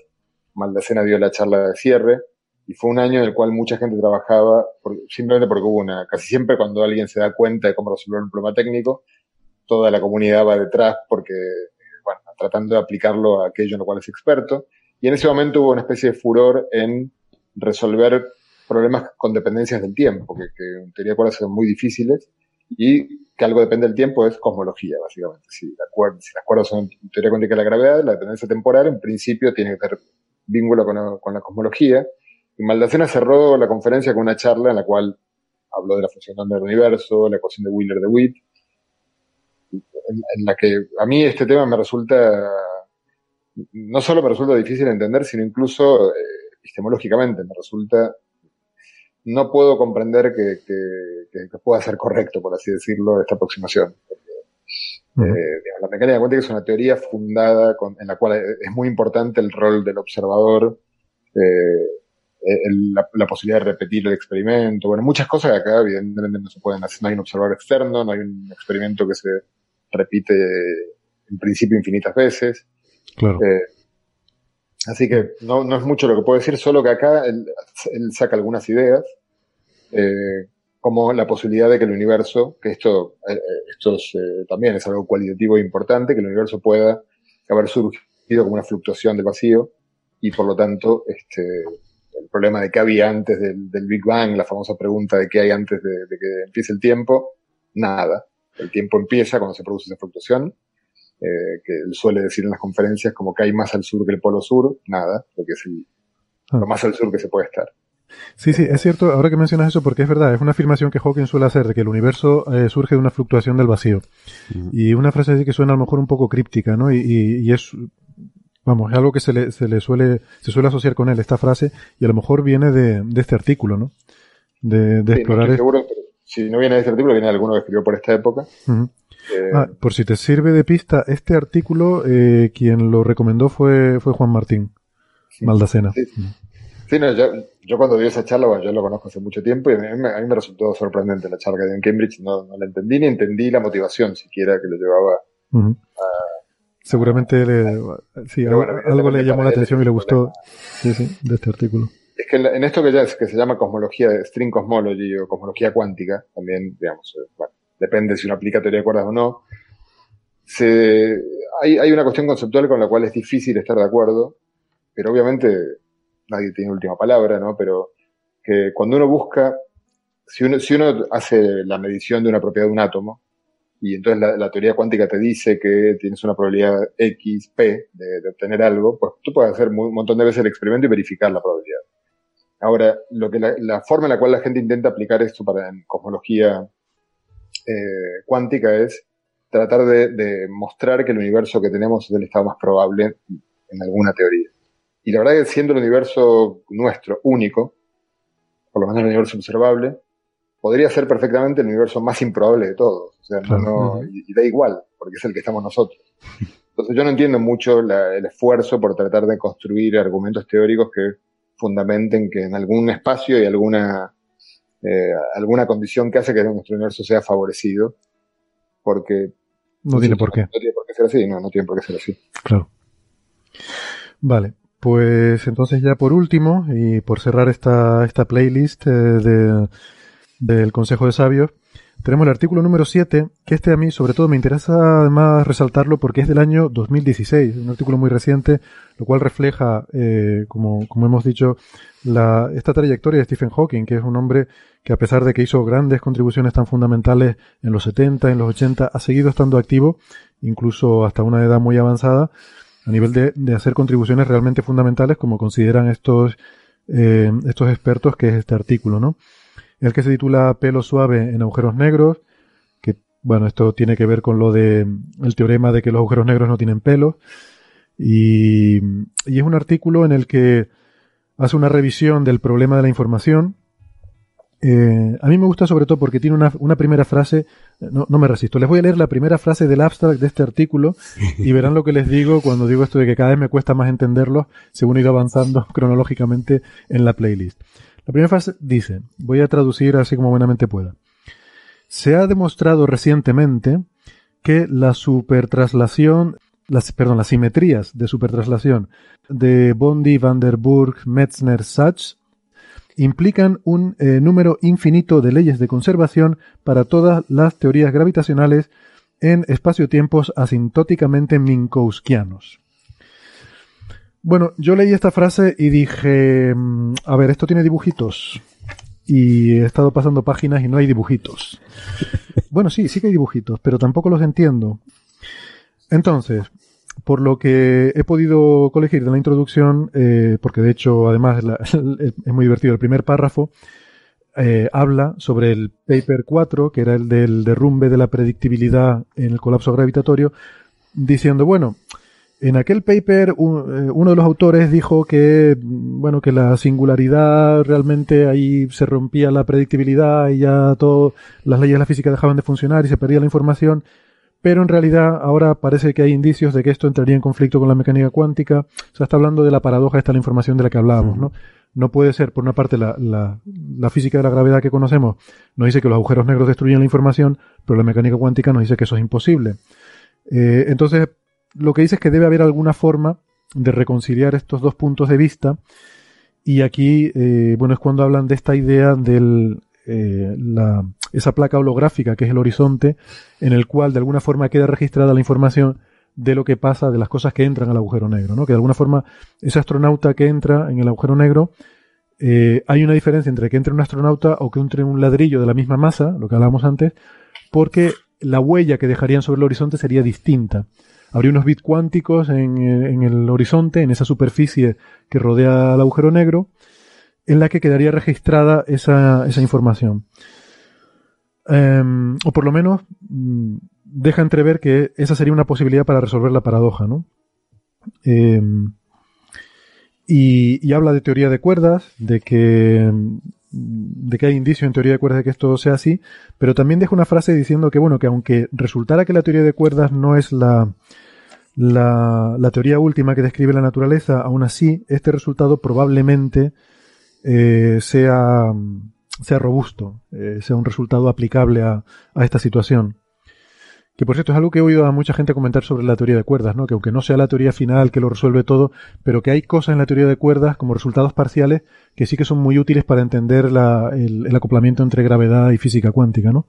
Maldacena dio la charla de cierre y fue un año en el cual mucha gente trabajaba simplemente porque hubo una, casi siempre cuando alguien se da cuenta de cómo resolver un problema técnico, toda la comunidad va detrás porque, bueno, tratando de aplicarlo a aquello en lo cual es experto. Y en ese momento hubo una especie de furor en resolver problemas con dependencias del tiempo, que, que en teoría de cuerdas son muy difíciles y que algo depende del tiempo es cosmología, básicamente. Si, la si las cuerdas son teoría cuántica de la gravedad, la dependencia temporal en principio tiene que tener vínculo con la, cosmología. Y Maldacena cerró la conferencia con una charla en la cual habló de la función del universo, la ecuación de Wheeler de Witt, en, la que a mí este tema me resulta, no solo me resulta difícil de entender, sino incluso eh, epistemológicamente me resulta no puedo comprender que, pueda ser correcto, por así decirlo, esta aproximación. Eh, la mecánica cuántica es una teoría fundada en la cual es muy importante el rol del observador, eh, la, posibilidad de repetir el experimento, bueno, muchas cosas que acá evidentemente no se pueden hacer, no hay un observador externo, no hay un experimento que se repite en principio infinitas veces. Claro. Eh, Así que no, no, es mucho lo que puedo decir, solo que acá él, saca algunas ideas, eh, como la posibilidad de que el universo, que esto, eh, esto eh, también es algo cualitativo e importante, que el universo pueda haber surgido como una fluctuación del vacío y por lo tanto este, el problema de qué había antes del, Big Bang, la famosa pregunta de qué hay antes de, que empiece el tiempo, nada. El tiempo empieza cuando se produce esa fluctuación, eh, que él suele decir en las conferencias como que hay más al sur que el polo sur, nada, porque es ah. lo más al sur que se puede estar. Sí, sí, es cierto, ahora que mencionas eso, porque es verdad, es una afirmación que Hawking suele hacer, de que el universo eh, surge de una fluctuación del vacío. Y una frase así que suena a lo mejor un poco críptica, ¿no? Y, es, vamos, es algo que se le, se le suele, se suele asociar con él, esta frase, y a lo mejor viene de, este artículo, ¿no? De, explorar. No seguro, si no viene de este artículo, viene de alguno que escribió por esta época. Eh, ah, por si te sirve de pista, este artículo, eh, quien lo recomendó fue, fue Juan Martín Maldacena. Sí, no, yo, cuando di esa charla, bueno, yo lo conozco hace mucho tiempo y a mí, me resultó sorprendente la charla que dio en Cambridge. No, la entendí ni entendí la motivación siquiera que lo llevaba Seguramente le, sí, algo, le llamó la atención y le gustó sí, sí, de este artículo. Es que en, esto que ya es, que se llama cosmología, string cosmology o cosmología cuántica, también, digamos, eh, bueno, depende si uno aplica teoría de cuerdas o no, se, hay, hay una cuestión conceptual con la cual es difícil estar de acuerdo, pero obviamente nadie tiene última palabra, ¿no? Pero que cuando uno busca, si uno, si uno hace la medición de una propiedad de un átomo, y entonces la, teoría cuántica te dice que tienes una probabilidad X, P de, obtener algo, pues tú puedes hacer un montón de veces el experimento y verificar la probabilidad. Ahora, lo que la, forma en la cual la gente intenta aplicar esto para en cosmología eh, cuántica es tratar de, de, mostrar que el universo que tenemos es el estado más probable en alguna teoría. Y la verdad es que siendo el universo nuestro único, por lo menos el universo observable, podría ser perfectamente el universo más improbable de todos. O sea, no, y, da igual, porque es el que estamos nosotros. Entonces yo no entiendo mucho el esfuerzo por tratar de construir argumentos teóricos que fundamenten que en algún espacio hay alguna, eh, alguna condición que hace que nuestro universo sea favorecido, porque... No tiene por qué. No tiene por qué ser así, no, no tiene por qué ser así. Claro. Vale, pues entonces ya por último, y por cerrar esta, esta playlist eh, del Consejo de Sabios, tenemos el artículo número 7, que este a mí sobre todo me interesa además resaltarlo porque es del año 2016, un artículo muy reciente, lo cual refleja, eh, como, como hemos dicho, la, esta trayectoria de Stephen Hawking, que es un hombre que a pesar de que hizo grandes contribuciones tan fundamentales en los 70, en los 80, ha seguido estando activo, incluso hasta una edad muy avanzada, a nivel de, de hacer contribuciones realmente fundamentales como consideran estos, eh, estos expertos que es este artículo, ¿no? El que se titula Pelo suave en agujeros negros, que, bueno, esto tiene que ver con lo de el teorema de que los agujeros negros no tienen pelo, y, y es un artículo en el que hace una revisión del problema de la información, eh, a mí me gusta sobre todo porque tiene una, una primera frase, no, no, me resisto, les voy a leer la primera frase del abstract de este artículo y verán lo que les digo cuando digo esto de que cada vez me cuesta más entenderlo según he ido avanzando cronológicamente en la playlist. La primera frase dice, voy a traducir así como buenamente pueda. Se ha demostrado recientemente que la supertraslación, las, perdón, las simetrías de supertraslación de Bondi, Van der Burg, Metzner, Sachs implican un eh, número infinito de leyes de conservación para todas las teorías gravitacionales en espacio-tiempos asintóticamente minkowskianos. Bueno, yo leí esta frase y dije, mm, a ver, esto tiene dibujitos. Y he estado pasando páginas y no hay dibujitos. Bueno, sí, sí que hay dibujitos, pero tampoco los entiendo. Entonces, por lo que he podido colegir de la introducción, eh, porque de hecho además es muy divertido, el primer párrafo eh, habla sobre el paper 4, que era el del derrumbe de la predictibilidad en el colapso gravitatorio, diciendo, bueno, en aquel paper eh, uno de los autores dijo que, bueno, que la singularidad realmente ahí se rompía la predictibilidad y ya todas las leyes de la física dejaban de funcionar y se perdía la información pero en realidad ahora parece que hay indicios de que esto entraría en conflicto con la mecánica cuántica. O sea, está hablando de la paradoja esta la información de la que hablábamos, ¿no? No puede ser, por una parte, la, la, la, física de la gravedad que conocemos nos dice que los agujeros negros destruyen la información, pero la mecánica cuántica nos dice que eso es imposible. Eh, entonces, lo que dice es que debe haber alguna forma de reconciliar estos dos puntos de vista. Y aquí, eh, bueno, es cuando hablan de esta idea del eh, esa placa holográfica que es el horizonte, en el cual de alguna forma queda registrada la información de lo que pasa, de las cosas que entran al agujero negro, ¿no? Que de alguna forma ese astronauta que entra en el agujero negro eh, hay una diferencia entre que entre un astronauta o que entre un ladrillo de la misma masa, lo que hablábamos antes, porque la huella que dejarían sobre el horizonte sería distinta. Habría unos bits cuánticos en, en el horizonte, en esa superficie que rodea al agujero negro, en la que quedaría registrada esa, esa información. Em, o por lo menos mm, deja entrever que esa sería una posibilidad para resolver la paradoja, ¿no? Em, y, y, habla de teoría de cuerdas, de que, de que hay indicios en teoría de cuerdas de que esto sea así, pero también deja una frase diciendo que, bueno, que aunque resultara que la teoría de cuerdas no es la, la, la teoría última que describe la naturaleza, aún así, este resultado probablemente eh, sea, sea robusto, eh, sea un resultado aplicable a, a, esta situación. Que por cierto es algo que he oído a mucha gente comentar sobre la teoría de cuerdas, ¿no? Que aunque no sea la teoría final que lo resuelve todo, pero que hay cosas en la teoría de cuerdas como resultados parciales que sí que son muy útiles para entender la, el, acoplamiento entre gravedad y física cuántica, ¿no?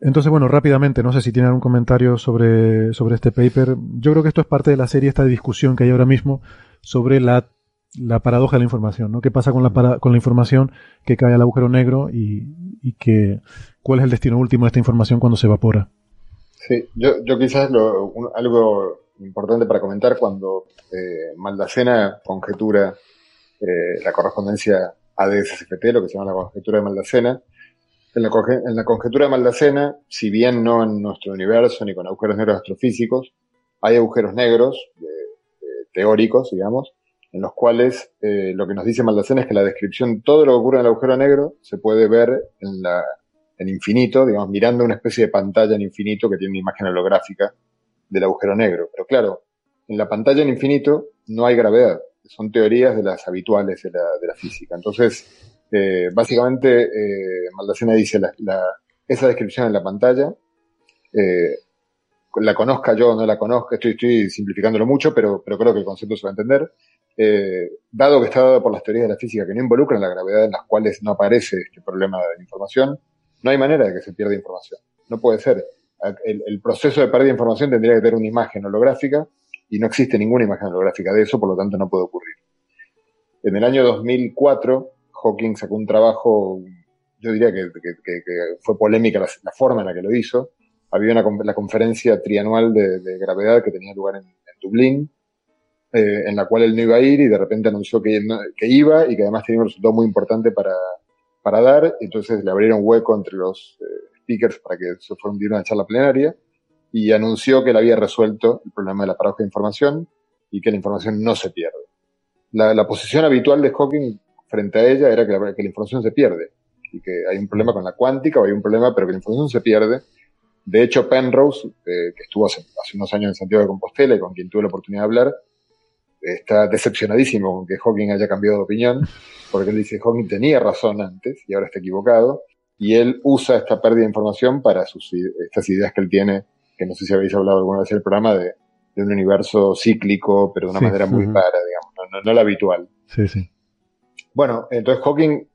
Entonces, bueno, rápidamente, no sé si tienen algún comentario sobre, sobre este paper. Yo creo que esto es parte de la serie, esta discusión que hay ahora mismo sobre la la paradoja de la información, ¿no? ¿Qué pasa con la, para, con la información que cae al agujero negro y, y que, cuál es el destino último de esta información cuando se evapora? Sí, yo, yo quizás lo, algo importante para comentar cuando eh, Maldacena conjetura eh, la correspondencia ADS-CFT, lo que se llama la conjetura de Maldacena. En la, en la conjetura de Maldacena, si bien no en nuestro universo ni con agujeros negros astrofísicos, hay agujeros negros eh, teóricos, digamos, en los cuales eh, lo que nos dice Maldacena es que la descripción, todo lo que ocurre en el agujero negro, se puede ver en, la, en infinito, digamos, mirando una especie de pantalla en infinito que tiene una imagen holográfica del agujero negro. Pero claro, en la pantalla en infinito no hay gravedad, son teorías de las habituales de la, física. Entonces, eh, básicamente, eh, Maldacena dice la, esa descripción en la pantalla, eh, la conozca yo o no la conozca, estoy, simplificándolo mucho, pero, pero creo que el concepto se va a entender eh, dado que está dado por las teorías de la física que no involucran la gravedad en las cuales no aparece este problema de la información, no hay manera de que se pierda información. No puede ser. El, proceso de pérdida de información tendría que tener una imagen holográfica y no existe ninguna imagen holográfica de eso, por lo tanto no puede ocurrir. En el año 2004, Hawking sacó un trabajo, yo diría que, fue polémica la, forma en la que lo hizo. Había una, la conferencia trianual de, gravedad que tenía lugar en, Dublín, eh, en la cual él no iba a ir y de repente anunció que iba y que además tenía un resultado muy importante para, para dar. Entonces le abrieron hueco entre los eh, speakers para que se fuera a una charla plenaria y anunció que él había resuelto el problema de la paradoja de información y que la información no se pierde. La, posición habitual de Hawking frente a ella era que la, información se pierde y que hay un problema con la cuántica o hay un problema, pero que la información se pierde. De hecho, Penrose, eh, que estuvo hace, unos años en Santiago de Compostela y con quien tuve la oportunidad de hablar, está decepcionadísimo con que Hawking haya cambiado de opinión, porque él dice Hawking tenía razón antes y ahora está equivocado, y él usa esta pérdida de información para sus, estas ideas que él tiene, que no sé si habéis hablado alguna vez en el programa, de, de un universo cíclico, pero de una sí, manera muy uh -huh. rara, digamos, no, no, no, la habitual. Sí, sí. Bueno, entonces Hawking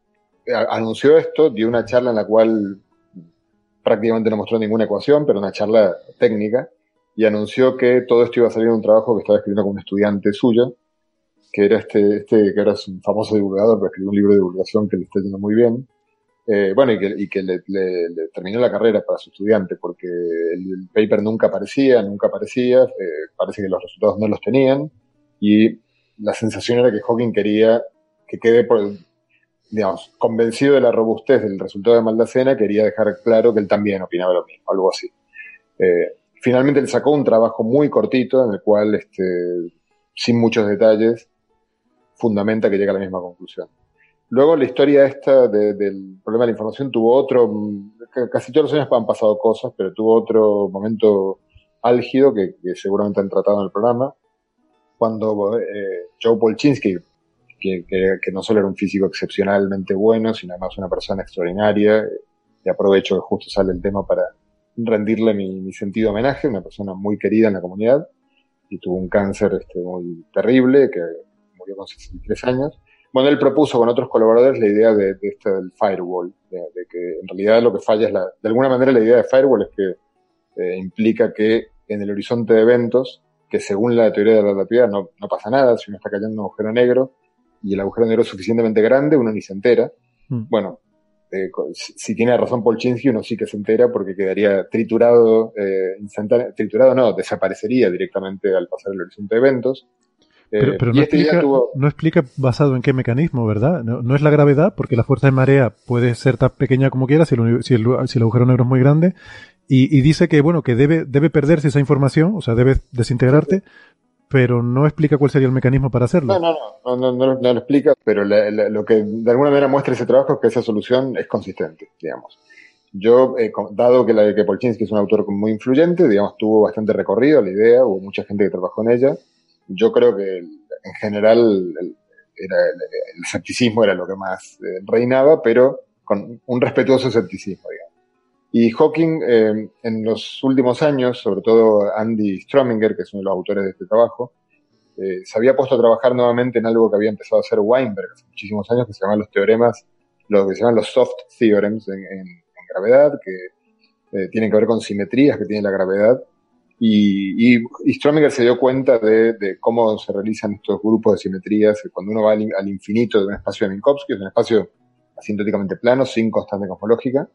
eh, anunció esto, dio una charla en la cual prácticamente no mostró ninguna ecuación, pero una charla técnica, y anunció que todo esto iba a salir en un trabajo que estaba escribiendo con un estudiante suyo, que era este, este que era un famoso divulgador, que escribió un libro de divulgación que le está yendo muy bien. Eh, bueno, y que, que le, terminó la carrera para su estudiante, porque el, el paper nunca aparecía, nunca aparecía, eh, parece que los resultados no los tenían, y la sensación era que Hawking quería que quede por, digamos, convencido de la robustez del resultado de Maldacena, quería dejar claro que él también opinaba lo mismo, algo así. Eh, finalmente le sacó un trabajo muy cortito en el cual, este, sin muchos detalles, fundamenta que llega a la misma conclusión. Luego la historia esta de, del problema de la información tuvo otro, casi todos los años han pasado cosas, pero tuvo otro momento álgido que, que seguramente han tratado en el programa, cuando eh, Joe Polchinski, que, que, que, no solo era un físico excepcionalmente bueno, sino además una persona extraordinaria, y aprovecho que justo sale el tema para, rendirle mi, mi, sentido homenaje, una persona muy querida en la comunidad, y tuvo un cáncer este, muy terrible, que murió con 63 años. Bueno, él propuso con otros colaboradores la idea de, de este del firewall, de, de, que en realidad lo que falla es la, de alguna manera la idea de firewall es que eh, implica que en el horizonte de eventos, que según la teoría de la relatividad no, no pasa nada, si uno está cayendo en un agujero negro, y el agujero negro es suficientemente grande, uno ni se entera. Mm. Bueno, eh, si tiene razón Polchinski, uno sí que se entera porque quedaría triturado, eh, triturado no, desaparecería directamente al pasar el horizonte de eventos. Eh, pero, no, este explica, no, explica, basado en qué mecanismo, ¿verdad? No, es la gravedad, porque la fuerza de marea puede ser tan pequeña como quiera si el, si el, si el agujero negro es muy grande. Y, y, dice que, bueno, que debe, debe perderse esa información, o sea, debe desintegrarte, pero no explica cuál sería el mecanismo para hacerlo. No, no, no, no, no, lo explica, pero lo que de alguna manera muestra ese trabajo es que esa solución es consistente, digamos. Yo, eh, dado que, la, que Polchinski es un autor muy influyente, digamos, tuvo bastante recorrido la idea, hubo mucha gente que trabajó en ella, yo creo que en general el, escepticismo era lo que más eh, reinaba, pero con un respetuoso escepticismo, digamos. Y Hawking, eh, en los últimos años, sobre todo Andy Strominger, que es uno de los autores de este trabajo, eh, se había puesto a trabajar nuevamente en algo que había empezado a hacer Weinberg hace muchísimos años, que se llaman los teoremas, lo que se llaman los soft theorems en, gravedad, que tienen que ver con simetrías que tiene la gravedad, y, y, Strominger se dio cuenta de, cómo se realizan estos grupos de simetrías cuando uno va al, infinito de un espacio de Minkowski, es un espacio asintóticamente plano, sin constante cosmológica.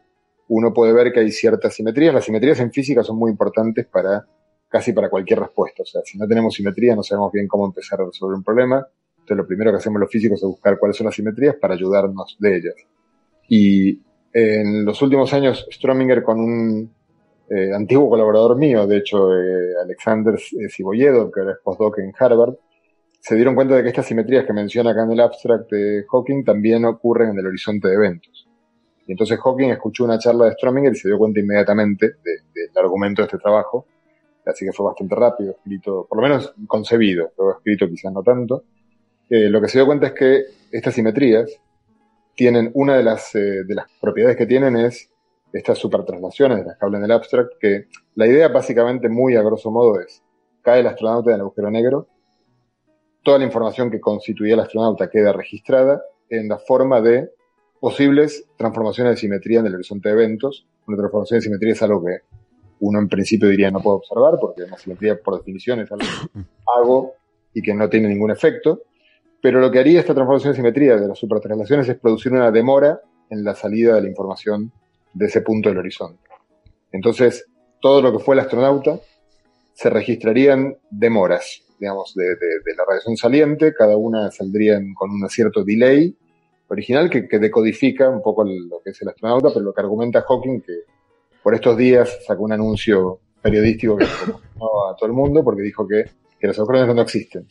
Uno puede ver que hay ciertas simetrías. Las simetrías en física son muy importantes para casi para cualquier respuesta. O sea, si no tenemos simetría, no sabemos bien cómo empezar a resolver un problema. Entonces, lo primero que hacemos los físicos es buscar cuáles son las simetrías para ayudarnos de ellas. Y en los últimos años, Strominger, con un eh, antiguo colaborador mío, de hecho, eh, Alexander Cibolledo, que era postdoc en Harvard, se dieron cuenta de que estas simetrías que menciona acá en el abstract de Hawking también ocurren en el horizonte de eventos. Y entonces Hawking escuchó una charla de Strominger y se dio cuenta inmediatamente del argumento de este trabajo, así que fue bastante rápido, escrito, por lo menos concebido, luego escrito quizás no tanto. Eh, lo que se dio cuenta es que estas simetrías tienen una de las, de las propiedades que tienen es estas supertraslaciones de las que hablan en abstract, que la idea básicamente muy a grosso modo es, cae el astronauta en el agujero negro, toda la información que constituía el astronauta queda registrada en la forma de posibles transformaciones de simetría en el horizonte de eventos. Una transformación de simetría es algo que uno en principio diría no puede observar, porque la simetría por definición es algo que hago y que no tiene ningún efecto. Pero lo que haría esta transformación de simetría de las supertraslaciones es producir una demora en la salida de la información de ese punto del horizonte. Entonces, todo lo que fue el astronauta se registrarían demoras, digamos, de, la radiación saliente, cada una saldría con un cierto delay original que, decodifica un poco lo que es el astronauta, pero lo que argumenta Hawking, que por estos días sacó un anuncio periodístico que a todo el mundo porque dijo que, los agujeros no existen.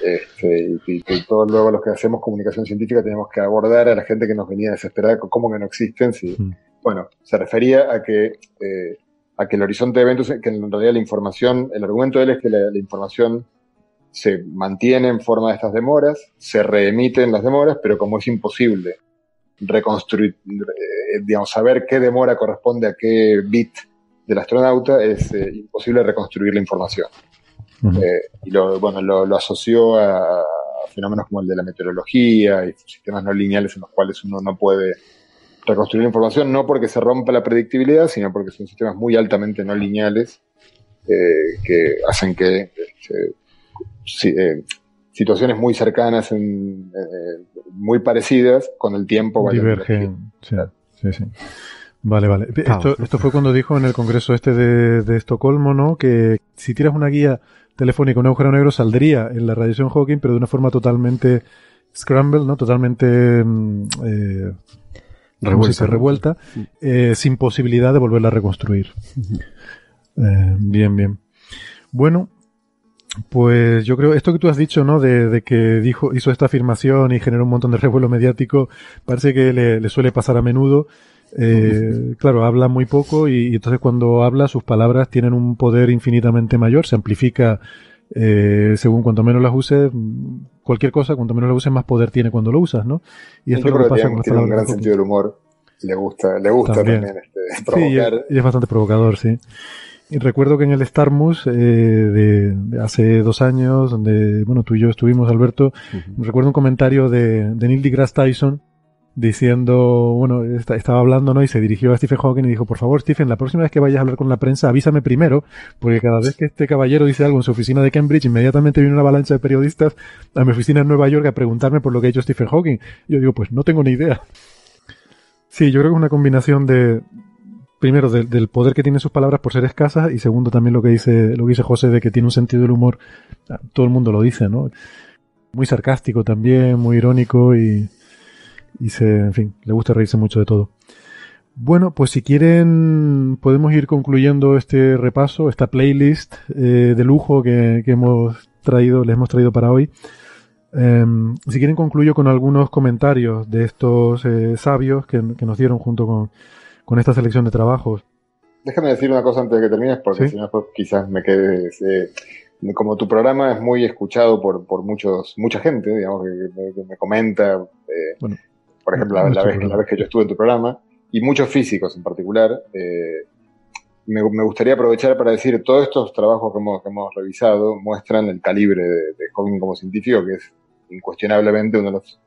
Este, y, y, todos luego los que hacemos comunicación científica tenemos que abordar a la gente que nos venía a desesperar cómo que no existen si, mm. Bueno, se refería a que, eh, a que el horizonte de eventos, que en realidad la información, el argumento de él es que la, información se mantiene en forma de estas demoras, se reemiten las demoras, pero como es imposible reconstruir, eh, digamos, saber qué demora corresponde a qué bit del astronauta, es eh, imposible reconstruir la información. y lo, bueno, lo, asoció a, fenómenos como el de la meteorología y sistemas no lineales en los cuales uno no puede reconstruir la información, no porque se rompa la predictibilidad, sino porque son sistemas muy altamente no lineales eh, que hacen que este, eh, situaciones muy cercanas, en, eh, muy parecidas, con el tiempo divergen. Sí, sí, Vale, vale. Esto, esto, fue cuando dijo en el congreso este de, de, Estocolmo, ¿no? Que si tiras una guía telefónica, un agujero negro saldría en la radiación Hawking, pero de una forma totalmente scramble, ¿no? Totalmente mm, eh, revuelta, revuelta eh, sin posibilidad de volverla a reconstruir. Eh, bien, bien. Bueno, pues yo creo, esto que tú has dicho, ¿no? De, que dijo, hizo esta afirmación y generó un montón de revuelo mediático, parece que le, suele pasar a menudo. Eh, claro, habla muy poco y, entonces cuando habla sus palabras tienen un poder infinitamente mayor, se amplifica eh, según cuanto menos las uses, cualquier cosa, cuanto menos la uses, más poder tiene cuando lo usas, ¿no? Y esto lo que pasa con tiene un gran sentido del humor. Le gusta, le gusta también, este, provocar. y es, bastante provocador, sí. Y recuerdo que en el Starmus eh, de, hace dos años, donde bueno tú y yo estuvimos, Alberto, recuerdo un comentario de, de Neil deGrasse Tyson diciendo, bueno, estaba hablando, ¿no? Y se dirigió a Stephen Hawking y dijo, por favor, Stephen, la próxima vez que vayas a hablar con la prensa, avísame primero, porque cada vez que este caballero dice algo en su oficina de Cambridge, inmediatamente viene una avalancha de periodistas a mi oficina en Nueva York a preguntarme por lo que ha hecho Stephen Hawking. yo digo, pues no tengo ni idea. Sí, yo creo que es una combinación de, primero, del poder que tienen sus palabras por ser escasas, y segundo, también lo que dice, lo que dice José de que tiene un sentido del humor, ah, todo el mundo lo dice, ¿no? Muy sarcástico también, muy irónico y, y se, en fin, le gusta reírse mucho de todo. Bueno, pues si quieren podemos ir concluyendo este repaso, esta playlist eh, de lujo que, hemos traído, les hemos traído para hoy. Em, si quieren concluyo con algunos comentarios de estos eh, sabios que, nos dieron junto con, con, esta selección de trabajos. Déjame decir una cosa antes de que termines, porque si no pues, quizás me quede... Eh, como tu programa es muy escuchado por, por muchos, mucha gente, digamos, que, me, comenta, bueno, por ejemplo, la, vez, la, vez, que yo estuve en tu programa, y muchos físicos en particular, eh, me, gustaría aprovechar para decir, todos estos trabajos que hemos, que hemos revisado muestran el calibre de, de Hawking como científico, que es incuestionablemente uno de los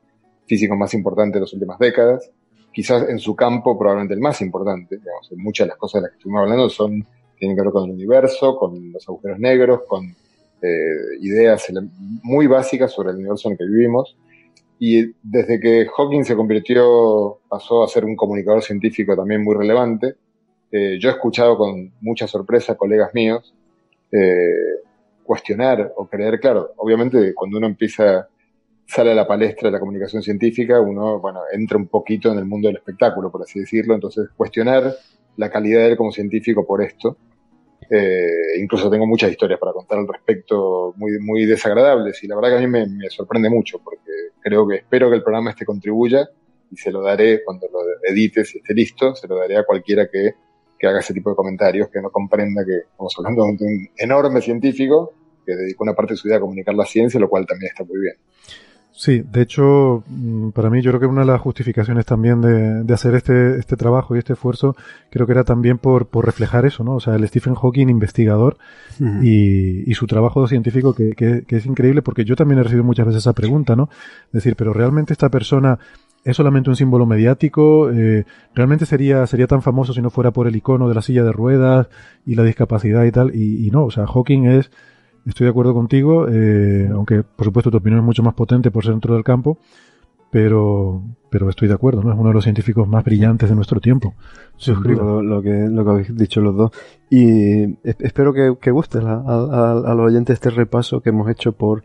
físicos más importantes de las últimas décadas, quizás en su campo probablemente el más importante, digamos, muchas de las cosas de las que estuvimos hablando son, tienen que ver con el universo, con los agujeros negros, con eh, ideas muy básicas sobre el universo en el que vivimos, y desde que Hawking se convirtió, pasó a ser un comunicador científico también muy relevante, eh, yo he escuchado con mucha sorpresa colegas míos eh, cuestionar o creer, claro, obviamente cuando uno empieza, sale a la palestra de la comunicación científica, uno, bueno, entra un poquito en el mundo del espectáculo, por así decirlo, entonces cuestionar la calidad de él como científico por esto, eh, incluso tengo muchas historias para contar al respecto muy, muy desagradables. Y la verdad que a mí me, sorprende mucho porque creo que espero que el programa este contribuya y se lo daré cuando lo edite, si esté listo, se lo daré a cualquiera que, que haga ese tipo de comentarios, que no comprenda que estamos hablando de un enorme científico que dedicó una parte de su vida a comunicar la ciencia, lo cual también está muy bien. Sí, de hecho, mm, para mí yo creo que una de las justificaciones también de, de hacer este, este trabajo y este esfuerzo, creo que era también por, por reflejar eso, ¿no? O sea, el Stephen Hawking investigador y, y, su trabajo científico que, que, que, es increíble porque yo también he recibido muchas veces esa pregunta, ¿no? Decir, pero realmente esta persona es solamente un símbolo mediático, eh, realmente sería, sería tan famoso si no fuera por el icono de la silla de ruedas y la discapacidad y tal, y, y no, o sea, Hawking es Estoy de acuerdo contigo, eh, aunque por supuesto tu opinión es mucho más potente por ser dentro del campo, pero, pero estoy de acuerdo, ¿no? Es uno de los científicos más brillantes de nuestro tiempo. Suscribo lo, que, lo que habéis dicho los dos. Y espero que, que guste a, a, los oyentes este repaso que hemos hecho por,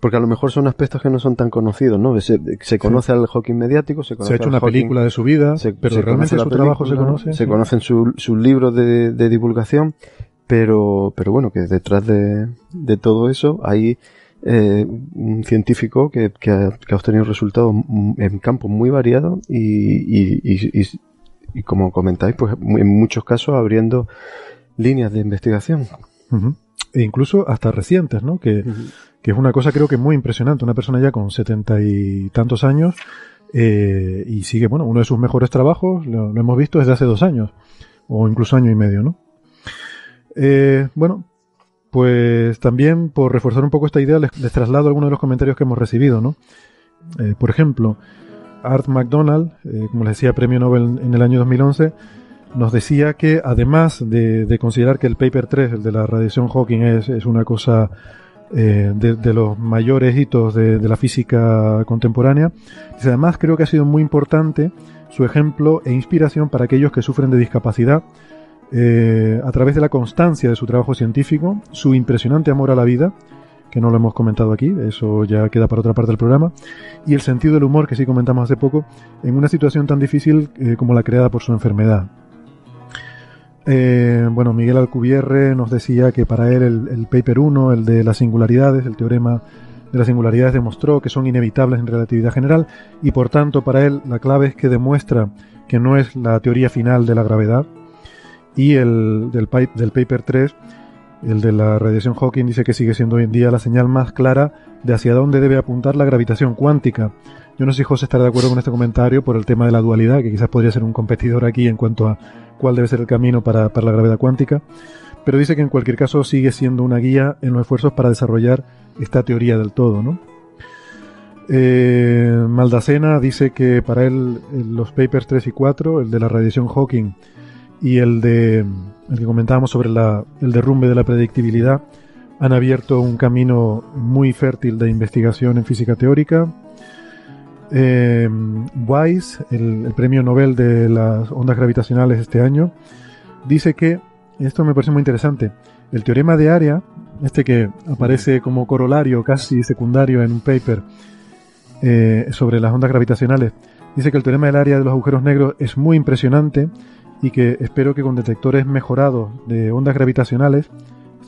porque a lo mejor son aspectos que no son tan conocidos, ¿no? Se, se conoce al Hawking mediático, se conoce Se ha hecho una película de su vida, pero realmente su trabajo se conoce. Se conocen sus libros de, de divulgación, pero, pero bueno, que detrás de, de todo eso hay eh, un científico que, que, ha, que, ha, obtenido resultados en campos muy variados y, y, y, y, como comentáis, pues en muchos casos abriendo líneas de investigación. E incluso hasta recientes, ¿no? Que, que, es una cosa creo que muy impresionante. Una persona ya con setenta y tantos años eh, y sigue, bueno, uno de sus mejores trabajos, lo, lo hemos visto desde hace dos años o incluso año y medio, ¿no? Eh, bueno, pues también por reforzar un poco esta idea les, traslado algunos de los comentarios que hemos recibido, ¿no? Eh, por ejemplo, Art McDonald, eh, como les decía, premio Nobel en el año 2011, nos decía que además de, considerar que el paper 3, el de la radiación Hawking, es, es una cosa eh, de, los mayores hitos de, la física contemporánea, además creo que ha sido muy importante su ejemplo e inspiración para aquellos que sufren de discapacidad eh, a través de la constancia de su trabajo científico, su impresionante amor a la vida, que no lo hemos comentado aquí, eso ya queda para otra parte del programa, y el sentido del humor que sí comentamos hace poco, en una situación tan difícil eh, como la creada por su enfermedad. Eh, bueno, Miguel Alcubierre nos decía que para él el, el, paper 1, el de las singularidades, el teorema de las singularidades demostró que son inevitables en relatividad general y por tanto para él la clave es que demuestra que no es la teoría final de la gravedad, y el del, del paper 3, el de la radiación Hawking, dice que sigue siendo hoy en día la señal más clara de hacia dónde debe apuntar la gravitación cuántica. Yo no sé si José estará de acuerdo con este comentario por el tema de la dualidad, que quizás podría ser un competidor aquí en cuanto a cuál debe ser el camino para, para la gravedad cuántica, pero dice que en cualquier caso sigue siendo una guía en los esfuerzos para desarrollar esta teoría del todo, ¿no? Eh, Maldacena dice que para él los papers 3 y 4, el de la radiación Hawking y el de el que comentábamos sobre la, el derrumbe de la predictibilidad, han abierto un camino muy fértil de investigación en física teórica. Eh, Wise, el, premio Nobel de las ondas gravitacionales este año, dice que, esto me parece muy interesante, el teorema de área, este que aparece como corolario casi secundario en un paper eh, sobre las ondas gravitacionales, dice que el teorema del área de los agujeros negros es muy impresionante y que espero que con detectores mejorados de ondas gravitacionales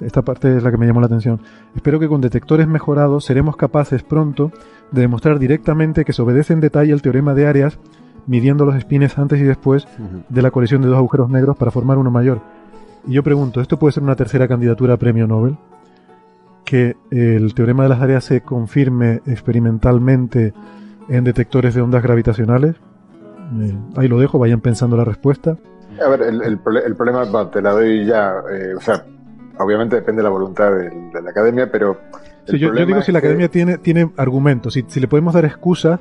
esta parte es la que me llamó la atención. Espero que con detectores mejorados seremos capaces pronto de demostrar directamente que se obedece en detalle el teorema de áreas midiendo los espines antes y después de la colisión de dos agujeros negros para formar uno mayor. Y yo pregunto, ¿esto puede ser una tercera candidatura a premio Nobel? Que el teorema de las áreas se confirme experimentalmente en detectores de ondas gravitacionales. Eh, ahí lo dejo, vayan pensando la respuesta. A ver, el, problema, te la doy ya, eh, o sea, obviamente depende de la voluntad de, la academia, pero... yo, digo si la academia tiene, tiene argumentos, si, si le podemos dar excusas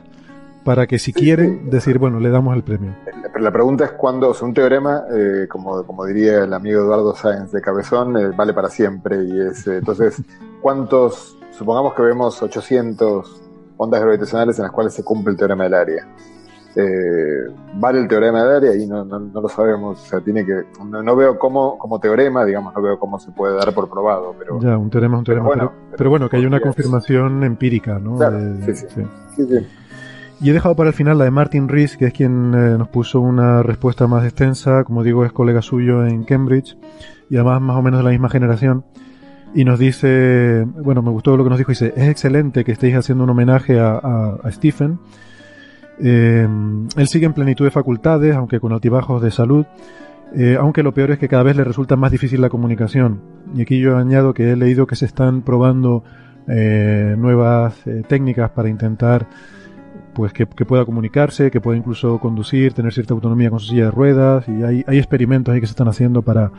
para que si quieren decir, bueno, le damos el premio. Pero la pregunta es cuándo, un teorema, eh, como, como diría el amigo Eduardo Sáenz de Cabezón, eh, vale para siempre. Y es, eh, entonces, ¿cuántos, supongamos que vemos 800 ondas gravitacionales en las cuales se cumple el teorema del área? Eh, vale el teorema de área y no, no, lo sabemos. O sea, tiene que. No, veo cómo, como teorema, digamos, no veo cómo se puede dar por probado. Pero, ya, un teorema es un teorema. Pero bueno, que hay una confirmación empírica, ¿no? sí, sí. sí. Y he dejado para el final la de Martin Rees, que es quien eh, nos puso una respuesta más extensa. Como digo, es colega suyo en Cambridge y además más o menos de la misma generación. Y nos dice, bueno, me gustó lo que nos dijo, dice, es excelente que estéis haciendo un homenaje a, a Stephen eh, él sigue en plenitud de facultades, aunque con altibajos de salud, eh, aunque lo peor es que cada vez le resulta más difícil la comunicación. Y aquí yo añado que he leído que se están probando eh, nuevas técnicas para intentar pues que, pueda comunicarse, que pueda incluso conducir, tener cierta autonomía con su silla de ruedas, y hay, experimentos ahí que se están haciendo para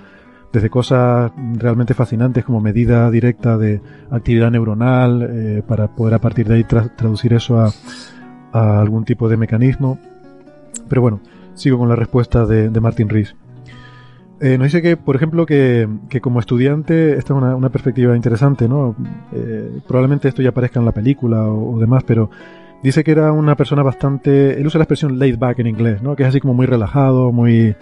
desde cosas realmente fascinantes como medida directa de actividad neuronal, para poder a partir de ahí traducir eso a, algún tipo de mecanismo. Pero bueno, sigo con la respuesta de, Martin Rees. Eh, nos dice que, por ejemplo, que, como estudiante, esta es una, perspectiva interesante, ¿no? Eh, probablemente esto ya aparezca en la película o, demás, pero dice que era una persona bastante. Él usa la expresión laid back en inglés, ¿no? Que es así como muy relajado, muy.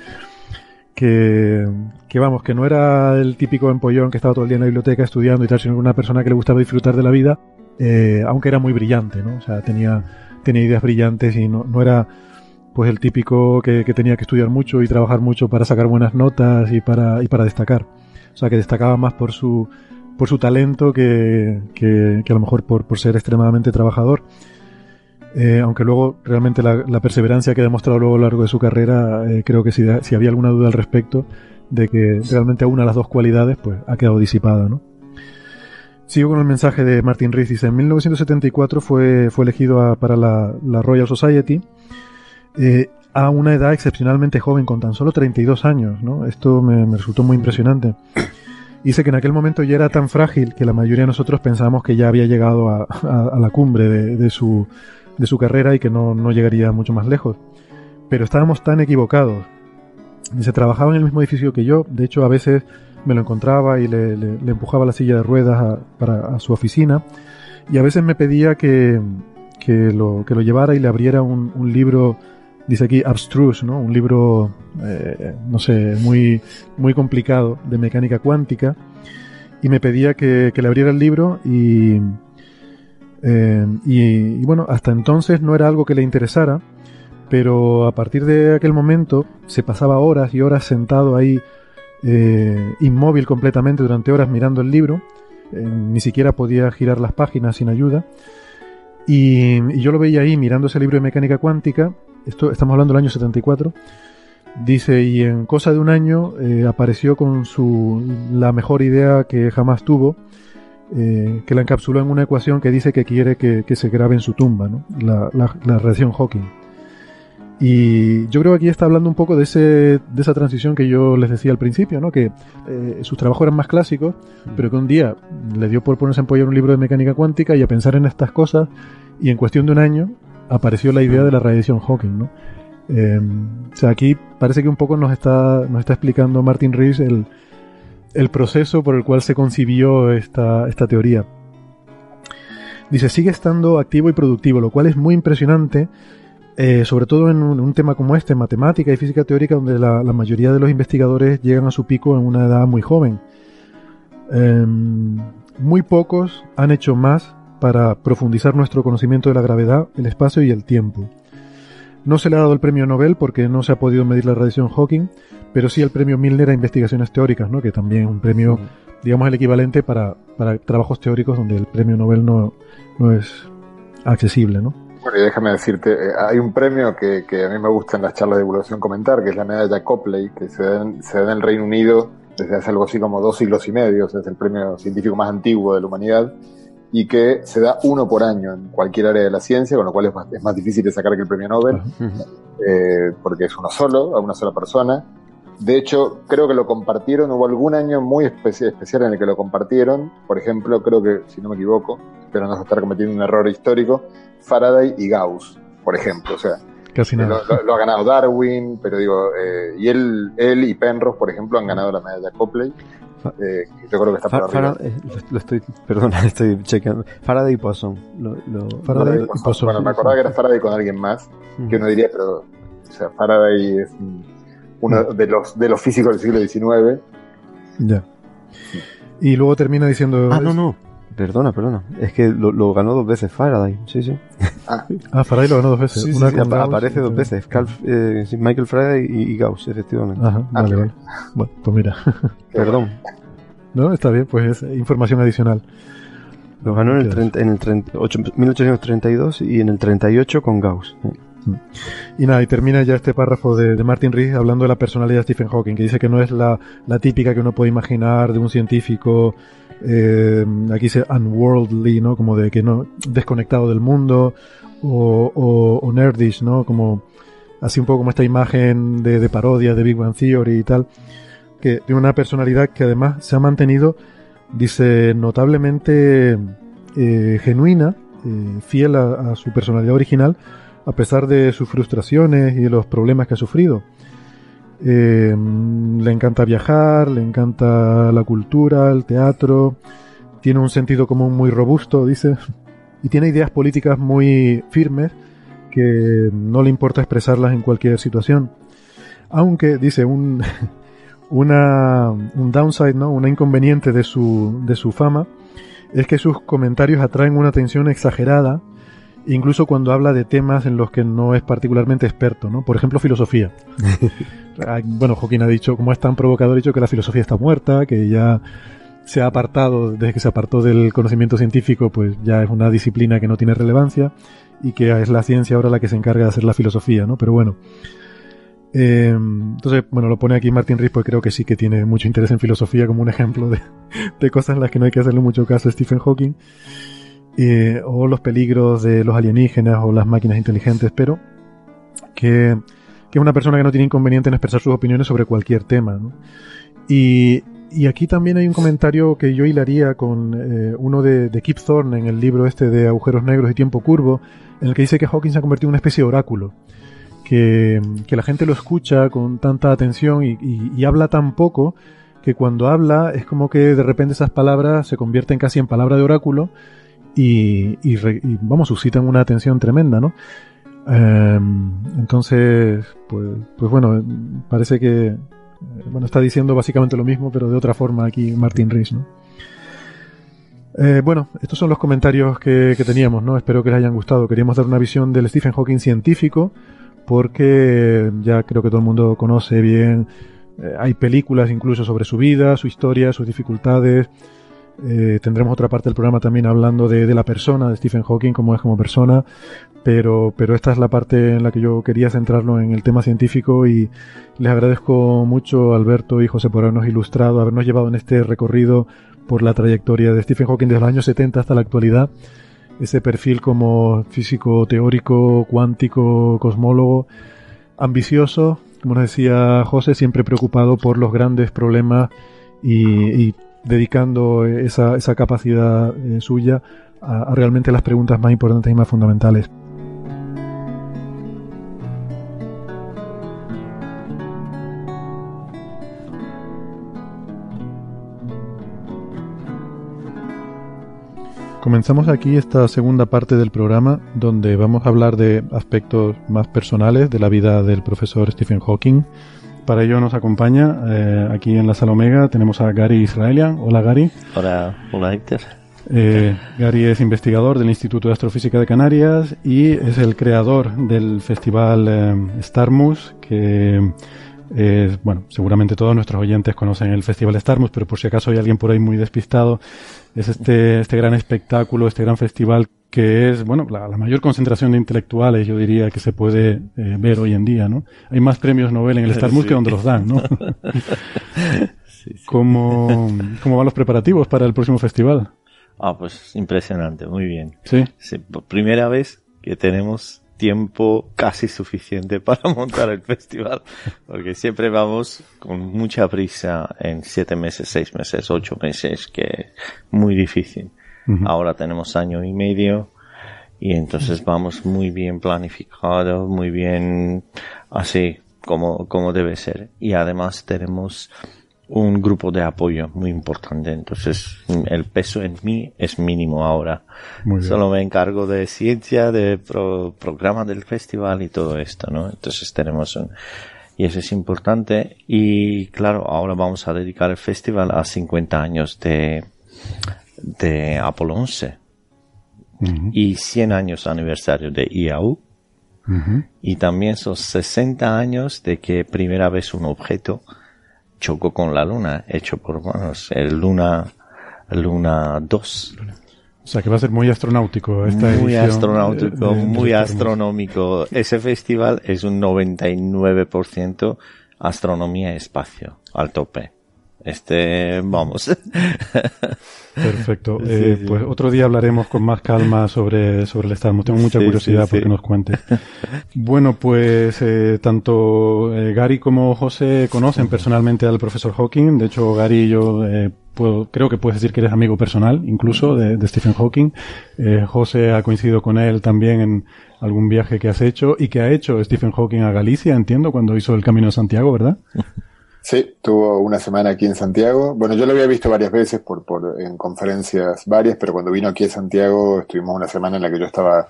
Que, que vamos, que no era el típico empollón que estaba todo el día en la biblioteca estudiando y tal, sino que una persona que le gustaba disfrutar de la vida, eh, aunque era muy brillante, ¿no? O sea, tenía tenía ideas brillantes y no, era pues el típico que, tenía que estudiar mucho y trabajar mucho para sacar buenas notas y para, y para destacar. O sea, que destacaba más por su, por su talento que, a lo mejor por, por ser extremadamente trabajador. Eh, aunque luego realmente la, perseverancia que ha demostrado luego a lo largo de su carrera, eh, creo que si, si había alguna duda al respecto de que realmente una de las dos cualidades pues ha quedado disipada, ¿no? Sigo con el mensaje de Martin Rees. Dice, en 1974 fue, fue elegido para la, Royal Society eh, a una edad excepcionalmente joven, con tan solo 32 años. Esto me, resultó muy impresionante. Dice que en aquel momento ya era tan frágil que la mayoría de nosotros pensábamos que ya había llegado a, la cumbre de, su, de su carrera y que no, no llegaría mucho más lejos. Pero estábamos tan equivocados. Dice, trabajaba en el mismo edificio que yo. De hecho, a veces me lo encontraba y le, empujaba la silla de ruedas a, para, a su oficina y a veces me pedía que, que, lo, que lo llevara y le abriera un, un libro, dice aquí, abstruse, ¿no? Un libro, eh, no sé, muy, muy complicado de mecánica cuántica y me pedía que, que le abriera el libro y, eh, y, y, bueno, hasta entonces no era algo que le interesara, pero a partir de aquel momento se pasaba horas y horas sentado ahí eh, inmóvil completamente durante horas mirando el libro, eh, ni siquiera podía girar las páginas sin ayuda. Y, yo lo veía ahí mirando ese libro de mecánica cuántica, esto estamos hablando del año 74, dice, y en cosa de un año eh, apareció con su, la mejor idea que jamás tuvo, que la encapsuló en una ecuación que dice que quiere que, se grabe en su tumba, ¿no? la, la, la Hawking. Y yo creo que aquí está hablando un poco de, ese, de esa transición que yo les decía al principio, ¿no? que eh, sus trabajos eran más clásicos, pero que un día le dio por ponerse a empollar un libro de mecánica cuántica y a pensar en estas cosas, y en cuestión de un año apareció la idea de la radiación Hawking. ¿no? Eh, o sea, aquí parece que un poco nos está, nos está explicando Martin Rees el, el proceso por el cual se concibió esta, esta teoría. Dice, sigue estando activo y productivo, lo cual es muy impresionante, eh, sobre todo en un, tema como este, matemática y física teórica, donde la, mayoría de los investigadores llegan a su pico en una edad muy joven. Em, muy pocos han hecho más para profundizar nuestro conocimiento de la gravedad, el espacio y el tiempo. No se le ha dado el premio Nobel porque no se ha podido medir la radiación Hawking, pero sí el premio Milner a investigaciones teóricas, ¿no? que también es un premio, digamos, el equivalente para, para trabajos teóricos donde el premio Nobel no, no es accesible. ¿no? Bueno, y déjame decirte, eh, hay un premio que, que, a mí me gusta en las charlas de divulgación comentar, que es la medalla Copley, que se da, en, se da en el Reino Unido desde hace algo así como dos siglos y medio, es el premio científico más antiguo de la humanidad y que se da uno por año en cualquier área de la ciencia, con lo cual es más, es más difícil de sacar que el premio Nobel, eh, porque es uno solo, a una sola persona. De hecho, creo que lo compartieron, hubo algún año muy especial en el que lo compartieron, por ejemplo, creo que, si no me equivoco, pero no estar cometiendo un error histórico, Faraday y Gauss, por ejemplo, o sea, Casi nada. Lo, ha ganado Darwin, pero digo, eh, y él, él y Penrose, por ejemplo, han ganado la medalla Copley. Eh, yo creo que está por arriba. Eh, lo, estoy, perdona, estoy chequeando. Faraday y Poisson. Lo, Faraday, y Poisson. Bueno, me acordaba que era Faraday con alguien más, que uno diría, pero, o sea, Faraday es uno de los de los físicos del siglo XIX. Ya. Y luego termina diciendo. Ah, no, no. Perdona, perdona. Es que lo, ganó dos veces Faraday. Sí, sí. Ah, ah Faraday lo ganó dos veces. Una sí, aparece dos veces. Eh, Michael Faraday y, Gauss, efectivamente. Ajá, ah, vale, vale. Bueno, pues mira. Perdón. No, está bien, pues es información adicional. Lo ganó en el, 30, en el 1832 y en el 38 con Gauss. Mm. Y nada, y termina ya este párrafo de, de, Martin Rees hablando de la personalidad de Stephen Hawking, que dice que no es la, la típica que uno puede imaginar de un científico eh, aquí dice unworldly, ¿no? Como de que no, desconectado del mundo, o, o, nerdish, ¿no? Como, así un poco como esta imagen de, parodia de Big Bang Theory y tal, que tiene una personalidad que además se ha mantenido, dice, notablemente eh, genuina, eh, fiel a, su personalidad original, a pesar de sus frustraciones y de los problemas que ha sufrido. Eh, le encanta viajar, le encanta la cultura, el teatro, tiene un sentido común muy robusto, dice, y tiene ideas políticas muy firmes que no le importa expresarlas en cualquier situación. Aunque, dice, un, una, un downside, ¿no? Una inconveniente de su, de su fama es que sus comentarios atraen una atención exagerada incluso cuando habla de temas en los que no es particularmente experto, ¿no? Por ejemplo, filosofía. bueno, Joaquín ha dicho, como es tan provocador, ha dicho que la filosofía está muerta, que ya se ha apartado, desde que se apartó del conocimiento científico, pues ya es una disciplina que no tiene relevancia y que es la ciencia ahora la que se encarga de hacer la filosofía, ¿no? Pero bueno. Eh, entonces, bueno, lo pone aquí Martin Rees, pues creo que sí que tiene mucho interés en filosofía como un ejemplo de, de cosas en las que no hay que hacerle mucho caso a Stephen Hawking. Eh, o los peligros de los alienígenas o las máquinas inteligentes, pero que, es una persona que no tiene inconveniente en expresar sus opiniones sobre cualquier tema. Y, aquí también hay un comentario que yo hilaría con eh, uno de, Kip Thorne en el libro este de Agujeros Negros y Tiempo Curvo, en el que dice que Hawking se ha convertido en una especie de oráculo. Que, la gente lo escucha con tanta atención y, y habla tan poco que cuando habla es como que de repente esas palabras se convierten casi en palabra de oráculo y, vamos, suscitan una atención tremenda, ¿no? Em, entonces, pues, pues bueno, parece que eh, bueno, está diciendo básicamente lo mismo, pero de otra forma aquí Martin Rees, ¿no? Eh, bueno, estos son los comentarios que, teníamos, ¿no? Espero que les hayan gustado. Queríamos dar una visión del Stephen Hawking científico, porque ya creo que todo el mundo conoce bien, eh, hay películas incluso sobre su vida, su historia, sus dificultades, eh, tendremos otra parte del programa también hablando de, la persona, de Stephen Hawking, cómo es como persona, pero, pero esta es la parte en la que yo quería centrarlo en el tema científico y les agradezco mucho Alberto y José por habernos ilustrado, habernos llevado en este recorrido por la trayectoria de Stephen Hawking desde los años 70 hasta la actualidad, ese perfil como físico teórico, cuántico, cosmólogo, ambicioso, como nos decía José, siempre preocupado por los grandes problemas y, dedicando esa, esa capacidad eh, suya a realmente las preguntas más importantes y más fundamentales. Comenzamos aquí esta segunda parte del programa donde vamos a hablar de aspectos más personales de la vida del profesor Stephen Hawking. Para ello nos acompaña eh, aquí en la sala Omega tenemos a Gary Israelian. Hola Gary. Hola, hola Héctor. Eh, Gary es investigador del Instituto de Astrofísica de Canarias y es el creador del festival eh, Starmus que bueno, seguramente todos nuestros oyentes conocen el Festival Starmus, pero por si acaso hay alguien por ahí muy despistado, es este, este gran espectáculo, este gran festival que es, bueno, la, mayor concentración de intelectuales, yo diría, que se puede eh, ver hoy en día, ¿no? Hay más premios Nobel en el Starmus que donde los dan, ¿no? ¿Cómo, ¿Cómo van los preparativos para el próximo festival? Ah, pues impresionante, muy bien. Sí. sí por primera vez que tenemos tiempo casi suficiente para montar el festival, porque siempre vamos con mucha prisa en siete meses, seis meses, ocho meses, que es muy difícil. Ahora tenemos año y medio y entonces vamos muy bien planificado, muy bien así como, como debe ser. Y además tenemos un grupo de apoyo muy importante. Entonces, el peso en mí es mínimo ahora. Solo me encargo de ciencia, de programa del festival y todo esto, ¿no? Entonces tenemos un, y eso es importante. Y claro, ahora vamos a dedicar el festival a 50 años de, de Apolo 11 y 100 años aniversario de IAU. Y también son 60 años de que primera vez un objeto chocó con la luna, hecho por manos, el Luna, Luna 2. O sea que va a ser muy astronáutico esta Muy astronáutico, muy astronómico. Ese festival es un 99% astronomía y espacio, al tope. Este, vamos. Perfecto. Eh, pues otro día hablaremos con más calma sobre, sobre el Estado. Tengo mucha curiosidad por que nos cuentes. Bueno, pues eh, tanto eh, Gary como José conocen personalmente al profesor Hawking. De hecho, Gary y yo puedo, creo que puedes decir que eres amigo personal, incluso, de, de Stephen Hawking. José ha coincidido con él también en algún viaje que has hecho y que ha hecho Stephen Hawking a Galicia, entiendo, cuando hizo el Camino de Santiago, ¿verdad? Sí, tuvo una semana aquí en Santiago. Bueno, yo lo había visto varias veces por, por, en conferencias varias, pero cuando vino aquí a Santiago estuvimos una semana en la que yo estaba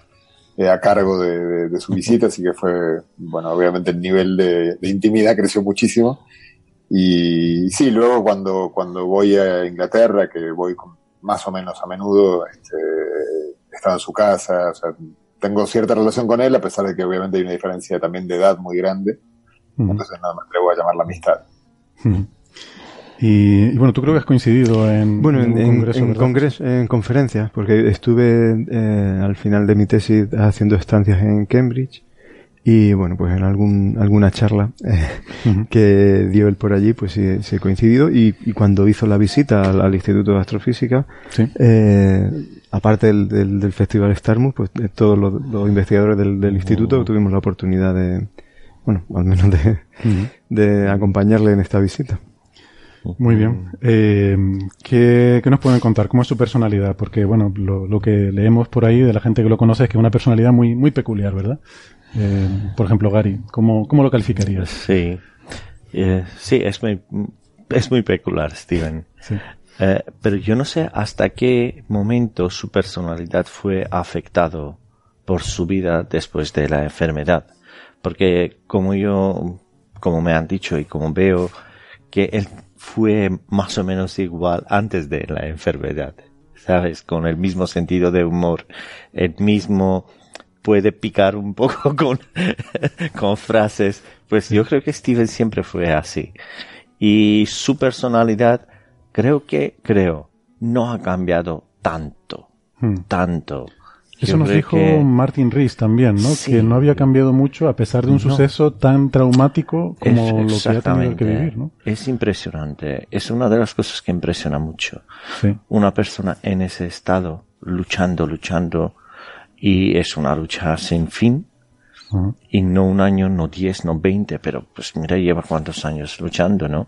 eh, a cargo de, su visita, así que fue, bueno, obviamente el nivel de, intimidad creció muchísimo. Y sí, luego cuando, cuando voy a Inglaterra, que voy más o menos a menudo, este, estaba en su casa, o sea, tengo cierta relación con él, a pesar de que obviamente hay una diferencia también de edad muy grande. Entonces nada más le voy a llamar la amistad. Y, bueno, tú creo que has coincidido en, bueno, en, congreso, en, conferencias, porque estuve eh, al final de mi tesis haciendo estancias en Cambridge y bueno, pues en algún, alguna charla eh, que dio él por allí, pues sí, sí he coincidido y, cuando hizo la visita al, Instituto de Astrofísica, eh, aparte del, del, Festival Starmus, pues todos los, investigadores del, del instituto oh. tuvimos la oportunidad de, bueno, al menos de, de acompañarle en esta visita. Muy bien. Eh, ¿qué, ¿qué, nos pueden contar? ¿Cómo es su personalidad? Porque, bueno, lo, lo, que leemos por ahí de la gente que lo conoce es que es una personalidad muy, muy peculiar, ¿verdad? Eh, por ejemplo, Gary, ¿cómo, cómo lo calificarías? Sí. Eh, sí, es muy, es muy peculiar, Steven. Sí. Eh, pero yo no sé hasta qué momento su personalidad fue afectado por su vida después de la enfermedad porque como yo, como me han dicho y como veo, que él fue más o menos igual antes de la enfermedad, ¿sabes? Con el mismo sentido de humor, el mismo puede picar un poco con, con frases. Pues yo creo que Steven siempre fue así. Y su personalidad, creo que, creo, no ha cambiado tanto, hmm. tanto. Eso nos dijo Martin Rees también, ¿no? Que no había cambiado mucho a pesar de un suceso tan traumático como lo que ha tenido que vivir, ¿no? Es impresionante. Es una de las cosas que impresiona mucho. Una persona en ese estado, luchando, luchando, y es una lucha sin fin. Y no un año, no 10, no 20, pero pues mira, lleva cuántos años luchando, ¿no?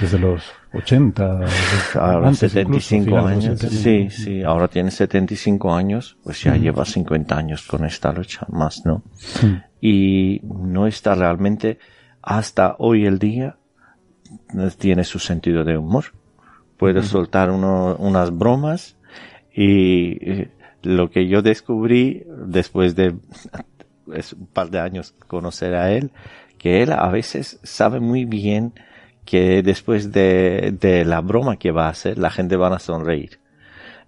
Desde los 80. Ahora 75 años. Sí, sí, ahora tiene 75 años, pues ya lleva 50 años con esta lucha, más, ¿no? Y no está realmente, hasta hoy el día, tiene su sentido de humor. Puede soltar unas bromas y lo que yo descubrí después de es un par de años conocer a él, que él a veces sabe muy bien que después de, de la broma que va a hacer, la gente va a sonreír.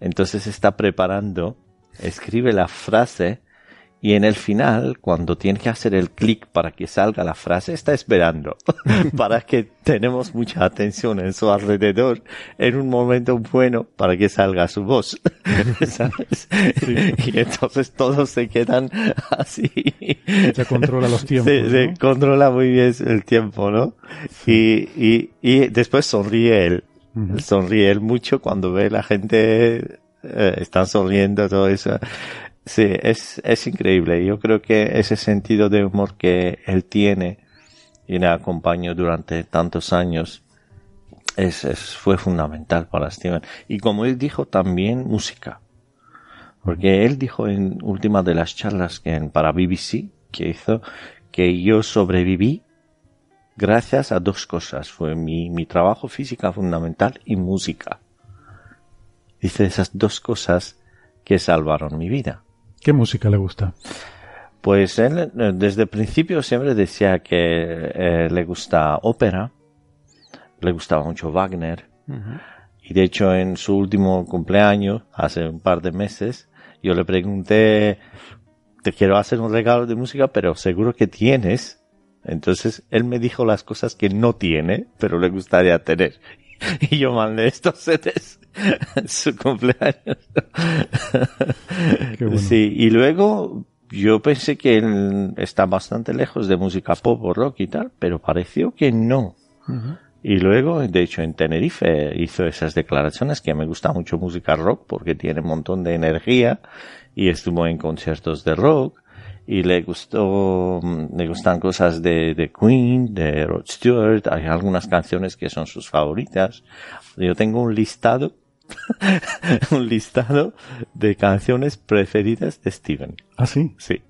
Entonces está preparando, escribe la frase y en el final, cuando tiene que hacer el clic para que salga la frase, está esperando para que tenemos mucha atención en su alrededor en un momento bueno para que salga su voz. Y entonces todos se quedan así. Se controla los tiempos. Se, controla muy bien el tiempo, ¿no? Y, y, y después sonríe él. Sonríe él mucho cuando ve la gente eh, están sonriendo, todo eso. Sí, es, es increíble. Yo creo que ese sentido de humor que él tiene y le acompañó durante tantos años es, fue fundamental para Steven. Y como él dijo, también música. Porque él dijo en última de las charlas que en, para BBC que hizo que yo sobreviví gracias a dos cosas. Fue mi, mi trabajo física fundamental y música. Dice esas dos cosas que salvaron mi vida. ¿Qué música le gusta? Pues él eh, desde el principio siempre decía que eh, le gusta ópera, le gustaba mucho Wagner, y de hecho en su último cumpleaños, hace un par de meses, yo le pregunté, te quiero hacer un regalo de música, pero seguro que tienes. Entonces él me dijo las cosas que no tiene, pero le gustaría tener. Y yo mandé estos setes su cumpleaños. Sí, y luego yo pensé que él está bastante lejos de música pop o rock y tal, pero pareció que no. Y luego, de hecho, en Tenerife hizo esas declaraciones que me gusta mucho música rock porque tiene un montón de energía y estuvo en conciertos de rock y le gustó, le gustan cosas de, de Queen, de Rod Stewart, hay algunas canciones que son sus favoritas. Yo tengo un listado un listado de canciones preferidas de Steven. ¿Ah, sí? Sí.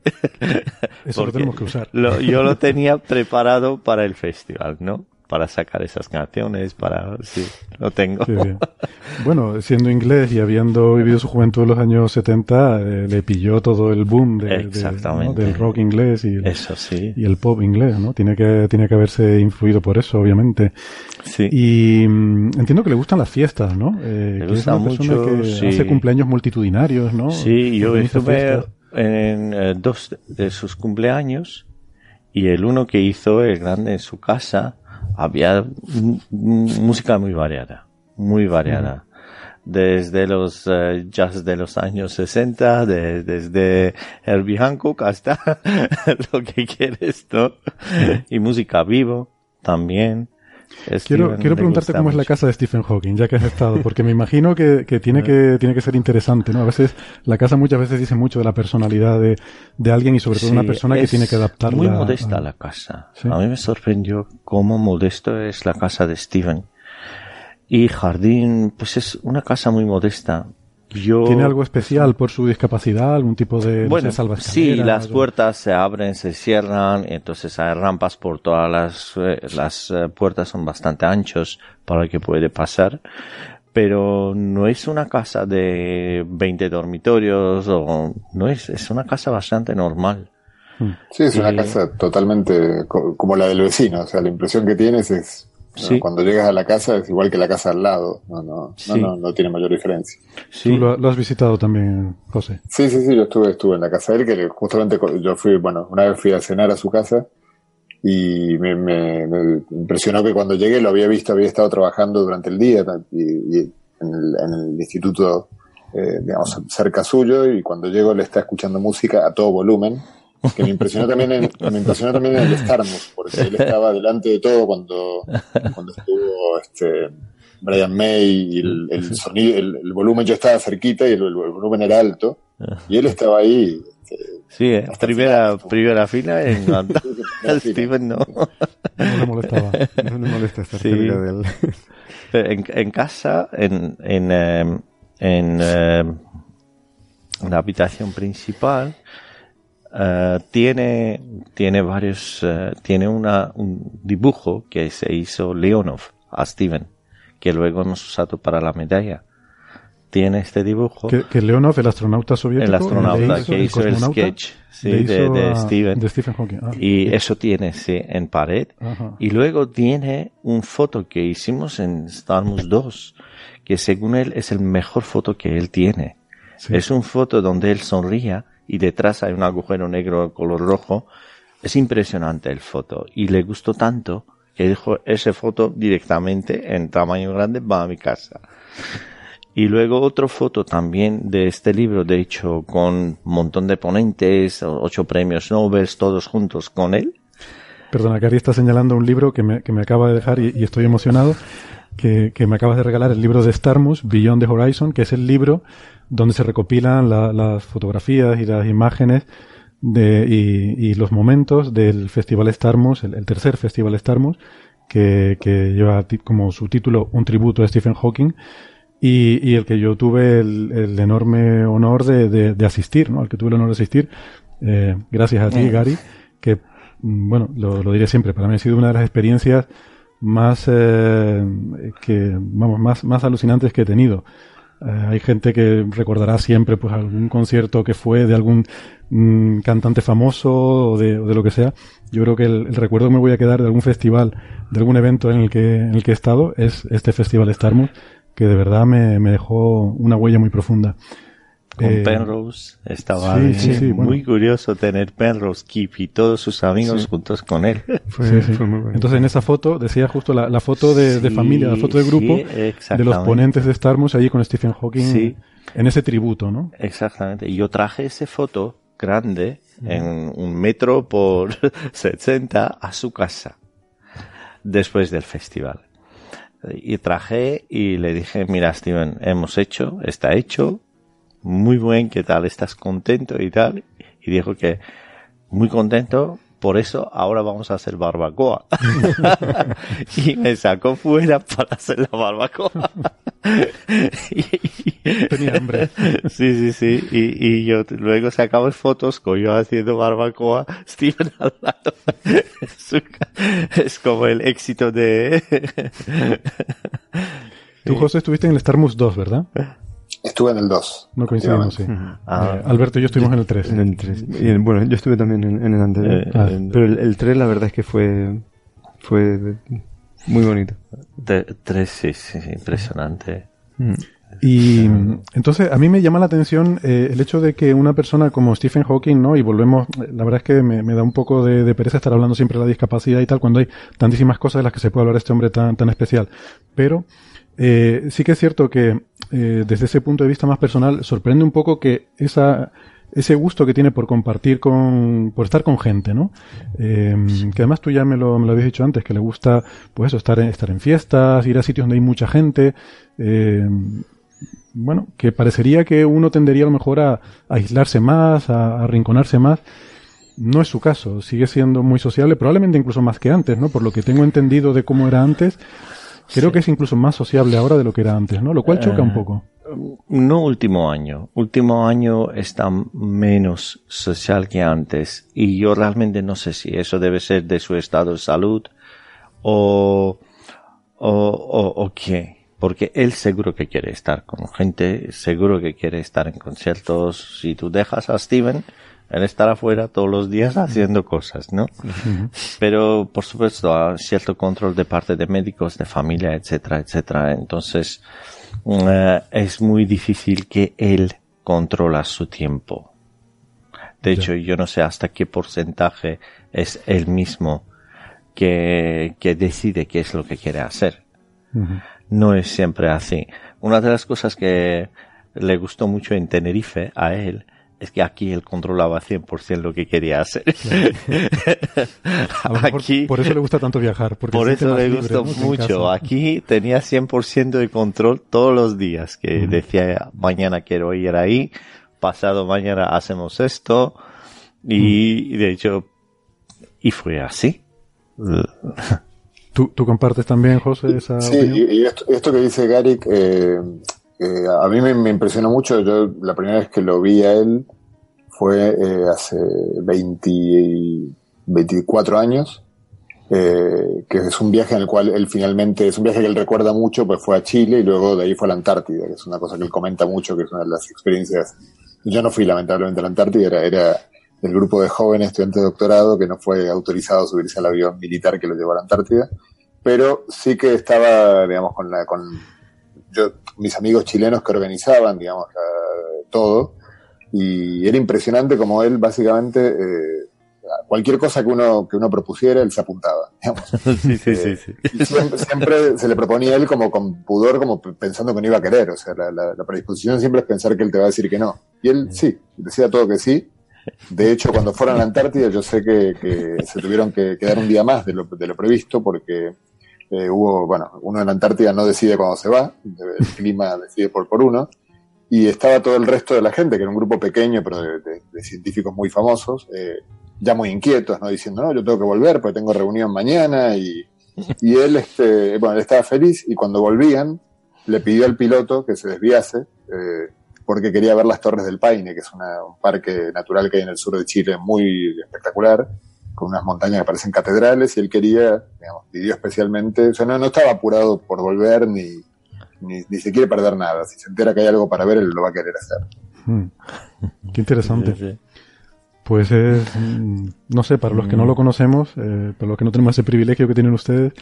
Eso lo tenemos que usar. yo lo tenía preparado para el festival, ¿no? Para sacar esas canciones, para... Sí, lo tengo. bueno, siendo inglés y habiendo vivido su juventud en los años 70, eh, le pilló todo el boom de, del rock inglés y el, eso, sí. y el pop inglés, ¿no? Tiene que, tiene que haberse influido por eso, obviamente. Sí. Y mm, entiendo que le gustan las fiestas, ¿no? Eh, le gusta mucho, que hace cumpleaños multitudinarios, ¿no? Sí, yo estuve en eh, dos de sus cumpleaños y el uno que hizo el grande en su casa había música muy variada, muy variada. Desde los eh, jazz de los años 60, desde Herbie Hancock hasta lo que quieres, ¿no? Y música vivo también. Quiero, quiero preguntarte cómo es la casa de Stephen Hawking, ya que has estado, porque me imagino que, que, tiene que tiene que ser interesante, ¿no? A veces la casa muchas veces dice mucho de la personalidad de, de alguien y sobre todo una persona que tiene que adaptarla. Muy modesta la casa. A mí me sorprendió cómo modesto es la casa de Stephen. Y jardín, pues es una casa muy modesta. ¿Tiene algo especial por su discapacidad? ¿Algún tipo de bueno, Sí, las puertas se abren, se cierran, entonces hay rampas por todas las, eh, las eh, puertas son bastante anchos para que puede pasar. Pero no es una casa de 20 dormitorios o no es, es una casa bastante normal. Sí, es una casa totalmente como la del vecino, o sea, la impresión que tienes es cuando llegas a la casa es igual que la casa al lado, no, no, no, no, tiene mayor diferencia. ¿Tú lo, has visitado también, José? Sí, sí, sí, yo estuve, estuve en la casa de él, que justamente yo fui, bueno, una vez fui a cenar a su casa y me, me, impresionó que cuando llegué lo había visto, había estado trabajando durante el día y, en, el, instituto, eh, digamos, cerca suyo y cuando llego le está escuchando música a todo volumen que me impresionó también en, me impresionó también en el Starmus, porque él estaba delante de todo cuando, cuando estuvo este Brian May y el, sonido, el, volumen yo estaba cerquita y el, volumen era alto, y él estaba ahí este, Sí, eh, primera, primera fila en Steven no. No le molestaba. No le molesta estar cerca de él. En, en casa, en, en, eh, en eh, la habitación principal, eh, tiene, tiene varios, eh, tiene una, un dibujo que se hizo Leonov a Steven, que luego hemos usado para la medalla. Tiene este dibujo. Que, que Leonov, el astronauta soviético, el astronauta que hizo el sketch sí, de, de a- Steven. de Stephen Hawking. Ah, y eso tiene, sí, en pared. Ajá. Y luego tiene un foto que hicimos en Star Wars 2, que según él es el mejor foto que él tiene. Sí. Es un foto donde él sonría y detrás hay un agujero negro color rojo. Es impresionante el foto y le gustó tanto que dijo esa foto directamente en tamaño grande va a mi casa. Y luego otra foto también de este libro, de hecho, con un montón de ponentes, ocho premios Nobel, todos juntos con él. Perdona, Gary está señalando un libro que me, que me acaba de dejar y estoy emocionado, que, que me acabas de regalar, el libro de Starmus, Beyond the Horizon, que es el libro donde se recopilan la- las fotografías y las imágenes de, y, y los momentos del Festival Starmus, el, el tercer Festival Starmus, que, que lleva como su título un tributo a Stephen Hawking, y, y el que yo tuve el, el enorme honor de, de- de asistir, ¿no? Al que tuve el honor de asistir, eh, gracias a ti, Mm. Gary, que, mm, bueno, lo, lo diré siempre, para mí ha sido una de las experiencias más, eh, que, vamos, más, más alucinantes que he tenido. Eh, hay gente que recordará siempre, pues, algún concierto que fue de algún mm, cantante famoso o de, o de lo que sea. Yo creo que el, el recuerdo que me voy a quedar de algún festival, de algún evento en el que, en el que he estado, es este Festival Starmus, que de verdad me, me dejó una huella muy profunda. Con Eh, Penrose estaba sí, bien. sí, sí, bueno. muy curioso tener Penrose, Keep y todos sus amigos Sí. juntos con él. Fue, Sí, sí. fue muy bueno. Entonces en esa foto, decía justo la, la foto de, familia, la foto de grupo, sí, de los ponentes de Starmus allí con Stephen Hawking Sí. en ese tributo, ¿no? Exactamente. Y yo traje esa foto grande en un metro por 60 a su casa después del festival. Y traje y le dije, mira Steven, hemos hecho, está hecho, muy buen, ¿qué tal? ¿Estás contento y tal? Y dijo que muy contento, por eso ahora vamos a hacer barbacoa. y me sacó fuera para hacer la barbacoa. Y- Tenía hambre. Sí, sí, sí. Y, y yo luego sacamos fotos con yo haciendo barbacoa, Steven al lado. Es como el éxito de... Tú, José, estuviste en el Starmus 2, ¿verdad? Estuve en el 2. No coincidimos, sí. Ah. Eh, Alberto y yo estuvimos en el 3. En el 3. Y en- bueno, yo estuve también en, en el anterior. Eh, Ah, en- Pero el, el 3 la verdad es que fue, fue muy bonito. de- tres, sí, sí, sí, impresionante. Mm. Y entonces a mí me llama la atención eh, el hecho de que una persona como Stephen Hawking, ¿no? Y volvemos, la verdad es que me, me da un poco de, de pereza estar hablando siempre de la discapacidad y tal, cuando hay tantísimas cosas de las que se puede hablar este hombre tan, tan especial. Pero eh, sí que es cierto que eh, desde ese punto de vista más personal sorprende un poco que esa ese gusto que tiene por compartir con, por estar con gente, ¿no? Eh, que además tú ya me lo, me lo habías dicho antes, que le gusta, pues eso, estar en, estar en fiestas, ir a sitios donde hay mucha gente, eh, bueno, que parecería que uno tendería a lo mejor a, aislarse más, a, a arrinconarse más. No es su caso, sigue siendo muy sociable, probablemente incluso más que antes, ¿no? Por lo que tengo entendido de cómo era antes, creo que es incluso más sociable ahora de lo que era antes, ¿no? Lo cual choca un Eh, poco. No último año. Último año está menos social que antes. Y yo realmente no sé si eso debe ser de su estado de salud o, o, o, o qué. Porque él seguro que quiere estar con gente, seguro que quiere estar en conciertos. Si tú dejas a Steven, él estará afuera todos los días haciendo cosas, ¿no? Pero, por supuesto, hay cierto control de parte de médicos, de familia, etcétera, etcétera. Entonces, eh, es muy difícil que él controla su tiempo. De hecho, yo no sé hasta qué porcentaje es él mismo que, que decide qué es lo que quiere hacer. No es siempre así. Una de las cosas que le gustó mucho en Tenerife a él es que aquí él controlaba 100% lo que quería hacer. Aquí, por eso le gusta tanto viajar. Porque por eso le libre, gustó ¿no? que en mucho. Aquí tenía 100% de control todos los días, que decía mañana quiero ir ahí, pasado mañana hacemos esto. Y, de hecho, y fue así. ¿Tú, compartes también, José, esa Sí, y, esto, que dice eh, eh, a mí me, impresionó mucho. Yo la primera vez que lo vi a él fue eh, hace 20, 24 años, que es un viaje en el cual él finalmente, es un viaje que él recuerda mucho, pues fue a Chile y luego de ahí fue a la Antártida, que es una cosa que él comenta mucho, que es una de las experiencias. Yo no fui lamentablemente a la Antártida, era, era del grupo de jóvenes estudiantes de doctorado que no fue autorizado a subirse al avión militar que lo llevó a la Antártida, pero sí que estaba, digamos, con la, con yo, mis amigos chilenos que organizaban, digamos, todo, y era impresionante como él básicamente eh, cualquier cosa que uno que uno propusiera él se apuntaba sí, sí, sí, eh, siempre, se le proponía a él como con pudor como pensando que no iba a querer o sea la, la, predisposición siempre es pensar que él te va a decir que no. Y él sí. decía todo que sí. De hecho, cuando fueron a la Antártida, yo sé que, se tuvieron que quedar un día más de lo, previsto porque eh, hubo, bueno, uno en la Antártida no decide cuándo se va, el clima decide por, por uno, y estaba todo el resto de la gente, que era un grupo pequeño, pero de, científicos muy famosos, eh, ya muy inquietos, ¿no? Diciendo, no, yo tengo que volver porque tengo reunión mañana, y, y él, este, bueno, él estaba feliz, y cuando volvían, le pidió al piloto que se desviase, eh, porque quería ver las Torres del Paine, que es un parque natural que hay en el sur de Chile muy espectacular, con unas montañas que parecen catedrales, y él quería, digamos, pidió especialmente, o sea, no, no estaba apurado por volver ni, ni, se quiere perder nada. Si se entera que hay algo para ver, él lo va a querer hacer. Hmm. Qué interesante. Pues es, mm, no sé, para los que no lo conocemos, eh, para los que no tenemos ese privilegio que tienen ustedes,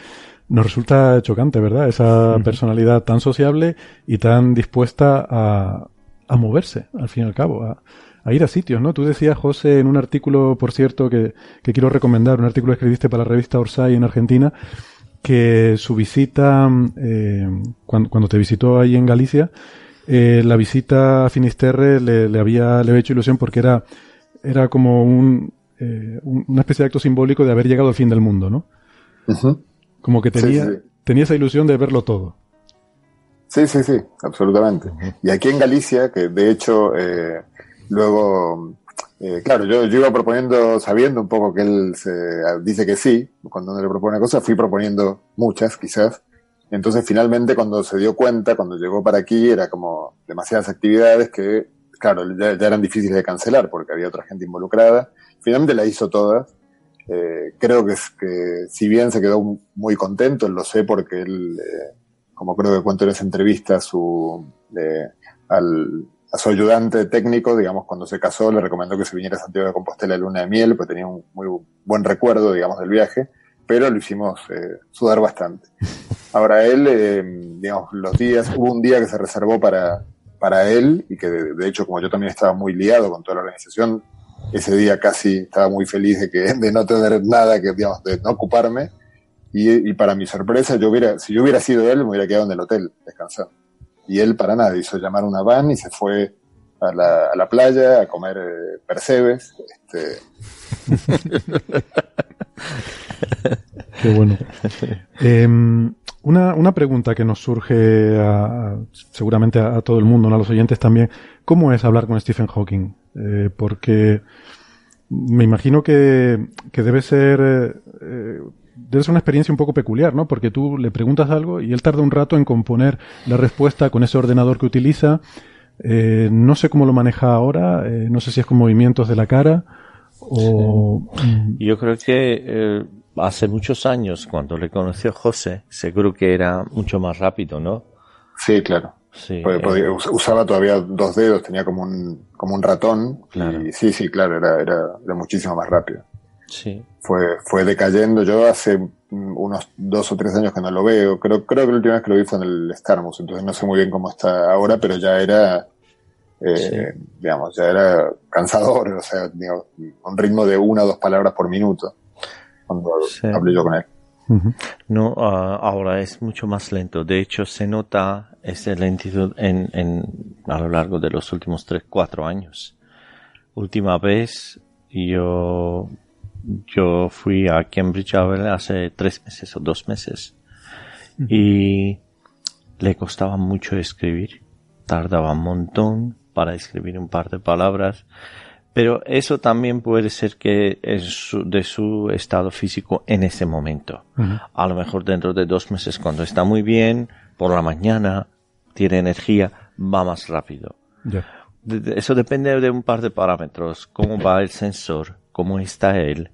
nos resulta chocante, ¿verdad? Esa personalidad tan sociable y tan dispuesta a, a moverse, al fin y al cabo, a, ir a sitios, ¿no? Tú decías, José, en un artículo, por cierto, que, quiero recomendar, un artículo que escribiste para la revista Orsay en Argentina, que su visita, eh, cuando, te visitó ahí en Galicia, eh, la visita a Finisterre le, había, le había hecho ilusión porque era, era como un, eh, una especie de acto simbólico de haber llegado al fin del mundo, ¿no? Como que tenía, tenía esa ilusión de verlo todo. Sí, sí, sí, absolutamente. Y aquí en Galicia, que de hecho, eh, luego, eh, claro, yo, yo iba proponiendo, sabiendo un poco que él se, dice que sí, cuando le propone cosas, fui proponiendo muchas, quizás. Entonces, finalmente, cuando se dio cuenta, cuando llegó para aquí, era como demasiadas actividades que, claro, ya, eran difíciles de cancelar porque había otra gente involucrada. Finalmente la hizo todas. Eh, creo que, que si bien se quedó muy contento, lo sé porque él eh, como creo que cuento en esa entrevista, su, al, a su ayudante técnico, digamos, cuando se casó, le recomendó que se viniera a Santiago de Compostela de luna de miel, pues tenía un muy buen recuerdo, digamos, del viaje, pero lo hicimos eh, sudar bastante. Ahora él, eh, digamos, los días, hubo un día que se reservó para, para él y que de, hecho, como yo también estaba muy liado con toda la organización, ese día casi estaba muy feliz de que de no tener nada que, digamos, de no ocuparme y, para mi sorpresa, yo hubiera, si yo hubiera sido él, me hubiera quedado en el hotel descansando. Y él para nada, hizo llamar una van y se fue a la, a la playa a comer eh, percebes. Este... Qué bueno. Em, una, una, pregunta que nos surge seguramente a, todo el mundo, a los oyentes también. ¿Cómo es hablar con Stephen Hawking? Eh, porque me imagino que, que debe ser eh, debe ser una experiencia un poco peculiar, ¿no? Porque tú le preguntas algo y él tarda un rato en componer la respuesta con ese ordenador que utiliza. Eh, no sé cómo lo maneja ahora, eh, no sé si es con movimientos de la cara o... Yo creo que eh, hace muchos años, cuando le conoció José, seguro que era mucho más rápido, ¿no? Sí, claro. Sí, usaba todavía dos dedos, tenía como un, como un ratón. Y sí, sí, claro, era, era, era muchísimo más rápido. Sí. Fue, fue decayendo. Yo hace unos dos o tres años que no lo veo. Creo, creo que la última vez que lo vi fue en el Starmus, entonces no sé muy bien cómo está ahora, pero ya era, eh, digamos, ya era cansador, o sea, un ritmo de una o dos palabras por minuto cuando hablé yo con él. No, ah, ahora es mucho más lento. De hecho, se nota esa lentitud en, en, a lo largo de los últimos tres, cuatro años. Última vez yo yo fui a Cambridge hace tres meses o dos meses y le costaba mucho escribir. Tardaba un montón para escribir un par de palabras, Pero eso también puede ser que es de su estado físico en ese momento. A lo mejor dentro de dos meses, cuando está muy bien, por la mañana, tiene energía, va más rápido. Eso depende de un par de parámetros. Cómo va el sensor, cómo está él.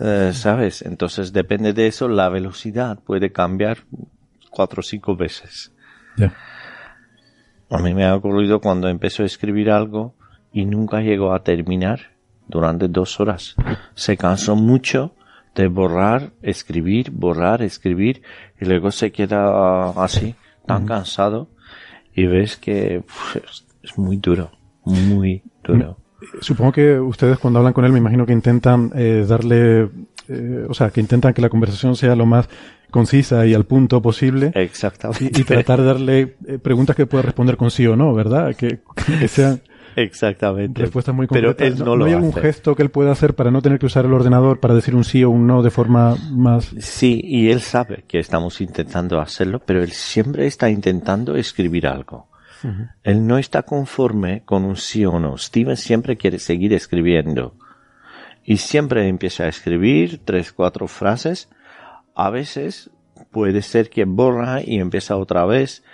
Eh, ¿Sabes? Entonces depende de eso, la velocidad puede cambiar cuatro o cinco veces. A mí me ha ocurrido cuando empezó a escribir algo y nunca llegó a terminar durante dos horas. Se cansó mucho de borrar, escribir, borrar, escribir y luego se queda así, tan cansado y ves que es muy duro, muy duro. Supongo que ustedes cuando hablan con él me imagino que intentan eh, darle, eh, o sea, que intentan que la conversación sea lo más concisa y al punto posible. Exactamente. Y, tratar de darle eh, preguntas que pueda responder con sí o no, ¿verdad? Que, sean Exactamente. respuestas muy concretas. Pero él no, ¿No, hay algún gesto que él pueda hacer para no tener que usar el ordenador para decir un sí o un no de forma más... Sí, y él sabe que estamos intentando hacerlo, pero él siempre está intentando escribir algo. Él no está conforme con un sí o no. Steven siempre quiere seguir escribiendo. Y siempre empieza a escribir tres, cuatro frases a veces puede ser que borra y empieza otra vez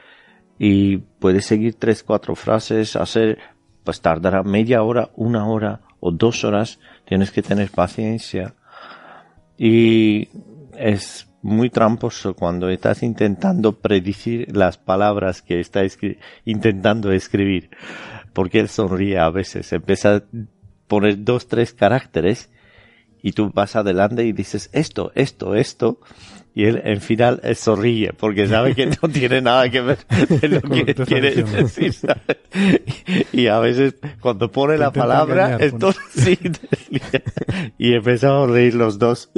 y puede seguir tres, cuatro frases, hacer, pues tardará media hora, una hora o dos horas. Tienes que tener paciencia. Y es muy tramposo cuando estás intentando predecir las palabras que está intentando escribir. Porque él sonríe a veces, empieza a poner dos, tres caracteres y tú vas adelante y dices esto, esto, esto, y él en final sonríe porque sabe que no tiene nada que ver con lo que quiere decir. Y, a veces cuando pone la palabra, esto sí, y empezamos a reír los dos.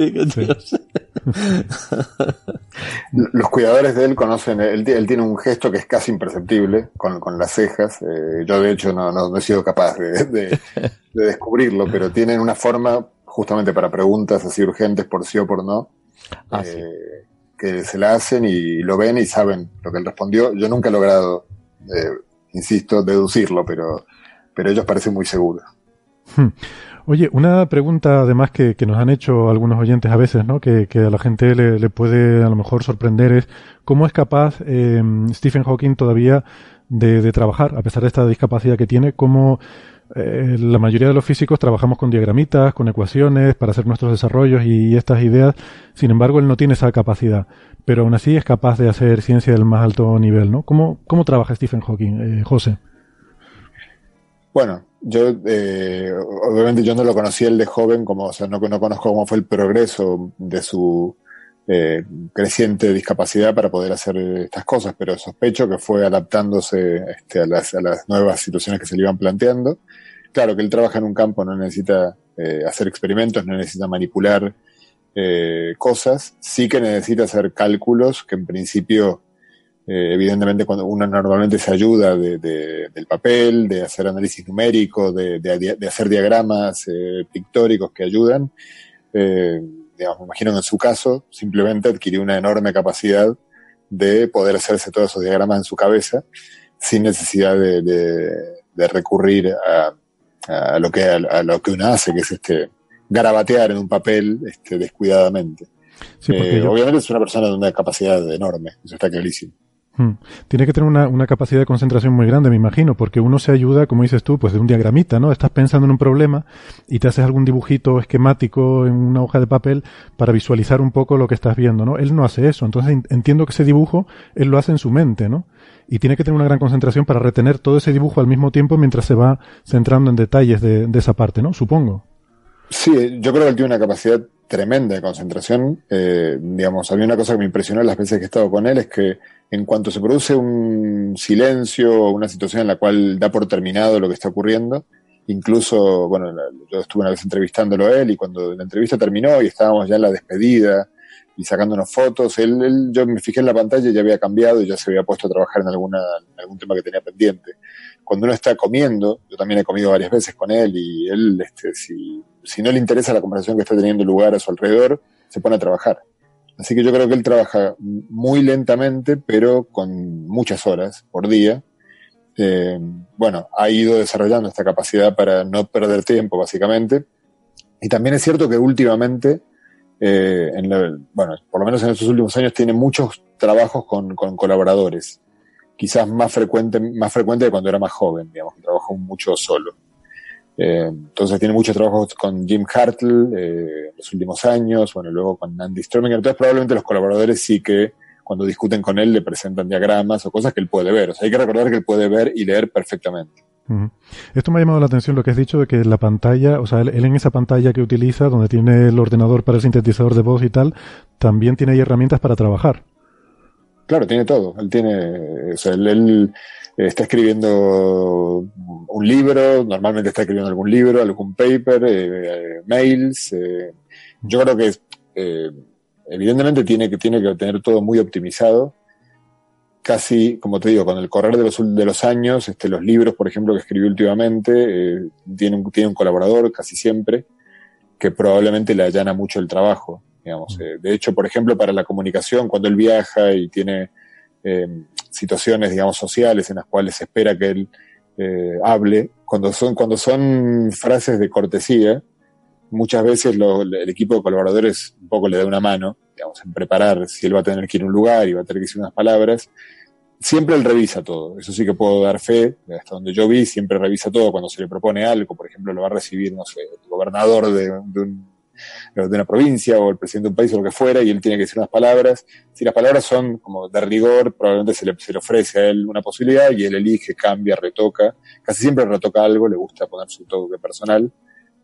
Los cuidadores de él conocen, él, tiene un gesto que es casi imperceptible con, las cejas. Eh, yo de hecho no, no, he sido capaz de, de descubrirlo, pero tienen una forma justamente para preguntas así urgentes por sí o por no, ah, eh, que se la hacen y lo ven y saben lo que él respondió. Yo nunca he logrado, eh, insisto, deducirlo, pero, pero ellos parecen muy seguros. Oye, una pregunta además que, nos han hecho algunos oyentes a veces, ¿no? Que, a la gente le, puede a lo mejor sorprender es cómo es capaz eh, Stephen Hawking todavía de, de, trabajar, a pesar de esta discapacidad que tiene, cómo eh, la mayoría de los físicos trabajamos con diagramitas, con ecuaciones para hacer nuestros desarrollos y estas ideas. Sin embargo, él no tiene esa capacidad, pero aún así es capaz de hacer ciencia del más alto nivel, ¿no? ¿Cómo, cómo trabaja Stephen Hawking, eh, José? Bueno, yo eh, obviamente yo no lo conocí él de joven, como o sea, no, no conozco cómo fue el progreso de su eh, creciente discapacidad para poder hacer estas cosas, pero sospecho que fue adaptándose este, a, las, a, las, nuevas situaciones que se le iban planteando. Claro que él trabaja en un campo, no necesita eh, hacer experimentos, no necesita manipular eh, cosas, sí que necesita hacer cálculos que en principio, eh, evidentemente cuando uno normalmente se ayuda de, de, del papel, de hacer análisis numérico, de, de hacer diagramas eh, pictóricos que ayudan, eh, digamos, me imagino que en su caso simplemente adquirió una enorme capacidad de poder hacerse todos esos diagramas en su cabeza sin necesidad de, de, recurrir a, a, lo que, a, lo que uno hace, que es este garabatear en un papel este, descuidadamente. Eh, obviamente es una persona de una capacidad enorme, eso está clarísimo. Hmm. Tiene que tener una, una, capacidad de concentración muy grande, me imagino, porque uno se ayuda, como dices tú, pues de un diagramita, ¿no? Estás pensando en un problema y te haces algún dibujito esquemático en una hoja de papel para visualizar un poco lo que estás viendo, ¿no? Él no hace eso, entonces entiendo que ese dibujo él lo hace en su mente, ¿no? Y tiene que tener una gran concentración para retener todo ese dibujo al mismo tiempo mientras se va centrando en detalles de, de esa parte, ¿no? Supongo. Sí, yo creo que él tiene una capacidad tremenda de concentración. Eh, digamos, había una cosa que me impresionó las veces que he estado con él, es que en cuanto se produce un silencio o una situación en la cual da por terminado lo que está ocurriendo, incluso, bueno, yo estuve una vez entrevistándolo a él y cuando la entrevista terminó y estábamos ya en la despedida y sacándonos fotos, él, él yo me fijé en la pantalla y ya había cambiado y ya se había puesto a trabajar en, alguna, en algún tema que tenía pendiente. Cuando uno está comiendo, yo también he comido varias veces con él y él, este, si, si no le interesa la conversación que está teniendo lugar a su alrededor, se pone a trabajar. Así que yo creo que él trabaja muy lentamente, pero con muchas horas por día. eh, bueno, ha ido desarrollando esta capacidad para no perder tiempo, básicamente. Y también es cierto que últimamente, eh, en bueno, por lo menos en estos últimos años, tiene muchos trabajos con, con colaboradores. Quizás más frecuente, más frecuente de cuando era más joven, digamos, que trabajó mucho solo. Eh, entonces tiene muchos trabajos con Jim Hartle eh, los últimos años, bueno, luego con Andy Strominger. Entonces probablemente los colaboradores sí que cuando discuten con él le presentan diagramas o cosas que él puede ver. O sea, hay que recordar que él puede ver y leer perfectamente. Esto me ha llamado la atención lo que has dicho de que la pantalla, o sea, él, en esa pantalla que utiliza, donde tiene el ordenador para el sintetizador de voz y tal, también tiene ahí herramientas para trabajar. Claro, tiene todo. Él tiene, o sea, él está escribiendo un libro, normalmente está escribiendo algún libro, algún paper, eh, mails. Eh, yo creo que eh, evidentemente tiene que, tiene que tener todo muy optimizado. Casi, como te digo, con el correr de los, de los años, este, los libros, por ejemplo, que escribió últimamente, tiene, un, tiene un colaborador casi siempre que probablemente le allana mucho el trabajo. Digamos. De hecho, por ejemplo, para la comunicación, cuando él viaja y tiene eh, situaciones, digamos, sociales en las cuales se espera que él eh, hable, cuando son, cuando son frases de cortesía, muchas veces el equipo de colaboradores un poco le da una mano, digamos, en preparar si él va a tener que ir a un lugar y va a tener que decir unas palabras. Siempre él revisa todo, eso sí que puedo dar fe, hasta donde yo vi, siempre revisa todo cuando se le propone algo, por ejemplo, lo va a recibir, no sé, el gobernador de un de una provincia o el presidente de un país o lo que fuera, y él tiene que decir unas palabras. Si las palabras son como de rigor, probablemente se le, se le ofrece a él una posibilidad y él elige, cambia, retoca. Casi siempre retoca algo, le gusta poner su toque personal,